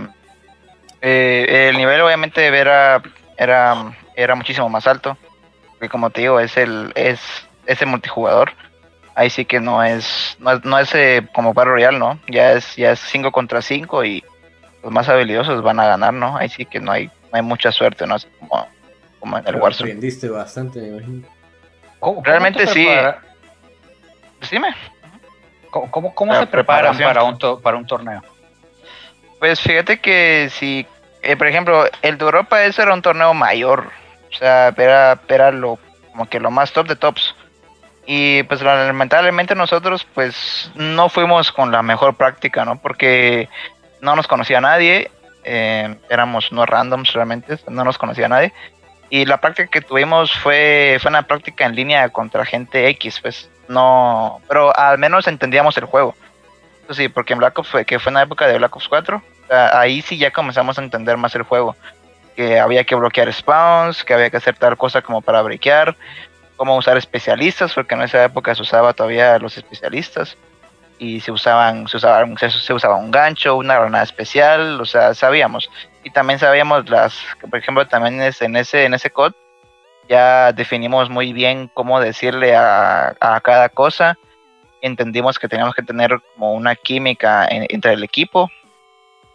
eh, el nivel obviamente era, era, era muchísimo más alto, porque como te digo, es el, es, es el multijugador, ahí sí que no es, no es, no es eh, como Battle Royale, ¿no? Ya es, ya es 5 contra 5 y los más habilidosos van a ganar, ¿no? Ahí sí que no hay, no hay mucha suerte, ¿no? Así como, como en el Pero Warzone. Aprendiste bastante, me imagino. ¿Cómo- cómo Realmente te sí. prepara- Decime. ¿Cómo, cómo, cómo se preparan para un, to- para un torneo? Pues fíjate que si, eh, por ejemplo, el de Europa ese era un torneo mayor, o sea, era, era lo, como que lo más top de tops. Y pues la- lamentablemente nosotros pues no fuimos con la mejor práctica, ¿no? Porque no nos conocía nadie, eh, éramos no randoms realmente, no nos conocía nadie. Y la práctica que tuvimos fue, fue una práctica en línea contra gente X, pues no, pero al menos entendíamos el juego. Sí, porque en Black Ops fue, que fue en la época de Black Ops 4, o sea, ahí sí ya comenzamos a entender más el juego. Que había que bloquear spawns, que había que hacer tal cosa como para breakear, cómo usar especialistas, porque en esa época se usaba todavía los especialistas. Y se usaban, se usaban, se, se usaba un gancho, una granada especial, o sea, sabíamos. Y también sabíamos las, por ejemplo, también en ese, en ese COD ya definimos muy bien cómo decirle a, a cada cosa entendimos que teníamos que tener como una química en- entre el equipo.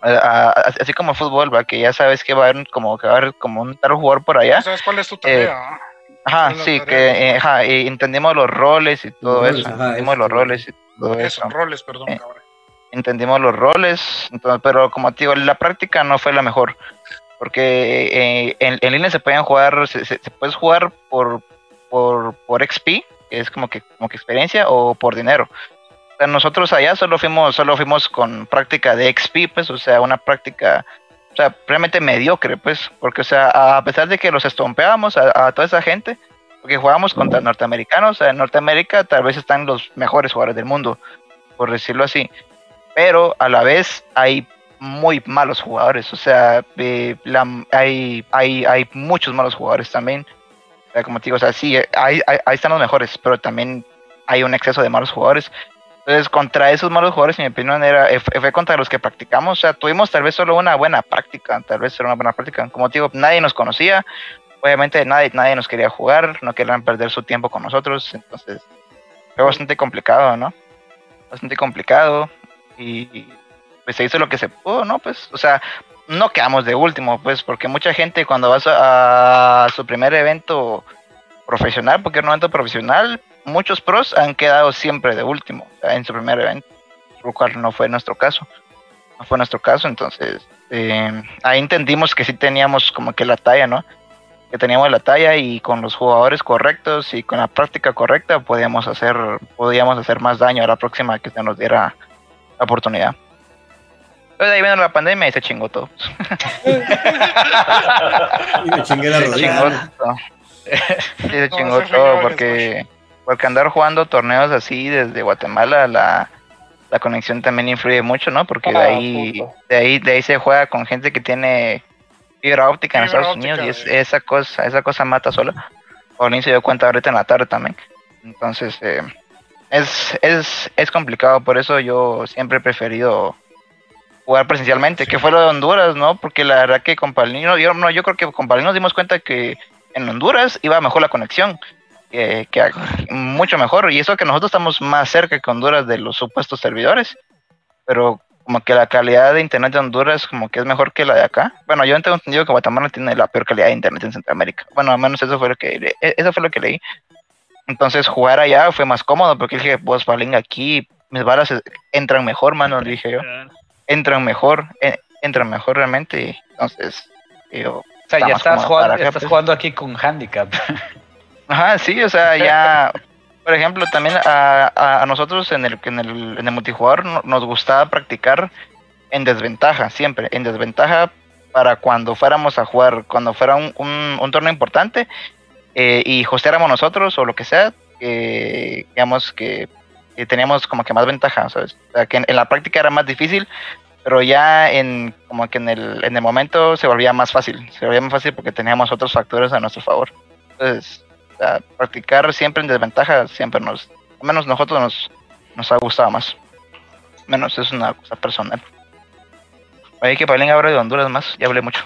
A- a- así como el fútbol, ¿va? que ya sabes que va a haber como que va a haber como un tal jugador por allá. ¿Sabes cuál es tu tarea? Ajá, son las sí, que eh, ajá, y entendimos los roles y todo roles, eso. ajá, entendimos los roles y todo Eso, eso. roles, perdón, Eh, entendimos los roles, entonces, pero como te digo, la práctica no fue la mejor, porque eh, en, en línea se pueden jugar, se, se, se puedes jugar por, por, por XP, que es como que, como que experiencia, o por dinero. O sea, nosotros allá solo fuimos, solo fuimos con práctica de XP, pues, o sea, una práctica, o sea, realmente mediocre, pues, porque, o sea, a pesar de que los estompeábamos a, a toda esa gente, porque jugábamos contra norteamericanos, o sea, en Norteamérica tal vez están los mejores jugadores del mundo, por decirlo así pero a la vez hay muy malos jugadores, o sea, eh, hay, hay, hay muchos malos jugadores también. O sea, como te digo, o sea, sí, hay- ahí están los mejores, pero también hay un exceso de malos jugadores. Entonces, contra esos malos jugadores, en mi opinión, era, eh, fue contra los que practicamos. O sea, tuvimos tal vez solo una buena práctica, tal vez era una buena práctica. Como te digo, nadie nos conocía. Obviamente, nadie, nadie nos quería jugar, no querían perder su tiempo con nosotros. Entonces, fue bastante complicado, ¿no? Bastante complicado. Y, pues se hizo lo que se pudo, ¿no? Pues, o sea, no quedamos de último, pues, porque mucha gente cuando vas a, su primer evento profesional, porque era un evento profesional, muchos pros han quedado siempre de último en su primer evento, lo cual no fue nuestro caso. No fue nuestro caso, entonces eh, ahí entendimos que sí teníamos como que la talla, ¿no? Que teníamos la talla y con los jugadores correctos y con la práctica correcta podíamos hacer, podíamos hacer más daño a la próxima que se nos diera la oportunidad. Pero de ahí vino la pandemia y se chingó todo. Y me chingué la Se rodilla. chingó todo. Sí, se chingó todo porque, porque andar jugando torneos así desde Guatemala, la, la conexión también influye mucho, ¿no? Porque de Ah, ahí, puto. de ahí, de ahí se juega con gente que tiene fibra óptica en Fibra Estados óptica, Unidos y es- esa cosa, esa cosa mata sola. Paulín se dio cuenta ahorita en la tarde también. Entonces, eh, es, es, es complicado, por eso yo siempre he preferido jugar presencialmente, que fue lo de Honduras, ¿no? Porque la verdad que con Paulino, yo, no, yo creo que con Paulino nos dimos cuenta que en Honduras iba mejor la conexión, que, mucho mejor, y eso que nosotros estamos más cerca que Honduras de los supuestos servidores, pero como que la calidad de internet de Honduras como que es mejor que la de acá. Bueno, yo tengo entendido que Guatemala tiene la peor calidad de internet en Centroamérica. Bueno, al menos eso fue lo que e- eso fue lo que leí. Entonces jugar allá fue más cómodo porque dije, pues Paulín aquí mis balas entran mejor, mano, le dije yo. Entran mejor, eh, entran mejor realmente. y Entonces, yo O sea, está ya estás, cómodo jugando, para acá, estás pues. jugando aquí con handicap. Ajá, sí, o sea, ya, por ejemplo, también a, a- a nosotros en el, en el, en el multijugador no- nos gustaba practicar en desventaja, siempre, en desventaja para cuando fuéramos a jugar, cuando fuera un, un, un torneo importante eh, y hosteáramos nosotros o lo que sea, que digamos que, que teníamos como que más ventaja, ¿sabes? O sea, que en, la práctica era más difícil, pero ya en como que en el, en el momento se volvía más fácil, se volvía más fácil porque teníamos otros factores a nuestro favor. Entonces, practicar siempre en desventaja siempre nos, al menos nosotros nos, nos ha gustado más. Menos es una cosa personal. Oye, que Paulín habla de Honduras más, ya hablé mucho.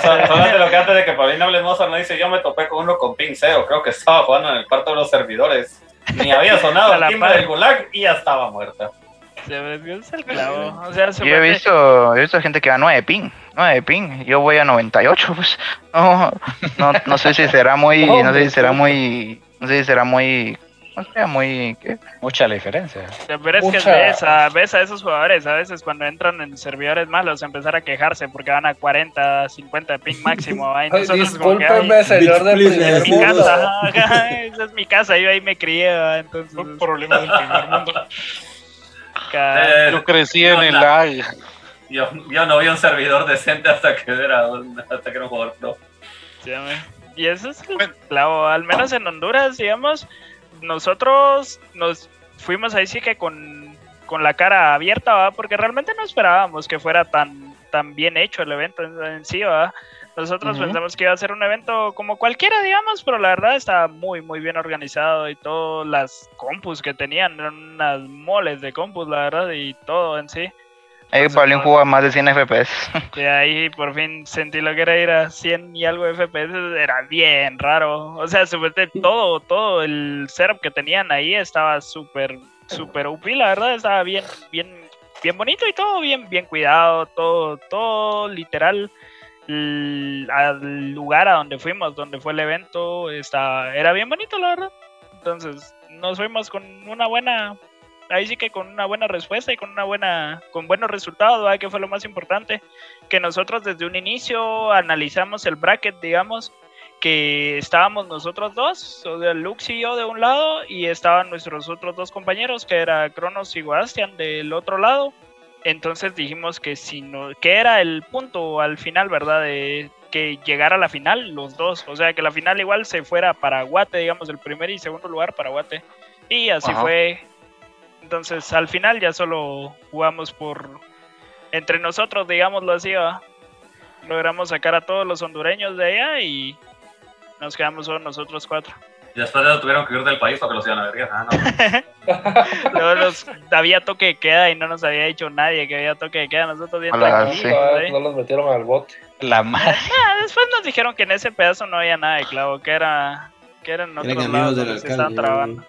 Solamente lo que antes de que Paulina hable Mozart no dice, yo me topé con uno con ping cero, creo que estaba jugando en el cuarto de los servidores. Ni había sonado el la timbre del gulag y ya estaba muerta. Se el clavo. O sea, Yo he visto, he visto gente que va a 9 ping, 9 ping, yo voy a 98, pues no, no, no sé si será muy, no sé si será muy, no sé si será muy, no sé, muy, ¿qué? Mucha la diferencia. Pero es que ves a, ves a esos jugadores a veces cuando entran en servidores malos empezar a quejarse porque van a 40, 50 de ping máximo. Ahí Ay, ay, señor de primer es mi mundo. casa, ajá, esa es mi casa, yo ahí me crié, ¿va? entonces... Un problema del primer mundo. Eh, Yo crecí en el lag. Yo, yo no vi un servidor decente hasta que era, un- hasta que era un jugador pro. Sí. Y eso es el clavo, al menos en Honduras, digamos, nosotros nos fuimos ahí sí que con, con la cara abierta, ¿va? porque realmente no esperábamos que fuera tan, tan bien hecho el evento en, en sí, ¿va? Nosotros pensamos que iba a ser un evento como cualquiera, digamos, pero la verdad estaba muy, muy bien organizado y todas las compus que tenían, eran unas moles de compus, la verdad, y todo en sí. Ahí no- juega más de 100 FPS. y ahí por fin sentí lo que era ir a 100 y algo de FPS, era bien raro. O sea, supuestamente todo, todo el setup que tenían ahí estaba súper, súper OP, la verdad, estaba bien, bien, bien bonito y todo bien, bien cuidado, todo, todo literal. l- al lugar a donde fuimos, donde fue el evento, está, era bien bonito, la verdad. Entonces, nos fuimos con una buena, ahí sí que con una buena respuesta y con una buena, con buenos resultados, ¿verdad? que fue lo más importante, que nosotros desde un inicio analizamos el bracket, digamos, que estábamos nosotros dos, o sea, Lux y yo de un lado, y estaban nuestros otros dos compañeros, que era Cronos y Guastian del otro lado. Entonces dijimos que si no, que era el punto al final, ¿verdad? De que llegara a la final los dos, o sea, que la final igual se fuera para Guate, digamos, el primer y segundo lugar para Guate. Y así Ajá. fue. Entonces, al final ya solo jugamos por entre nosotros, digámoslo así, ¿va? logramos sacar a todos los hondureños de allá y nos quedamos solo nosotros cuatro. Y después de eso tuvieron que ir del país porque los iban a ver. Ah, no. Había toque de queda y no nos había dicho nadie que había toque de queda. Nosotros bien Hola, tranquilos, Ah, ¿eh? No los metieron al bote. La madre. Ah, después nos dijeron que en ese pedazo no había nada de clavo, que era que eran otros lados donde se estaban trabando.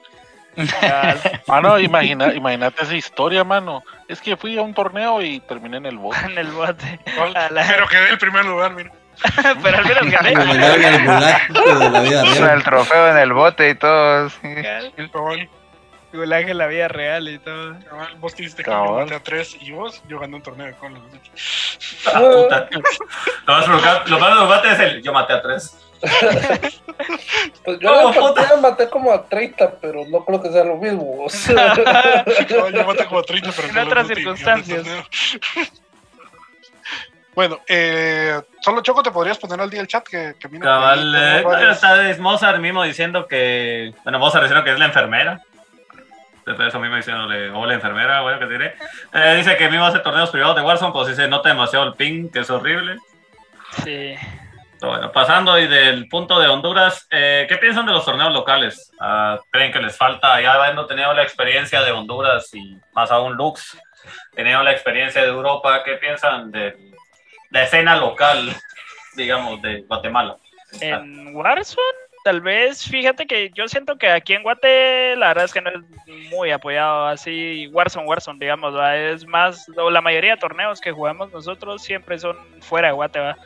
Mano, imagina, imagínate esa historia, mano. Es que fui a un torneo y terminé en el bote. en el bote. La- Pero quedé en el primer lugar, mira. Pero al menos Me gané. Con el trofeo en el bote y todo. sí. Gulag en la vida real y todo. cabal, vos te diste que Cabal. yo maté a tres y vos, yo gané un torneo de colos. Ah, puta. Lo más provocante- lo más es el yo maté a tres. Pues yo partida maté como a 30, pero no creo que sea lo mismo. Cabal, yo maté como 30, pero En no otras circunstancias. Bueno, eh, solo Choco, ¿te podrías poner al día el chat? Que, que mira, Cabal, eh, está es Mozart mismo diciendo que. Bueno, Mozart diciendo que es la enfermera. Después eso mismo diciéndole, o la enfermera, bueno, que diré. Eh, dice que mismo hace torneos privados de Warzone, pues sí se nota demasiado el ping, que es horrible. Sí. Pasando y del punto de Honduras, eh, ¿qué piensan de los torneos locales? Ah, ¿Creen que les falta, ya habiendo tenido la experiencia de Honduras y más aún Lux, teniendo la experiencia de Europa, ¿qué piensan de la escena local, digamos, de Guatemala? En Warzone, tal vez, fíjate que yo siento que aquí en Guate, la verdad es que no es muy apoyado así, Warzone, Warzone, digamos, es más, la mayoría de torneos que jugamos nosotros siempre son fuera de Guate, ¿va?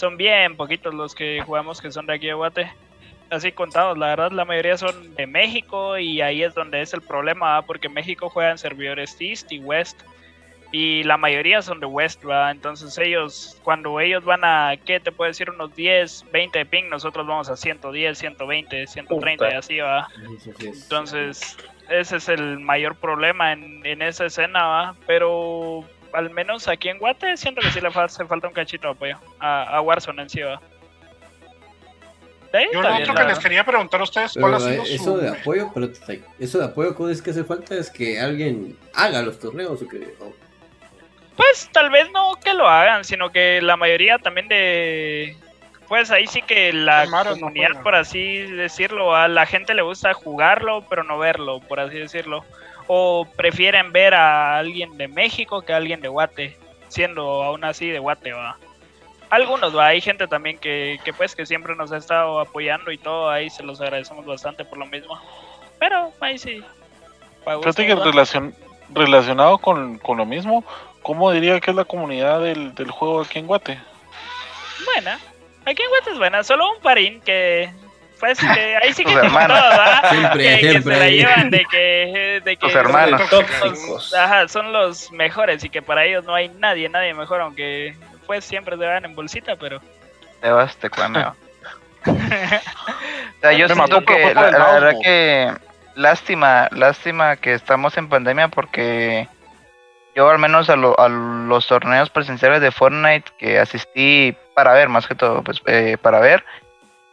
Son bien poquitos los que jugamos que son de aquí de Guate. Así contados, la verdad la mayoría son de México y ahí es donde es el problema, ¿va? porque México juega en servidores East y West y la mayoría son de West, ¿va? Entonces ellos, cuando ellos van a, ¿qué te puedo decir? Unos 10, 20 de ping, nosotros vamos a 110, 120, 130 y Puta. así, ¿va? Entonces, ese es el mayor problema en, en esa escena, ¿va? Pero al menos aquí en Guate siento que sí le hace falta un cachito de apoyo a, a Warzone en sí, ¿va? Yo lo otro que les quería preguntar a ustedes, Pero, ¿cuál ha sido eh, eso su... de apoyo, pero eso de apoyo, ¿cómo es que hace falta? Es que alguien haga los torneos o que. o- Pues tal vez no que lo hagan, sino que la mayoría también de... Pues ahí sí que la no comunidad, por así decirlo, a la gente le gusta jugarlo, pero no verlo, por así decirlo. O prefieren ver a alguien de México que a alguien de Guate, siendo aún así de Guate, va. Algunos, va, hay gente también que, que pues que siempre nos ha estado apoyando y todo, ahí se los agradecemos bastante por lo mismo. Pero ahí sí. Fíjate que relacion- relacionado con, con lo mismo, ¿cómo diría que es la comunidad del, del juego aquí en Guate? Buena. Aquí en Guate es buena. Solo un parín que. Pues que ahí sí que todos, ¿verdad? Siempre, que, que siempre se la llevan de que. De que Tus hermanos. Tóxicos. Ajá, son los mejores y que para ellos no hay nadie, nadie mejor, aunque pues siempre se van en bolsita, pero. Te vas, te cuame. O sea, yo Me siento que la, verdad que lástima, lástima que estamos en pandemia porque yo al menos a, lo- a los torneos presenciales de Fortnite que asistí para ver, más que todo, pues eh, para ver,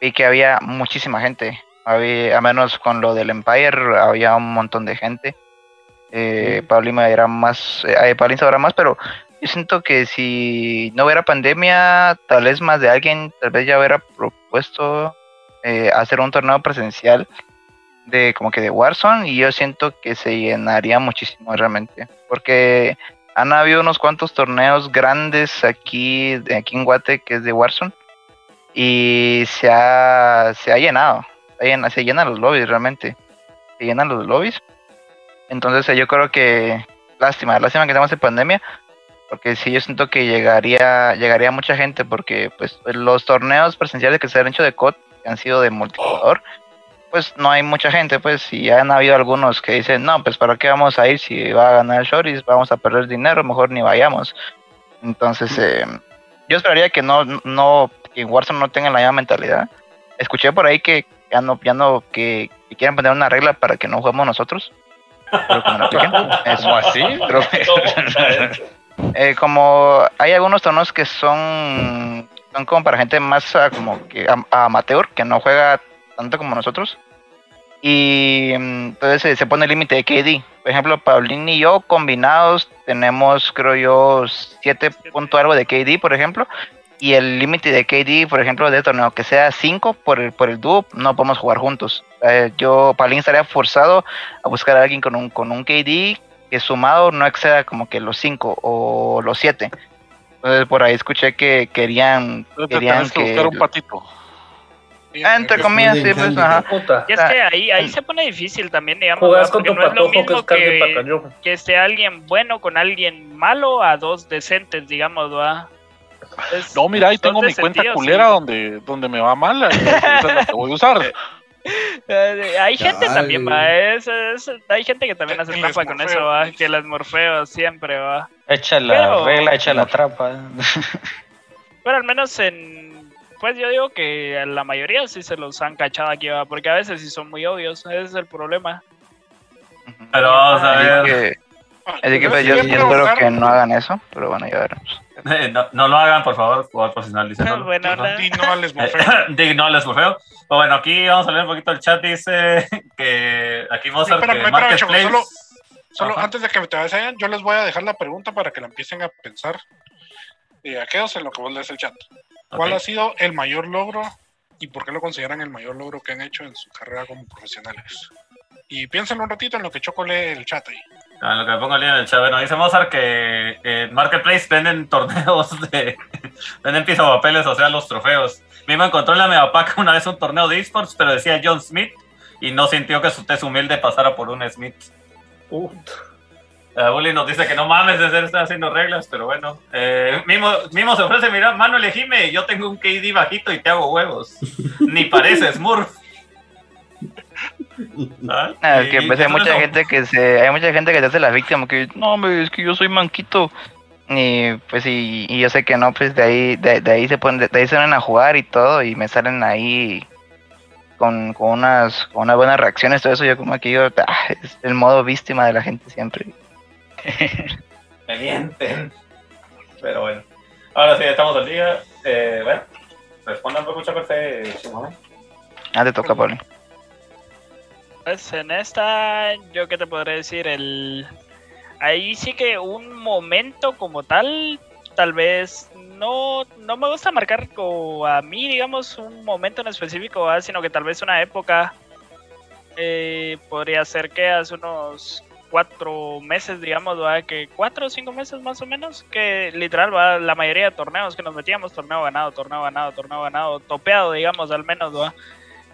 vi que había muchísima gente. Había, a menos con lo del Empire, había un montón de gente. Eh, Paulín me dirá más, eh, Paulín sabrá más, pero yo siento que si no hubiera pandemia, tal vez más de alguien, tal vez ya hubiera propuesto eh, hacer un torneo presencial de como que de Warzone y yo siento que se llenaría muchísimo realmente, porque han habido unos cuantos torneos grandes aquí, aquí en Guate que es de Warzone y se ha, se ha llenado, se, llena, se llenan los lobbies realmente, se llenan los lobbies, entonces yo creo que lástima, lástima que estamos en pandemia, porque sí yo siento que llegaría llegaría mucha gente porque pues los torneos presenciales que se han hecho de COD que han sido de multijugador pues no hay mucha gente pues y han habido algunos que dicen no pues para qué vamos a ir si va a ganar Shoris vamos a perder dinero mejor ni vayamos entonces eh, yo esperaría que no no que Warzone no tenga la misma mentalidad. Escuché por ahí que ya no ya no que, que quieran poner una regla para que no juguemos nosotros. Que. ¿Cómo así? Eh, como hay algunos torneos que son son como para gente más ah, como que am- amateur que no juega tanto como nosotros. Y mm, entonces se, se pone el límite de KD por ejemplo Paulín y yo combinados tenemos creo yo 7 punto algo de KD por ejemplo y el límite de KD, por ejemplo, de torneo que sea 5 por el, por el dúo, no podemos jugar juntos. Eh, yo, Palín, estaría forzado a buscar a alguien con un, con un KD que sumado no exceda como que los 5 o los 7. Entonces por ahí escuché que querían, querían que buscar un patito. Ah, entre comillas, sí, pues, ajá. Y es que ahí, ahí se pone difícil también, digamos, Jugás porque tu no es lo mismo que, que esté alguien bueno con alguien malo a dos decentes, digamos, ¿va? Es- No, mira, ahí tengo mi cuenta sentido, culera sí. donde, donde me va mal. Esa es la que voy a usar. Eh, hay gente Dale. también, va. Es, es- hay gente que también hace trampa con eso, va. Que las morfeo siempre, va. Echa la Pero- regla, echa la trampa. Pero al menos en. Pues yo digo que a la mayoría sí se los han cachado aquí, va. Porque a veces sí son muy obvios. Ese es el problema. Pero vamos a Así ver. que, Ah, así que, pues, yo, espero que no hagan eso, pero bueno, ya veremos. Eh, no, no lo hagan, por favor, jugador profesional. Dice, no, Bueno, no, la- Di no al Eh, esmorfeo. di- no les morfeo. Pero bueno, aquí vamos a leer un poquito el chat. Dice que aquí Mozart Espérame, que espérame, solo- Solo antes de que me te vayan, yo les voy a dejar la pregunta para que la empiecen a pensar. Y a quedos en lo que vos lees el chat. ¿Cuál ha sido el mayor logro y por qué lo consideran el mayor logro que han hecho en su carrera como profesionales? Y piensen un ratito en lo que Choco lee el chat ahí. Ah, lo que me pongo el en el chat. Bueno, dice Mozart que en Marketplace venden torneos de. venden pisapapeles, o sea, los trofeos. Mismo encontró en la Megapack una vez un torneo de esports, pero decía John Smith y no sintió que su test humilde pasara por un Smith. Puta. Uh, Bully nos dice que no mames de ser está haciendo reglas, pero bueno. Eh, Mimo, Mimo se ofrece, mira, mano, elegime, yo tengo un KD bajito y te hago huevos. Ni pareces Smurf. ¿Ah? Ah, que pues, hay mucha gente que se hay mucha gente que se hace la víctima que no hombre, es que yo soy manquito y pues y, y yo sé que no pues de ahí de, de ahí se ponen de, de ahí se ponen a jugar y todo y me salen ahí con, con unas con unas buenas reacciones todo eso yo como que yo ah, es el modo víctima de la gente siempre Me mienten. Pero bueno. Ahora sí, estamos al día. Eh, bueno, respondan por mucha perfección. ah te toca Pablo Pues en esta, yo qué te podré decir, el ahí sí que un momento como tal, tal vez no, no me gusta marcar como a mí, digamos, un momento en específico, sino que tal vez una época eh, podría ser que hace unos cuatro meses, digamos, ¿va? que cuatro o cinco meses más o menos, que literal va la mayoría de torneos que nos metíamos, torneo ganado, torneo ganado, torneo ganado, topeado, digamos, al menos, ¿va?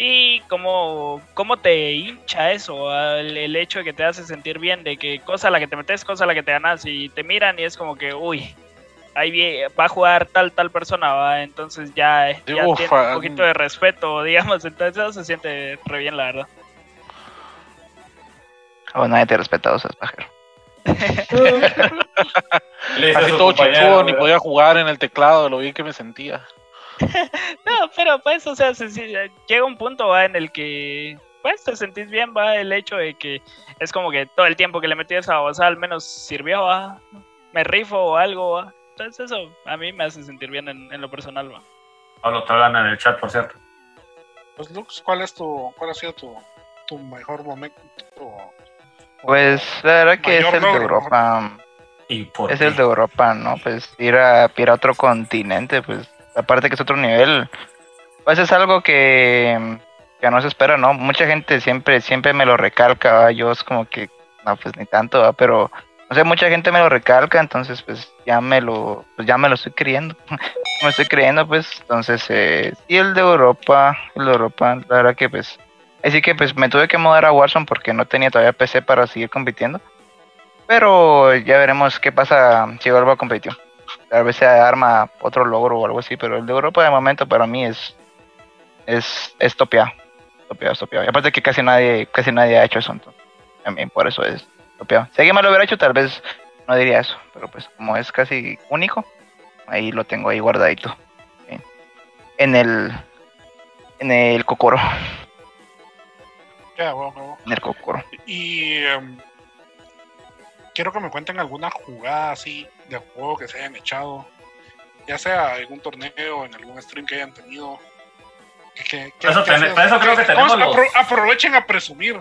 Y cómo, cómo te hincha eso, el, el hecho de que te hace sentir bien, de que cosa a la que te metes, cosa a la que te ganas, y te miran y es como que, uy, ahí va a jugar tal, tal persona, ¿va? entonces ya, ya Uf, tiene un ah, poquito de respeto, digamos, entonces eso se siente re bien, la verdad. o nadie te respeta o sea, es pajero Le dice a Así todo ni ¿verdad? podía jugar en el teclado de lo bien que me sentía. No, pero pues, o sea, se- se- llega un punto ¿va? en el que, pues, te sentís bien, va, el hecho de que es como que todo el tiempo que le metí a esa babosada al menos sirvió, va, me rifo o algo, va. Entonces eso a mí me hace sentir bien en, en lo personal, va. No lo tragan en el chat, por cierto. Pues Lux, ¿cuál es tu, cuál ha sido tu, tu mejor momento? o- pues la verdad que es el de Europa ¿Y por Es qué? el de Europa, ¿no? Pues ir a, ir a otro continente, pues aparte que es otro nivel, pues es algo que, que no se espera, ¿no? Mucha gente siempre siempre me lo recalca, yo es como que, no, pues ni tanto, ¿va? pero, no sé, mucha gente me lo recalca, entonces pues ya me lo, pues ya me lo estoy creyendo, me estoy creyendo, pues, entonces, eh, sí, el de Europa, el de Europa, la verdad que pues, así que pues me tuve que mudar a Warzone porque no tenía todavía PC para seguir compitiendo. Pero ya veremos qué pasa si vuelvo a competir. Tal vez se arma otro logro o algo así, pero el de Europa de momento para mí es es, es topeado. Topeado, topeado. Y aparte que casi nadie, casi nadie ha hecho eso, entonces también por eso es topeado. Si alguien me lo hubiera hecho, tal vez no diría eso. Pero pues como es casi único, ahí lo tengo ahí guardadito. ¿sí? En el en el cocoro. Bueno. En el cocoro. Y em, quiero que me cuenten alguna jugada así de juego que se hayan echado, ya sea en un torneo, en algún stream que hayan tenido. Que- que- Eso que- para eso creo que tenemos apro- aprovechen a presumir.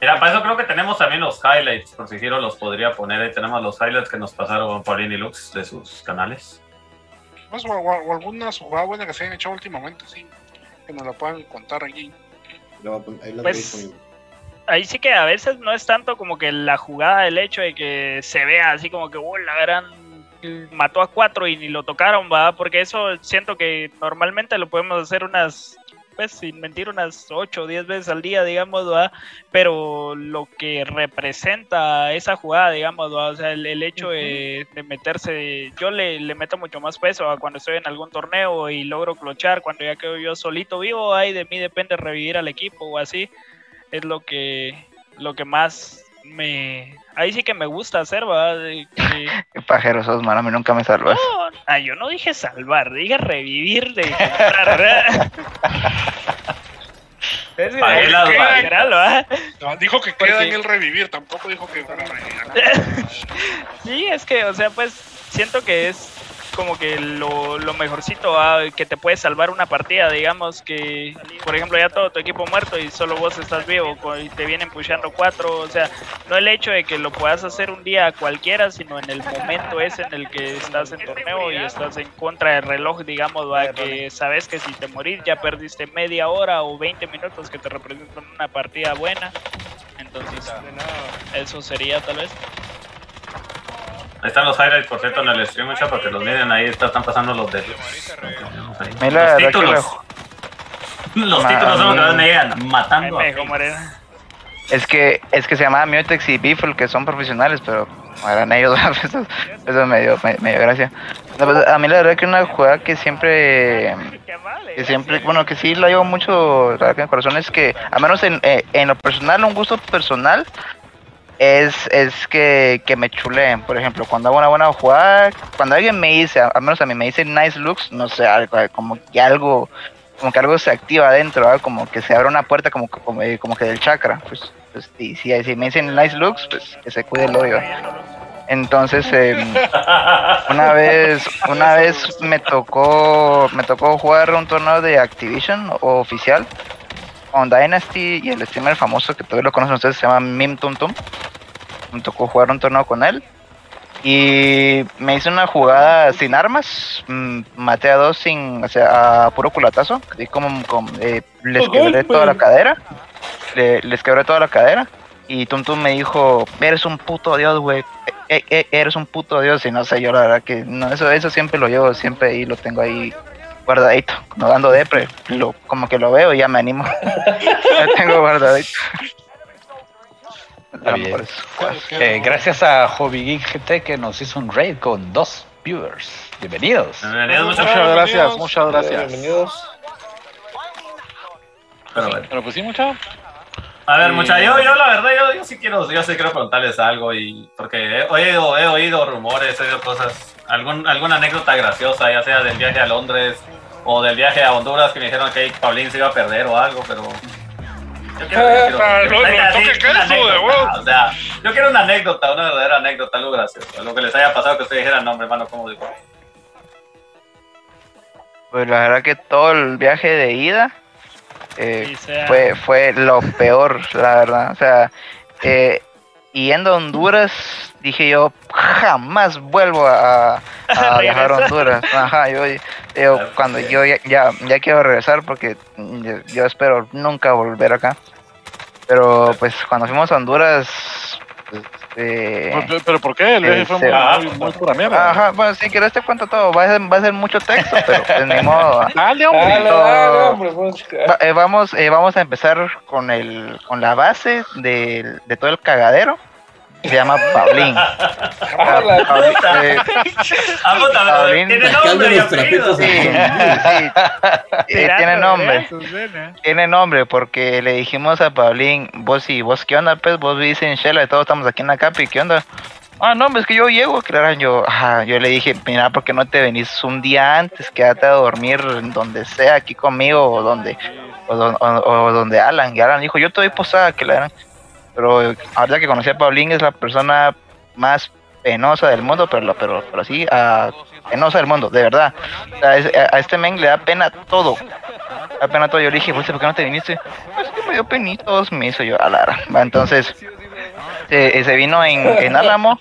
Mira, para eso creo que tenemos también los highlights, por si Giro los podría poner. Ahí tenemos los highlights que nos pasaron Paulín y Lux de sus canales. pues, o, o- o alguna jugada buena que se hayan hecho últimamente, sí, que nos la puedan contar aquí. A pon- ahí lo Pues. Ahí sí que a veces no es tanto como que la jugada, el hecho de que se vea así como que, "Uh, la gran mató a cuatro y ni lo tocaron, va, porque eso siento que normalmente lo podemos hacer unas, pues sin mentir, unas 8 o 10 veces al día, digamos, va, pero lo que representa esa jugada, digamos, va, o sea, el, el hecho de, de meterse, yo le, le meto mucho más peso a cuando estoy en algún torneo y logro clochar, cuando ya quedo yo solito vivo, ahí de mí depende revivir al equipo o así, es lo que, lo que más me... Ahí sí que me gusta hacer, va, de que- Qué pajero sos. A mí nunca me salvas. no, ah, yo no dije salvar, dije revivir de comprar, ¿verdad? Es. No, dijo que queda Porque- en el revivir, tampoco dijo que revivir. Sí, es que, o sea, pues siento que es como que lo, lo mejorcito ah, que te puede salvar una partida, digamos que, por ejemplo, ya todo tu equipo muerto y solo vos estás vivo y te vienen pushando cuatro, o sea, no el hecho de que lo puedas hacer un día cualquiera, sino en el momento ese en el que estás en torneo y estás en contra del reloj, digamos, va, que sabes que si te morís ya perdiste media hora o 20 minutos que te representan una partida buena, entonces eso sería tal vez. Ahí están los highlights, por cierto, en el stream, mucha, porque los miren ahí, está- están pasando los de mí la verdad los que títulos. Los Ma- títulos son los que me llegan Ahí matando. me Morena. Es que, es que se llamaba Mutex y Beefle, que son profesionales, pero eran ellos. eso, eso me, dio, me, me dio gracia. No, pues, a mí la verdad que una jugada que siempre que siempre, bueno, que sí lo llevo mucho la verdad que en el corazón es que, a menos en, eh, en lo personal, un gusto personal, es, es que, que me chuleen. Por ejemplo, cuando hago una buena jugada, cuando alguien me dice, al menos a mí me dice nice looks, no sé, algo, como que algo, como que algo se activa adentro, como que se abre una puerta como, como, eh, como que del chakra. Pues, pues y si, si me dicen nice looks, pues que se cuide el hoyo. Entonces, em, una vez, una vez me tocó, me tocó jugar un torneo de Activision o oficial con Dynasty y el streamer famoso que todavía lo conocen ustedes se llama Mim Tum Tum. Me tocó jugar un torneo con él. Y me hice una jugada sin armas, mm, maté a dos sin, o sea, a puro culatazo, y como, como, eh, les ¡A quebré toda la cadera, le- les quebré toda la cadera. Y Tum Tum me dijo, eres un puto dios, güey, e- e- eres un puto dios y no sé, yo la verdad que no, eso, eso siempre lo llevo, siempre ahí lo tengo ahí guardadito, no dando depre, lo, como que lo veo y ya me animo, lo tengo guardadito. Bien. Eh, gracias a Hobby Geek GT que nos hizo un raid con dos viewers. Bienvenidos. Bienvenidos, muchachos. Muchas gracias, Bienvenidos. muchas gracias. Bienvenidos. Pero bueno. Pero pues sí, mucha. A ver, Y- mucha, yo, yo la verdad, yo, yo sí quiero, yo sí quiero preguntarles algo y porque he oído, he oído rumores, he oído cosas, algún, alguna anécdota graciosa, ya sea del viaje a Londres o del viaje a Honduras que me dijeron que Paulín se iba a perder o algo, pero yo quiero, yo quiero- Ah, no, no, toque una queso, anécdota, huevo. o sea, yo quiero una anécdota, una verdadera anécdota, algo gracioso, algo que les haya pasado que ustedes dijeran, no, hermano, ¿cómo digo? Pues la verdad que todo el viaje de ida eh, Sí, fue, fue lo peor, la verdad. O sea, eh, yendo a Honduras, dije yo, jamás vuelvo a, a viajar a. Honduras. Ajá, yo, yo cuando yo ya, ya, ya quiero regresar porque yo, yo espero nunca volver acá. Pero pues cuando fuimos a Honduras, eh, Pero, pero ¿por qué? El viaje fue muy, Ah, muy, muy pura mierda. Ajá, bueno, si quieres te cuento todo, va a ser, va a ser mucho texto, pero pues ni modo. ¿va? Dale, hombre. Dale, dale, hombre, pues, Va- eh, vamos, eh, vamos a empezar con el, con la base del- de todo el cagadero. Se llama Paulín. Paulín, eh, tiene nombre eh, tiene nombre. Susana. Tiene nombre porque le dijimos a Paulín, vos y vos qué onda, pues vos vivís en Shela y todos estamos aquí en la Capi, ¿qué onda? Ah, no, es que yo llego, claro, yo, ajá, yo le dije, mira, ¿por qué no te venís un día antes? Quédate a dormir en donde sea, aquí conmigo o donde, o, don- o- o donde Alan. Y Alan dijo, yo te doy posada, que la eran. Pero ahorita que conocí a Paulín es la persona más penosa del mundo, pero, pero, pero sí, ah, penosa del mundo, de verdad. O sea, es- a, a este men le da pena todo. Le da pena todo. Yo le dije, "Pues, ¿por qué no te viniste? Pues que me dio penitos, me hizo yo a la Va, Entonces, se vino en, en Álamo.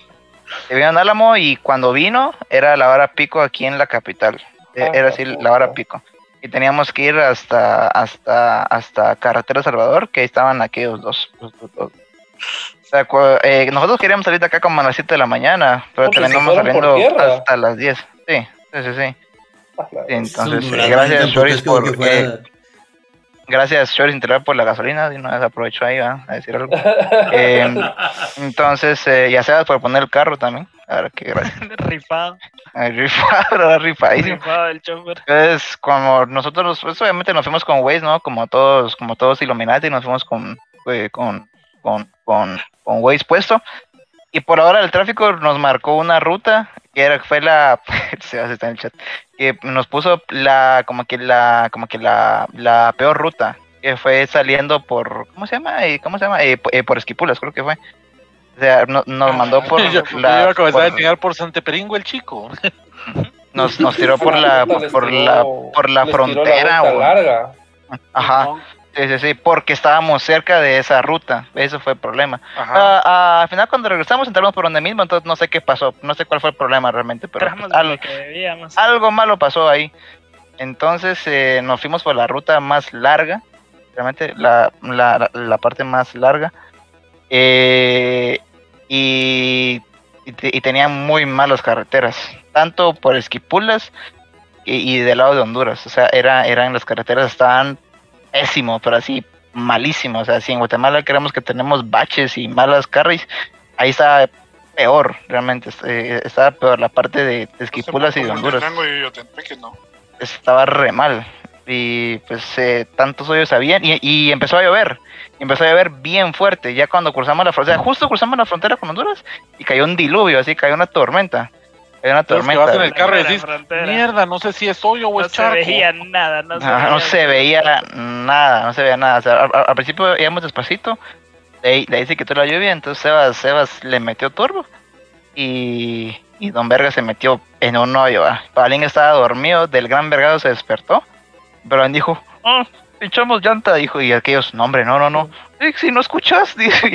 Se vino en Álamo y cuando vino era la hora pico aquí en la capital. eh, Ah, era así la hora pico. Y teníamos que ir hasta hasta hasta Carretera Salvador, que estaban aquellos dos. los- los- los. O sea, cu- eh, nosotros queríamos salir de acá como a las 7 de la mañana, pero Porque terminamos saliendo hasta las 10. Sí, sí, sí. sí. Ah, Sí, Entonces, eh, gracias tampoco Shoris es como que por fuera- gracias Shoris Integral por la gasolina, de una vez aprovecho ahí ¿va? a decir algo. Eh, entonces, eh, ya sabes por poner el carro también. A ver, qué gracias. Rifado, Ay, Rifado, rifadísimo. rifado el chofer. Entonces, como nosotros, pues, obviamente nos fuimos con Waze, ¿no? Como todos, como todos Illuminati, nos fuimos con, eh, con, con, con, con Waze puesto. Y por ahora el tráfico nos marcó una ruta que era, fue la, se está en el chat, que nos puso la, como que la, como que la, la peor ruta, que fue saliendo por, ¿cómo se llama? Eh, ¿Cómo se llama? Eh, eh, por Esquipulas, creo que fue. O sea, no- nos mandó por yo, yo la, iba a comenzar a por- enseñar por Santeperingo el chico. nos, nos tiró por la, por la, por la frontera, larga. Ajá. Sí, sí, sí, porque estábamos cerca de esa ruta. Eso fue el problema. Ah, ah, al final, cuando regresamos, entramos por donde mismo, entonces no sé qué pasó. No sé cuál fue el problema realmente, pero pues, algo malo pasó ahí. Entonces eh, nos fuimos por la ruta más larga, realmente la, la, la- parte más larga. Eh, y, y tenían muy malas carreteras, tanto por Esquipulas y, y del lado de Honduras. O sea, era, eran las carreteras estaban pésimo, pero así malísimo. O sea, si en Guatemala creemos que tenemos baches y malas carries, ahí está peor, realmente. eh, estaba peor la parte de Esquipulas y de Honduras y no. estaba re mal. Y pues eh, tantos hoyos habían y, y empezó a llover. Y empezó a llover bien fuerte. Ya cuando cruzamos la frontera, justo cruzamos la frontera con Honduras y cayó un diluvio, así cayó una tormenta. Una Entonces, que tormenta. vas en el carro y decís, mierda, no sé si es hoyo o No es se charco. veía nada, no se, Ajá, veía no se veía nada, no se veía nada. O sea, al, al principio íbamos despacito, de ahí, de ahí se quitó la lluvia, entonces Sebas, Sebas le metió turbo y, y Don Verga se metió en un hoyo. Palín estaba dormido, del gran vergado se despertó, pero él dijo, oh, pinchamos llanta, dijo, y aquellos, no hombre, no, no, no, "Eh, si no escuchas, dice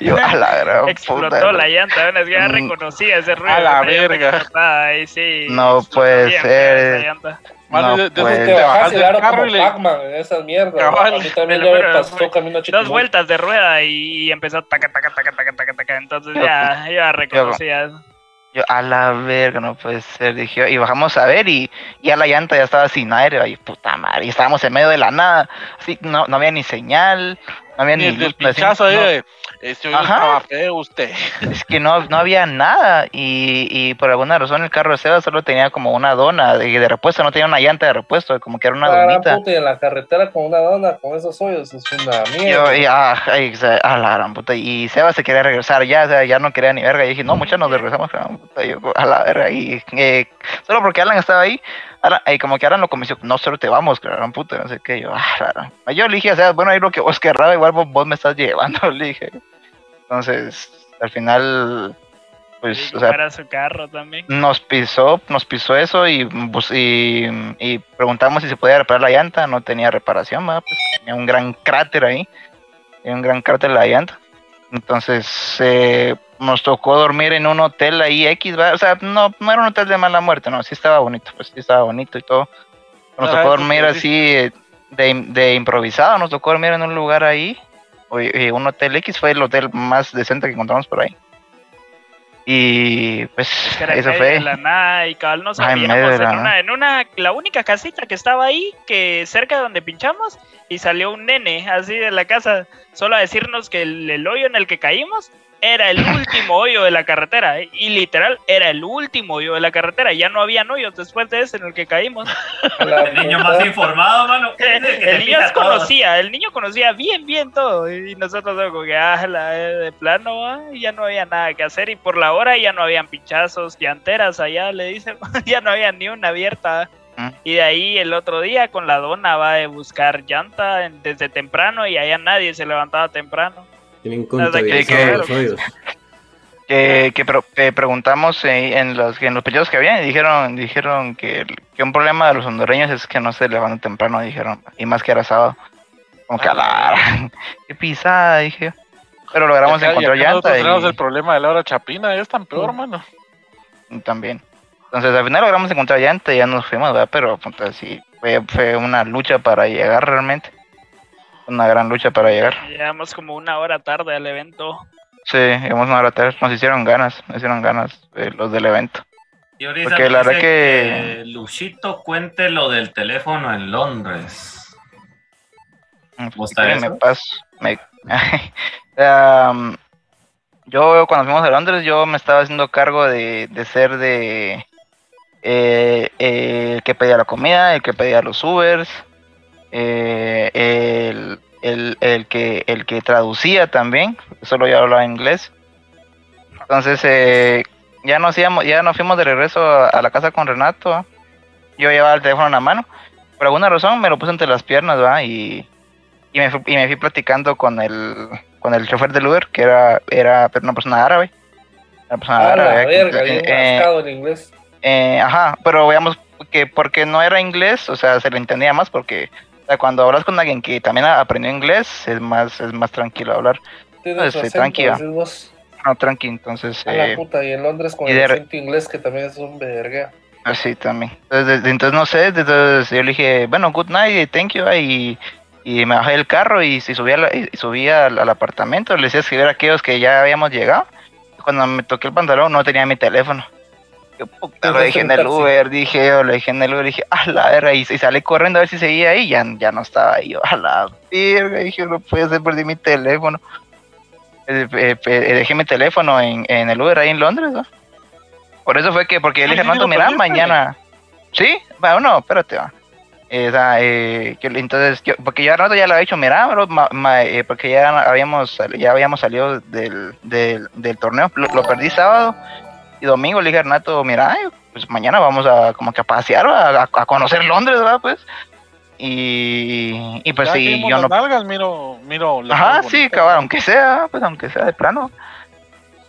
yo, a la gran Explotó puta". la llanta, bueno, es que ya Mm. reconocía ese ruido. A la verga. Ahí sí. No puede ser. feo esa llanta. Más No, de- de esos pues. Te te bajas bajas y del claro carro como y le... Pac-Man, esas mierdas. Cabal. A mí también Pero, ya me pero, pasó fue camino a Dos vueltas de rueda y empezó taca, taca, taca, taca, taca, taca. Entonces ya, ya reconocía eso. Yo, a la verga, no puede ser, dije yo, y bajamos a ver y ya la llanta ya estaba sin aire, y puta madre, y estábamos en medio de la nada, así, no, no había ni señal, no había Ni ni, el del pinchazo ahí no, este Ajá. feo usted. es que no, no había nada, y, y por alguna razón el carro de Seba solo tenía como una dona de, de repuesto, no tenía una llanta de repuesto, como que era una Para donita. puta, y en la carretera con una dona, con esos hoyos, es una Yo, mierda. y, ah, ay, o sea, a la gran puta, y Seba se quería regresar ya, o sea, ya no quería ni verga, y dije, no, muchachos, nos regresamos, gran puta, yo, a la verga, y eh, solo porque Alan estaba ahí, Alan, y como que Alan lo convenció, no, solo te vamos, gran puta, no sé qué, yo, ah, yo le dije, o sea, bueno, ahí lo que vos querrás, igual vos, vos me estás llevando, le dije, entonces, al final, pues, Y o sea, para su carro también. nos pisó, nos pisó eso y, pues, y, y preguntamos si se podía reparar la llanta, no tenía reparación, pues tenía un gran cráter ahí, tenía un gran cráter en la llanta. Entonces eh, nos tocó dormir en un hotel ahí X, ¿va? o sea, no, no era un hotel de mala muerte, no, sí estaba bonito, pues sí estaba bonito y todo. Nos Ah, tocó dormir sí. así eh, de, de improvisado, nos tocó dormir en un lugar ahí, y un hotel X fue el hotel más decente que encontramos por ahí. Y pues eso fue. la nada y cabal no en sabíamos la en una, en una la única casita que estaba ahí que cerca de donde pinchamos y salió un nene así de la casa solo a decirnos que el, el hoyo en el que caímos era el último hoyo de la carretera ¿eh? y literal era el último hoyo de la carretera ya no había hoyos después de ese en el que caímos. El niño más informado, mano. el niño conocía el niño conocía bien bien todo. Y nosotros como que ah, la, eh, de plano ah, ya no había nada que hacer. Y por la hora ya no habían pinchazos llanteras allá le dicen. Ya no había ni una abierta. Mm. y de ahí el otro día con la dona va a buscar llanta desde temprano y allá nadie se levantaba temprano Tienen que contabilizados los hoyos. que, que pro- que preguntamos eh, en los en los pedidos que había y dijeron dijeron que, que un problema de los hondureños es que no se levantan temprano dijeron y más que era sábado como que a la qué pisada dije pero logramos acá- encontrar nosotros llanta tenemos y, el problema de la hora chapina, es tan peor, Mm. mano. y también Entonces al final logramos encontrar llanta y ya nos fuimos, ¿verdad? Pero puta, sí, fue, fue una lucha para llegar realmente. Una gran lucha para llegar. Llegamos como una hora tarde al evento. Sí, llegamos una hora tarde, nos hicieron ganas, nos hicieron ganas eh, los del evento. Y ahorita Porque la verdad que- Luchito cuente lo del teléfono en Londres. Mm, me paso. Me... Am, yo cuando fuimos a Londres, yo me estaba haciendo cargo de, de ser de eh, eh, el que pedía la comida, el que pedía los Ubers, eh, el, el- el que el que traducía también, solo yo hablaba inglés. Entonces eh, ya nos íbamos, ya nos fuimos de regreso a, a la casa con Renato. Yo llevaba el teléfono en la mano. Por alguna razón me lo puse entre las piernas, ¿va? Y, y me, fui, y me fui platicando con el con el chofer del Uber, que era, era una persona árabe. Una persona A la árabe. que- verga, bien eh, en inglés. eh, ajá, pero veamos que porque no era inglés, o sea, se le entendía más porque sea, cuando hablas con alguien que también aprendió inglés, es más, es más tranquilo hablar. Eh, acento, tranquila. No, tranqui, entonces... A la eh, puta, y en Londres con el de acento inglés que también es un verga. Así también. Entonces, entonces no sé, entonces yo le dije, bueno, good night, thank you, y, y me bajé del carro y, si subí, a la- y subí al, al apartamento, le decía escribir a aquellos que ya habíamos llegado. Cuando me toqué el pantalón no tenía mi teléfono. Puta, lo dejé en el. Uber, dije yo, lo dejé en el Uber, dije, a la verga, y, y salí corriendo a ver si seguía ahí, ya, ya no estaba ahí, yo, a la verga, dije, no puede ser, perdí mi teléfono. Eh, eh, eh, dejé mi teléfono en, en el Uber ahí en Londres, ¿no? Por eso fue que, porque yo le dije, sí, Fernando, lo mira, mañana. ¿Sí? Bueno, no, espérate, va. Eh, o sea, eh, que- entonces, yo- porque yo rato ya le había dicho, mira, bro, ma- ma- eh, porque ya habíamos, ya habíamos salido del, del, del torneo, lo, lo perdí sábado y domingo le dije a Renato, mira, pues mañana vamos a como que a pasear, a, conocer Londres, ¿verdad? Pues, y, y pues sí, yo las no nalgas, miro, miro Ajá, sí, cabrón, aunque sea, pues aunque sea de plano.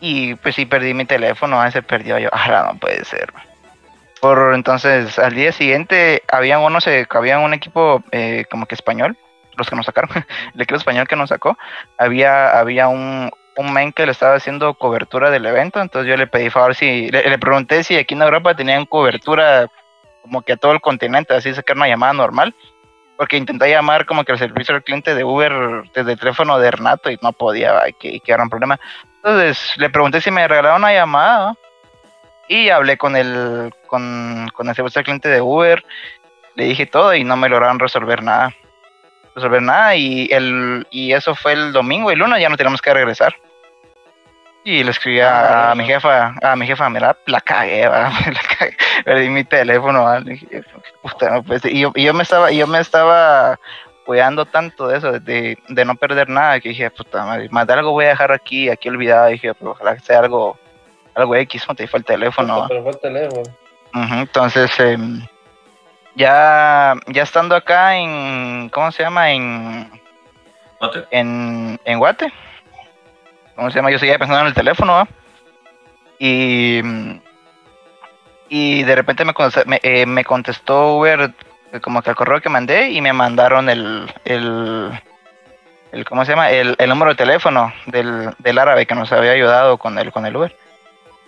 Y pues sí perdí mi teléfono, a se perdió yo. Ah, no puede ser. Por entonces, al día siguiente había unos, había un equipo eh, como que español, los que nos sacaron, el equipo español que nos sacó, había, había un, un men que le estaba haciendo cobertura del evento, entonces yo le pedí favor si, le, pregunté si aquí en Europa tenían cobertura como que a todo el continente, así sacar una llamada normal porque intenté llamar como que el servicio al cliente de Uber desde el teléfono de Renato y no podía, que, que era un problema. Entonces le pregunté si me regalaron una llamada y hablé con el, con, con el servicio al cliente de Uber, le dije todo y no me lograron resolver nada. Resolver nada y, el, y eso fue el domingo y el lunes ya no tenemos que regresar. Y le escribí a, a mi jefa, a mi jefa, mira, la cagué, la cagué, perdí mi teléfono, dije, puta, no y yo, y yo me estaba, yo me estaba cuidando tanto de eso, de, de no perder nada, que dije, puta madre, más de algo voy a dejar aquí, aquí olvidado, dije, pero ojalá que sea algo, algo X, no te fue el teléfono. va. Pero fue el teléfono. Ujú, entonces, em, ya, ya estando acá en, ¿cómo se llama? En, ¿Guate? en, en Guate. ¿Cómo se llama? Yo seguía pensando en el teléfono, ¿va? Y, y de repente me, eh, me contestó Uber eh, como que al correo que mandé y me mandaron el, el, el ¿cómo se llama? El, el número de teléfono del, del árabe que nos había ayudado con el, con el Uber.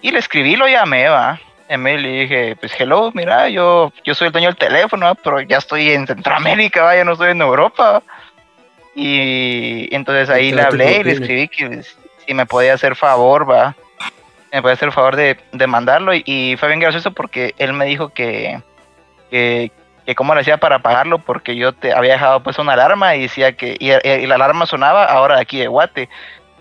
Y le escribí, lo llamé, va. Llamé y dije, pues hello, mira, yo, yo soy el dueño del teléfono, ¿va? pero ya estoy en Centroamérica, ¿va? ya no estoy en Europa. Y entonces ahí le hablé y le escribí que si me podía hacer favor, va. Me podía hacer favor de, de mandarlo. Y, y fue bien gracioso porque él me dijo que, que, que cómo lo hacía para pagarlo, porque yo te había dejado pues una alarma y decía que, y, y la alarma sonaba ahora de aquí de Guate.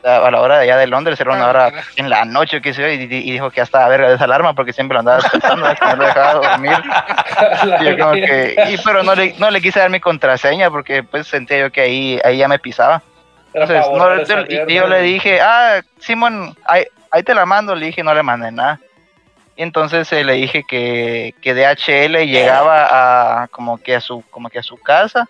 A a la hora de allá de Londres era una Ah, hora en la noche, que y, y dijo que hasta verga de esa alarma porque siempre lo andaba despertando, que no lo dejaba dormir. Y yo como que, y, pero no le, no le quise dar mi contraseña porque pues sentía yo que ahí, ahí ya me pisaba. Entonces, no, a yo- y yo le dije, ah, Simón, ahí, ahí te la mando, le dije, no le mandé nada. Y entonces eh, le dije que, que DHL llegaba a como que a su, como que a su casa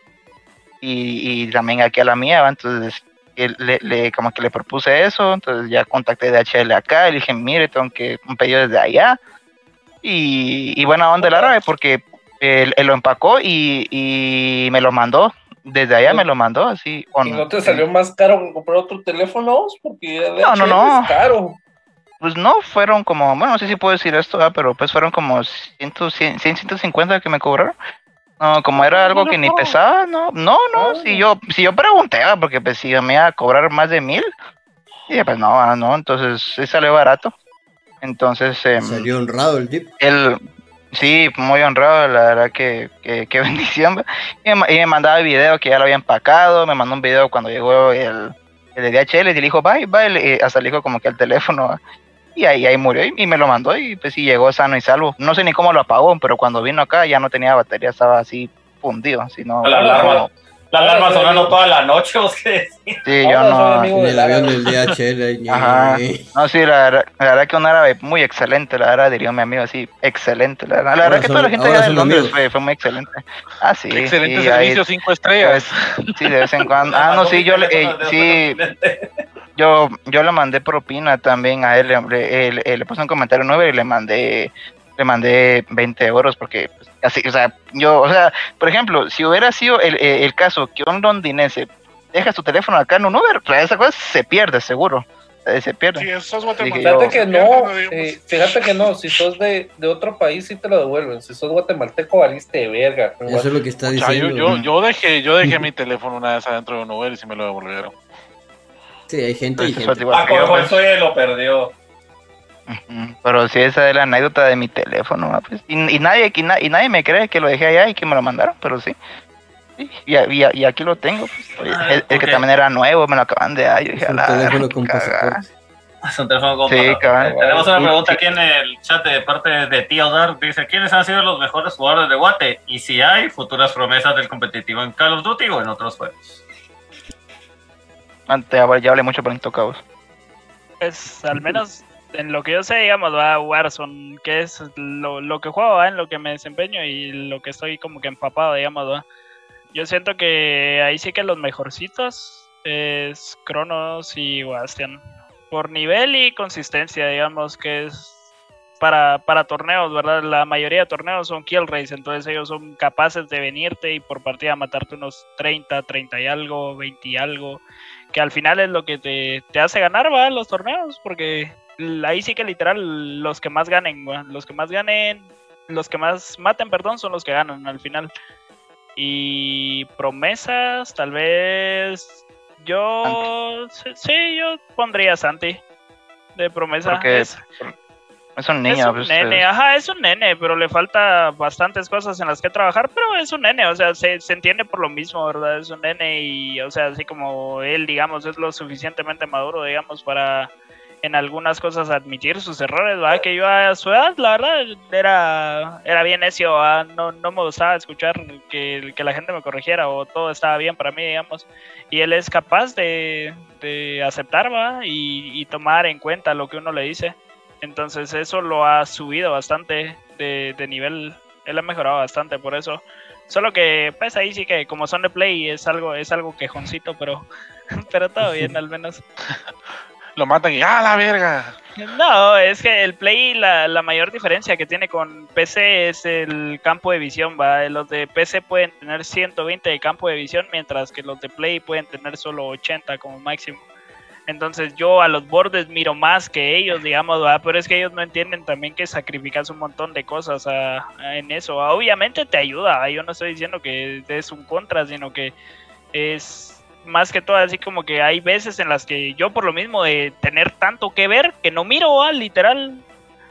y, y también aquí a la mía, ¿va? entonces le, le- como que le propuse eso, entonces ya contacté DHL acá y le dije, mire, tengo que un pedido desde allá. Y, y buena onda el árabe porque él, él lo empacó y, y me lo mandó. Desde allá me lo mandó, así. ¿Y no te salió más caro que comprar otro teléfono? Porque de No, no, no. es caro. pues no, fueron como, bueno, no sé si puedo decir esto, ¿verdad? pero pues fueron como 100, 100, 150 que me cobraron. No, como era algo que ni pesaba, no, no, no, si yo, si yo pregunté, ¿verdad? porque pues si me iba a cobrar más de mil, y pues no, ah, no, entonces sí salió barato. Entonces, em, Salió honrado el tip. él, sí, muy honrado, la verdad que, que, que bendición. Y me, ma- y me mandaba el video que ya lo había empacado, me mandó un video cuando llegó el, el de DHL y le dijo, bye, bye, le- hasta le dijo como que al teléfono. Y ahí, ahí murió y, me lo mandó y pues sí llegó sano y salvo. No sé ni cómo lo apagó, pero cuando vino acá ya no tenía batería, estaba así fundido. Sino, La alarma, la alarma sonando amigo. toda la noche, ¿vos qué decís? Sí, yo Ahora no. En el avión del DHL. Ajá. No, sí, la verdad, la verdad que un árabe muy excelente, la verdad, diría mi amigo así, excelente, la verdad. La verdad que toda la gente allá de Londres fue, fue muy excelente. Ah, sí. Excelente sí, ahí- servicio, cinco estrellas. pues, sí, de vez en cuando. Ah, no, sí, yo le, eh, sí, yo, yo le mandé propina también a él, le, le- le- le puse un comentario nuevo y le mandé, le mandé 20 euros porque, pues, así, o sea, yo, o sea, por ejemplo, si hubiera sido el, eh, el caso que un londinense deja su teléfono acá en un Uber, o sea, esa cosa se pierde seguro, eh, se pierde. Dije guatemaltecos. yo- Fíjate que no, eh, fíjate que no, si sos de, de otro país sí te lo devuelven, si sos guatemalteco valiste de verga. Eso es lo que está O sea, yo, diciendo. yo, yo dejé, yo dejé mi teléfono una vez adentro de un Uber y sí me lo devolvieron. Sí, hay gente y Pues, gente. Ah, como pues. eso lo perdió. Pero sí, esa es la anécdota de mi teléfono, ¿va? pues. y, y nadie, y, na- y nadie me cree que lo dejé allá y que me lo mandaron, pero sí. Sí, Y, aquí lo tengo. pues. Oye, Ah, el, el que también era nuevo, me lo acaban de dar. Yo dije, Es un la teléfono verga, con cagada. pasaporte. Es un teléfono con Sí, pasaporte. cabal. Tenemos una pregunta aquí en el chat de parte de Tío Dar. Dice, ¿quiénes han sido los mejores jugadores de Guate? Y si hay futuras promesas del competitivo en Call of Duty o en otros juegos. Antes, ya, hablé mucho por Intocados. Pues al menos en lo que yo sé, digamos, va Warzone, que es lo, lo que juego, ¿va? en lo que me desempeño y lo que estoy como que empapado, digamos, ¿va? Yo siento que ahí sí que los mejorcitos es Cronos y Bastian. Por nivel y consistencia, digamos, que es para, para torneos, ¿verdad? La mayoría de torneos son kill race, entonces ellos son capaces de venirte y por partida matarte unos 30, 30 y algo, 20 y algo que al final es lo que te, te hace ganar, va, los torneos, porque ahí sí que literal los que más ganen, los que más ganen, los que más maten, perdón, son los que ganan al final. Y promesas, tal vez yo, sí, sí, yo pondría a Santi de promesa. Porque Es- es un es un pues, nene, ajá, es un nene, pero le falta bastantes cosas en las que trabajar, pero es un nene, o sea, se, se entiende por lo mismo, ¿verdad? Es un nene y, o sea, así como él, digamos, es lo suficientemente maduro, digamos, para en algunas cosas admitir sus errores, ¿verdad? Que yo a su edad, la verdad, era, era bien necio, ¿verdad? No, no me gustaba escuchar que, que la gente me corrigiera o todo estaba bien para mí, digamos, y él es capaz de, de aceptar, ¿va? Y, y tomar en cuenta lo que uno le dice. Entonces eso lo ha subido bastante de, de nivel. Él ha mejorado bastante por eso. Solo que pues ahí sí que como son de play es algo, es algo quejoncito, pero, pero todo bien al menos. Lo matan y ¡ah, la verga! No, es que el Play, la, la mayor diferencia que tiene con PC es el campo de visión, ¿va? Los de PC pueden tener 120 de campo de visión, mientras que los de Play pueden tener solo 80 como máximo. Entonces yo a los bordes miro más que ellos, digamos, ¿va? Pero es que ellos no entienden también que sacrificas un montón de cosas a- en eso. Obviamente te ayuda, yo no estoy diciendo que es un contra, sino que es más que todo así como que hay veces en las que yo por lo mismo de tener tanto que ver que no miro, ¿va? literal.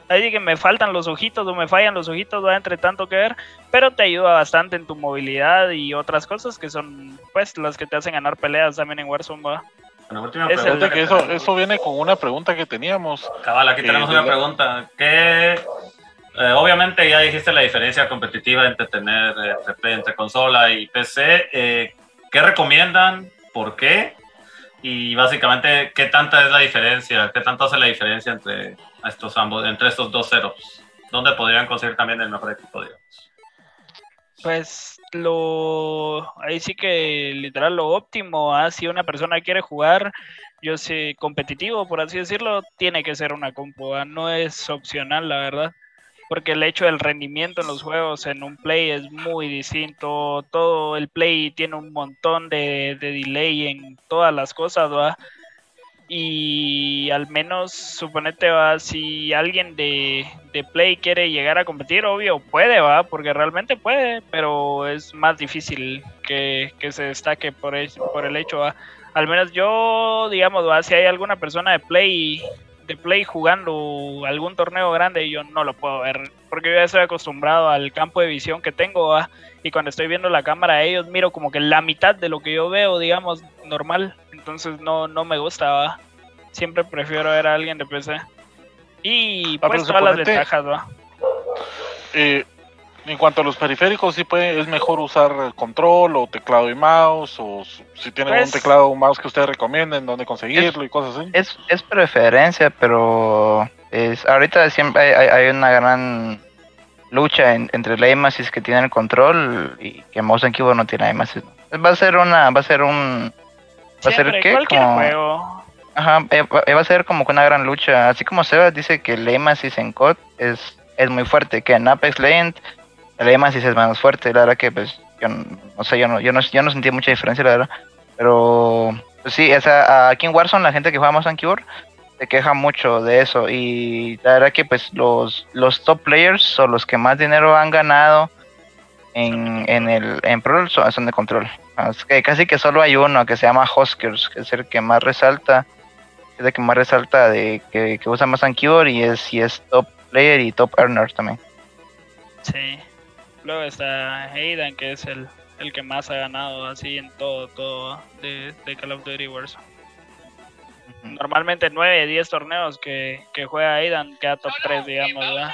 Así que me faltan los ojitos o me fallan los ojitos ¿va? entre tanto que ver, pero te ayuda bastante en tu movilidad y otras cosas que son pues las que te hacen ganar peleas también en Warzone. ¿va? Bueno, última Es el- que eso, eso viene con una pregunta que teníamos. Cabal, aquí Eh, tenemos una pregunta. ¿Qué, eh, obviamente ya dijiste la diferencia competitiva entre tener eh, entre consola y PC. eh, ¿Qué recomiendan? ¿Por qué? Y básicamente, ¿qué tanta es la diferencia? ¿Qué tanto hace la diferencia entre estos ambos, entre estos dos setups? ¿Dónde podrían conseguir también el mejor equipo, digamos? Pues lo ahí sí que literal lo óptimo, ¿ah? si una persona quiere jugar, yo sé, competitivo, por así decirlo, tiene que ser una compu, ¿ah? no es opcional, la verdad. Porque el hecho del rendimiento en los juegos en un play es muy distinto. Todo el play tiene un montón de, de delay en todas las cosas, ¿va? y al menos suponete va si alguien de, de play quiere llegar a competir obvio puede va porque realmente puede pero es más difícil que, que se destaque por el, por el hecho va al menos yo digamos va si hay alguna persona de play de play jugando algún torneo grande yo no lo puedo ver porque yo ya estoy acostumbrado al campo de visión que tengo ¿va? y cuando estoy viendo la cámara de ellos miro como que la mitad de lo que yo veo digamos normal entonces no no me gusta ¿va? siempre prefiero ver a alguien de PC y Ah, pues todas las ventajas ¿va? Eh, en cuanto a los periféricos, sí puede, es mejor usar control o teclado y mouse, o si tienen Pues- un teclado o un mouse que ustedes recomienden, dónde conseguirlo y cosas así. Es, es preferencia, pero es, ahorita siempre hay, una gran lucha en- entre la énfasis que tiene el control y que mouse and keyboard no tiene énfasis. Va a ser una, va a ser un, va a ser qué, como, juego ajá, eh, va va a ser como que una gran lucha. Así como Sebas dice que el en COD es, es muy fuerte, que en Apex Legends el énfasis es menos fuerte. La verdad que pues yo no sé, yo no, yo no, yo no sentí mucha diferencia, la verdad. Pero pues sí, esa, aquí en Warzone la gente que juega mouse and keyboard se queja mucho de eso y la verdad que pues los, los top players son los que más dinero han ganado en, en el en Pro son, de control. Es que casi que solo hay uno que se llama Huskers, que es el que más resalta, es el que más resalta de que, que usa más and keyboard y es, y es top player y top earner también. sí luego está Aidan que es el, el que más ha ganado así en todo todo de, de Call of Duty Warzone normalmente 9, 10 torneos que, que juega Aidan queda top 3 digamos ¿verdad?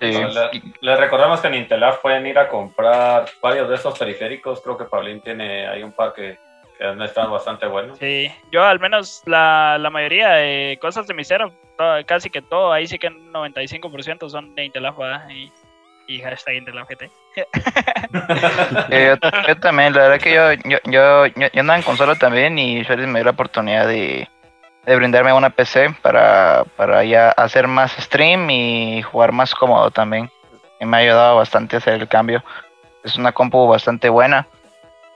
Sí. Le, le recordamos que en Intelaf pueden ir a comprar varios de estos periféricos. Creo que Paulín tiene ahí un par que, que han estado bastante buenos. Sí, yo al menos la, la mayoría de cosas de mi todo- casi que todo, ahí sí que un 95% son de Intelaf ¿verdad? y, y hashtag Intelaf GT. Eh, yo, yo también, la verdad que yo, yo, yo, yo, andaba en consola también y Félix me dio la oportunidad de, de brindarme una PC para, para ya hacer más stream y jugar más cómodo también. Me ha ayudado bastante a hacer el cambio. Es una compu bastante buena,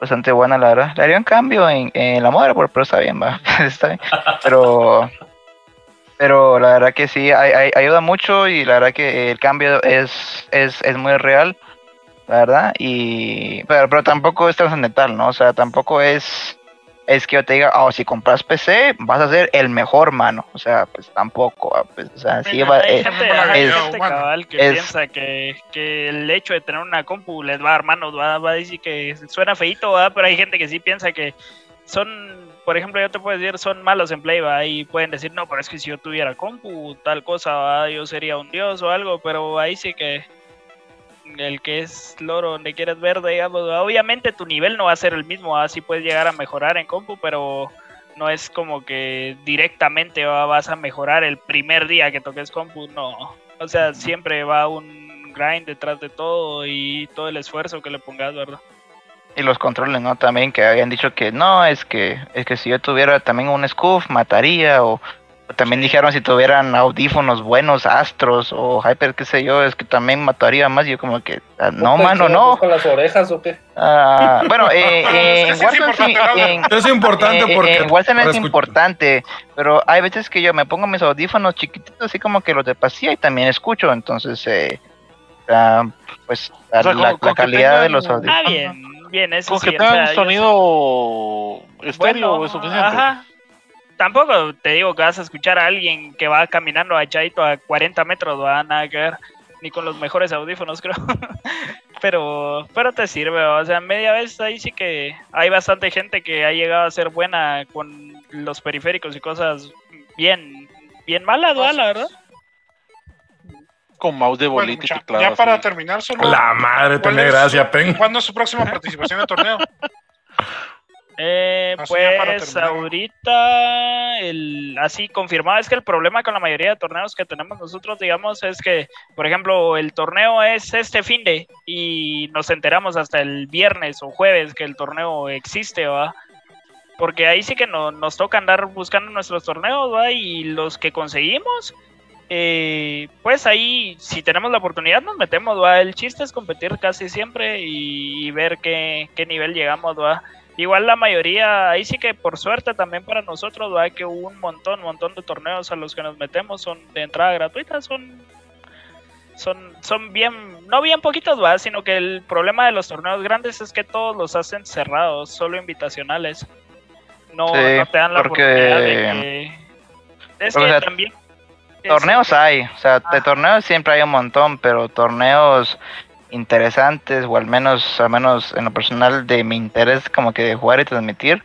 bastante buena la verdad. Le haría un cambio en, en la motherboard, pero está bien, va. está bien. Pero, pero la verdad que sí, ay- ay- ayuda mucho y la verdad que el cambio es, es, es muy real la verdad y pero, pero tampoco es trascendental no o sea tampoco es es que yo te diga oh si compras PC vas a ser el mejor mano o sea pues tampoco ah, pues, o sea sí va eh, gente, es- es- gente cabal que es- piensa que, que el hecho de tener una compu les va a dar manos, va, va a decir que suena feito, ¿va? pero hay gente que sí piensa que son, por ejemplo, yo te puedo decir, son malos en play, ¿va? y pueden decir, no, pero es que si yo tuviera compu, tal cosa, yo sería un dios o algo, pero ahí sí que el que es loro donde quieres ver, digamos, obviamente tu nivel no va a ser el mismo, así puedes llegar a mejorar en compu, pero no es como que directamente ¿va? vas a mejorar el primer día que toques compu, no. O sea, siempre va un grind detrás de todo y todo el esfuerzo que le pongas, ¿verdad? Y los controles no también que habían dicho que no es que es que si yo tuviera también un scoof mataría o, o también dijeron si tuvieran audífonos buenos astros o hyper qué sé yo es que también mataría más yo como que ah, no ¿Qué, mano no ¿Con las orejas o qué? Ah, bueno, eh, en Eso es Warzone sí, importante, en, Es importante eh, eh, porque. en Warzone es importante, pero hay veces que yo me pongo mis audífonos chiquititos, así como que los de pasilla y también escucho, entonces, eh, ah, pues la, O sea, con- la- con la que calidad de los audífonos. Ah, bien, bien, eso Con sí. que o sea, tengan yo sonido estéreo Bueno, es suficiente. Ajá. Tampoco te digo que vas a escuchar a alguien que va caminando echadito a 40 metros, va a nada que ver, ni con los mejores audífonos, creo. pero, pero te sirve, o sea, media vez ahí sí que hay bastante gente que ha llegado a ser buena con los periféricos y cosas bien, bien malas, verdad. Con mouse de Bueno, bolita mucha- teclado. ya para terminar, solo. La madre, ¿cuál tiene gracia, su- Pen. ¿Cuándo es su próxima participación en torneo? Eh, Así pues ahorita, el, así confirmado, es que el problema con la mayoría de torneos que tenemos nosotros, digamos, es que, por ejemplo, el torneo es este fin de y nos enteramos hasta el viernes o jueves que el torneo existe, ¿va? Porque ahí sí que no, nos toca andar buscando nuestros torneos, ¿va? Y los que conseguimos, eh, pues ahí, si tenemos la oportunidad, nos metemos, ¿va? El chiste es competir casi siempre y, ver qué, qué nivel llegamos, ¿va? Igual la mayoría, ahí sí que por suerte también para nosotros, ¿va? que hubo un montón, un montón de torneos a los que nos metemos, son de entrada gratuita, son son, son bien, no bien poquitos, ¿va? sino que el problema de los torneos grandes es que todos los hacen cerrados, solo invitacionales. No, Sí, no te dan la porque- oportunidad de que... Es o que sea, también... Torneos hay, o sea, de Ah. torneos siempre hay un montón, pero torneos interesantes, o al menos, al menos en lo personal de mi interés como que de jugar y transmitir,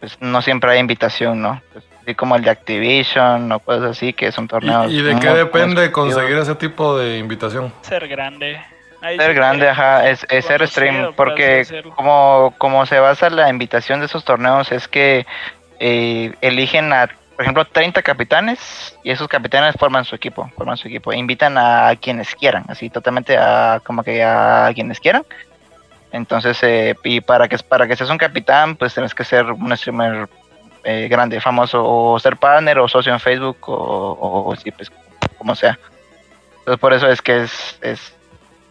pues no siempre hay invitación, ¿no? Pues, así como el de Activision o cosas así, que son torneos. ¿Y, y de qué depende conseguir ese tipo de invitación? Ser grande. Ahí Ser grande, ajá, es, es ser stream, porque como, como se basa la invitación de esos torneos es que eh, eligen a, por ejemplo, 30 capitanes y esos capitanes forman su equipo, forman su equipo, e invitan a quienes quieran, así totalmente a como que a quienes quieran. Entonces, eh, y para que para que seas un capitán, pues tienes que ser un streamer eh, grande, famoso, o ser partner o socio en Facebook, o, o, sí, pues, como sea. Entonces, por eso es que es, es,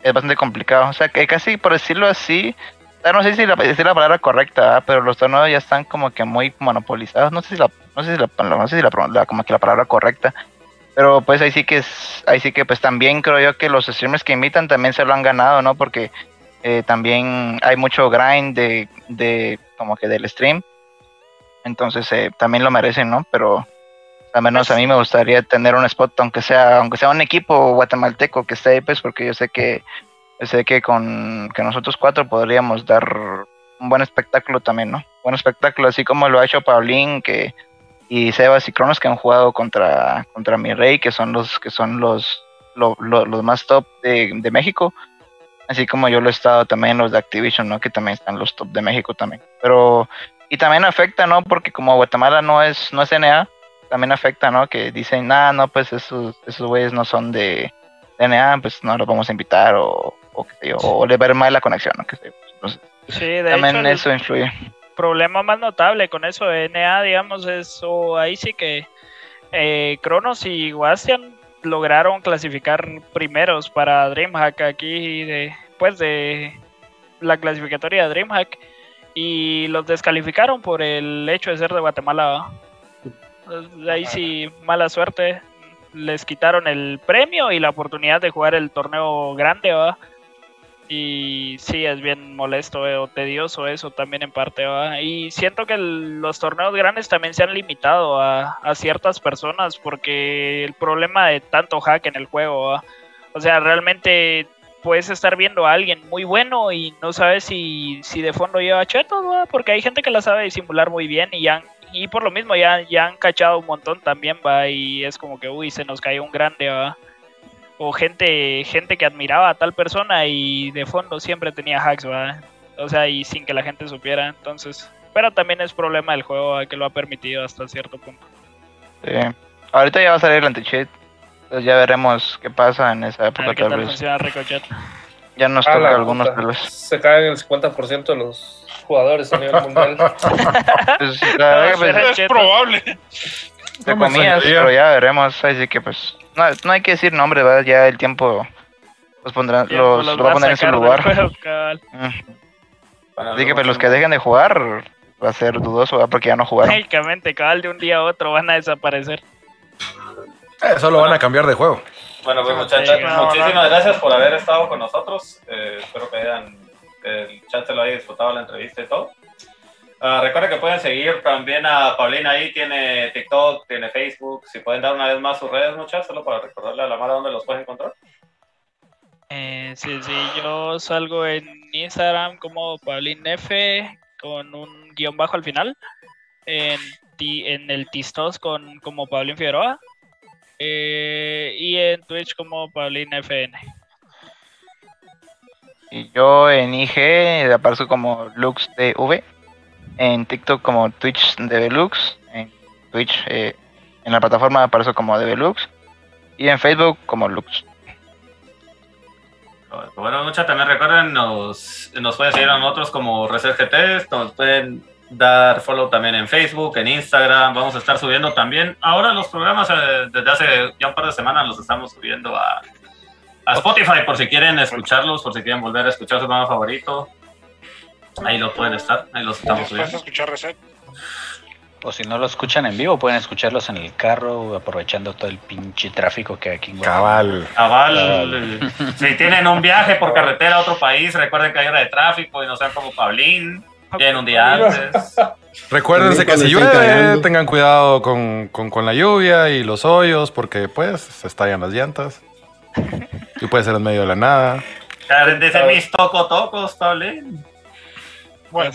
es bastante complicado. O sea, que casi por decirlo así, no sé si la, decir la palabra correcta, ¿ah? pero los torneos ya están como que muy monopolizados. No sé si la, no sé si la, no sé si la, la- como que la palabra correcta. Pero pues ahí sí que es, ahí sí que pues también creo yo que los streamers que invitan también se lo han ganado, ¿no? Porque eh, también hay mucho grind de, de como que del stream. Entonces eh, también lo merecen, ¿no? Pero al menos a mí me gustaría tener un spot, aunque sea, aunque sea un equipo guatemalteco que esté ahí, pues porque yo sé que sé que con que nosotros cuatro podríamos dar un buen espectáculo también, ¿no? Buen espectáculo, así como lo ha hecho Paulín, que y Sebas y Cronos que han jugado contra contra mi rey, que son los que son los lo- lo- los más top de, de México. Así como yo lo he estado también los de Activision, ¿no? Que también están los top de México también. Pero y también afecta, ¿no? Porque como Guatemala no es no es NA, también afecta, ¿no? Que dicen, ah, no, pues esos esos güeyes no son de NA, pues no los vamos a invitar o, o qué sé yo, o le ver mal la conexión, ¿no? Qué sé yo. Entonces, Sí, de también hecho, eso influye. problema más notable con eso de NA, digamos, es ahí sí que eh, Cronos y Guastian lograron clasificar primeros para DreamHack aquí de pues de la clasificatoria de DreamHack y los descalificaron por el hecho de ser de Guatemala. Ahí sí, mala suerte. Les quitaron el premio y la oportunidad de jugar el torneo grande, ¿va? Y sí, es bien molesto eh, o tedioso eso también en parte, ¿va? Y siento que los torneos grandes también se han limitado a, a ciertas personas porque el problema de tanto hack en el juego, ¿va? O sea, realmente puedes estar viendo a alguien muy bueno y no sabes si, si de fondo lleva chetos, ¿va? Porque hay gente que la sabe disimular muy bien y ya y por lo mismo ya, ya han cachado un montón también, va, y es como que, uy, se nos cayó un grande, va. O gente, gente que admiraba a tal persona y de fondo siempre tenía hacks, va. O sea, y sin que la gente supiera, entonces. Pero también es problema del juego que lo ha permitido hasta cierto punto. Sí. Ahorita ya va a salir el anti-cheat. Entonces ya veremos qué pasa en esa A época ver qué tal tal vez. funciona Ricochet. Ya nos Ah, toca a algunos puta. tal vez. Se caen el 50% de los jugadores a nivel mundial. Pues, la verdad que, pues, Es probable. de No comillas, pero ya veremos. Así que pues no, no hay que decir nombres, ¿verdad? Ya el tiempo los pondrá, Tiempo los, los lo va a poner en su lugar. juego. Bueno, Así que pues los que dejen de jugar va a ser dudoso, ¿verdad? Porque ya no jugaron. Mágicamente, cabal, de un día a otro van a desaparecer. Eh, solo van a cambiar de juego. Bueno, pues Sí, muchachos, no, muchísimas no. gracias por haber estado con nosotros. Eh, espero que hayan, que el chat se lo haya disfrutado la entrevista y todo. Ah, recuerden que pueden seguir también a Paulina ahí, tiene TikTok, tiene Facebook. Si pueden dar una vez más sus redes, muchachos, solo para recordarle a la Mara dónde los pueden encontrar. Eh, sí, sí, yo salgo en Instagram como PaulinF con un guion bajo al final. En, ti- en el Tistos con, como Paulín Figueroa. Eh, y en Twitch como PaulinFN. Y yo en IG aparezco como LuxTV, en TikTok como Twitch DBLux, en Twitch, eh, en la plataforma aparezco como DBLux y en Facebook como Lux. Bueno, muchachos, también recuerden, nos, nos pueden seguir a nosotros como ResetGT, nos pueden dar follow también en Facebook, en Instagram, vamos a estar subiendo también. Ahora los programas eh, desde hace ya un par de semanas los estamos subiendo a, a Spotify por si quieren escucharlos, por si quieren volver a escuchar su programa favorito. Ahí lo pueden estar, ahí los estamos Después de subiendo. escuchar reset. O si no lo escuchan en vivo, pueden escucharlos en el carro, aprovechando todo el pinche tráfico que hay aquí en. Cabal. Cabal, si tienen un viaje por carretera a otro país, recuerden que hay hora de tráfico y no sean como Pablín. Lleguen un día antes. Recuérdense que si llueve, tengan cuidado con, con- con la lluvia y los hoyos, porque pues se estallan las llantas. Y puede ser en medio de la nada. Dice mis toco tocos, Pablín. Bueno.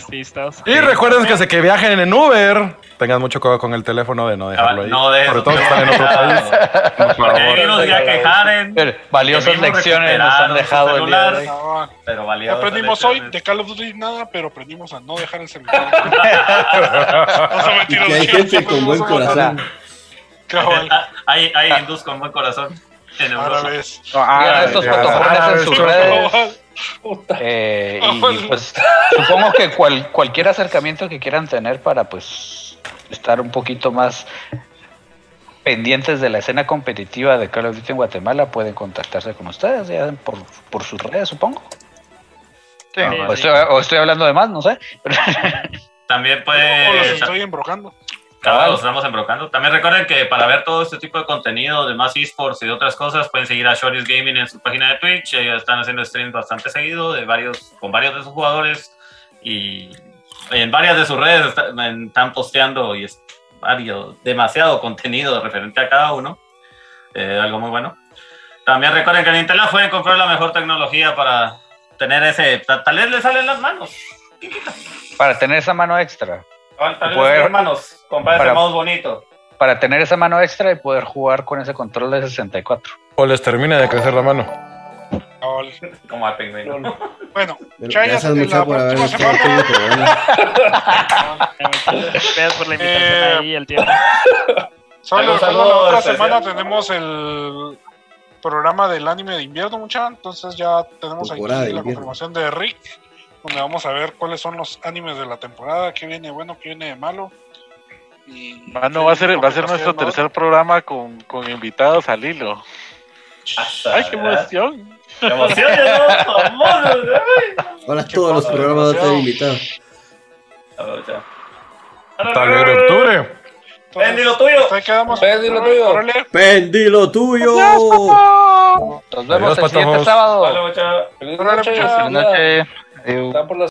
Y recuerden que, se que viajen en Uber, tengan mucho cuidado con el teléfono de no dejarlo ahí. No de Sobre todo si están en otro país. Por favor. ya valiosas lecciones nos han dejado el día de hoy. no, Pero valiosas aprendimos hoy de Call of Duty nada, pero aprendimos a no dejar el celular. no se hay gente con buen corazón. Cabal, Hay, hay hindús con buen corazón en Europa. árabes. No, ah, estos ah, en sus redes. Eh, Ah, y pues supongo que cual- cualquier acercamiento que quieran tener para pues estar un poquito más pendientes de la escena competitiva de Call of Duty en Guatemala pueden contactarse con ustedes ya por, por sus redes supongo Sí. o, estoy, o estoy hablando de más no sé Pero- También O los puede. estoy embrocando. Cabal, los estamos embrocando. También recuerden que para ver todo este tipo de contenido de más esports y de otras cosas, pueden seguir a Shoris Gaming en su página de Twitch. Ellos están haciendo streams bastante seguido de varios, con varios de sus jugadores. Y en varias de sus redes está- están posteando y es varios, demasiado contenido referente a cada uno. Eh, algo muy bueno. También recuerden que en Intel pueden comprar la mejor tecnología para tener ese. ta- Tal vez le salen las manos. Para tener esa mano extra Tal vez Poder- manos. Comprar mouse bonito. para tener esa mano extra y poder jugar con ese control de 64 O les termina de crecer la mano. Como a pingüino. Bueno, Chayas, Gracias en mucho la por haber estado semana. Gracias por la invitación Eh, ahí, el tiempo. Solo, solo la otra semana tenemos el programa del anime de invierno, mucha. Entonces ya tenemos ahí la confirmación de Rick, donde vamos a ver cuáles son los animes de la temporada, qué viene bueno, qué viene de malo. Y Mano, va a ser, va a ser nuestro tercer programa con, con invitados al hilo. ¡Ay, qué emoción! ¡Qué emoción! ¿no? ¡Vámonos, güey! Ahora todos los programas van a estar invitados. Hasta el de octubre. Ven, di lo tuyo. Hasta ahí quedamos. Ven, di lo tuyo. ¡Pendi lo tuyo! nos vemos Adiós, el siguiente sábado Vale, mucha- Feliz noche. Muchachos. Buenas noches. Adiós. Están por la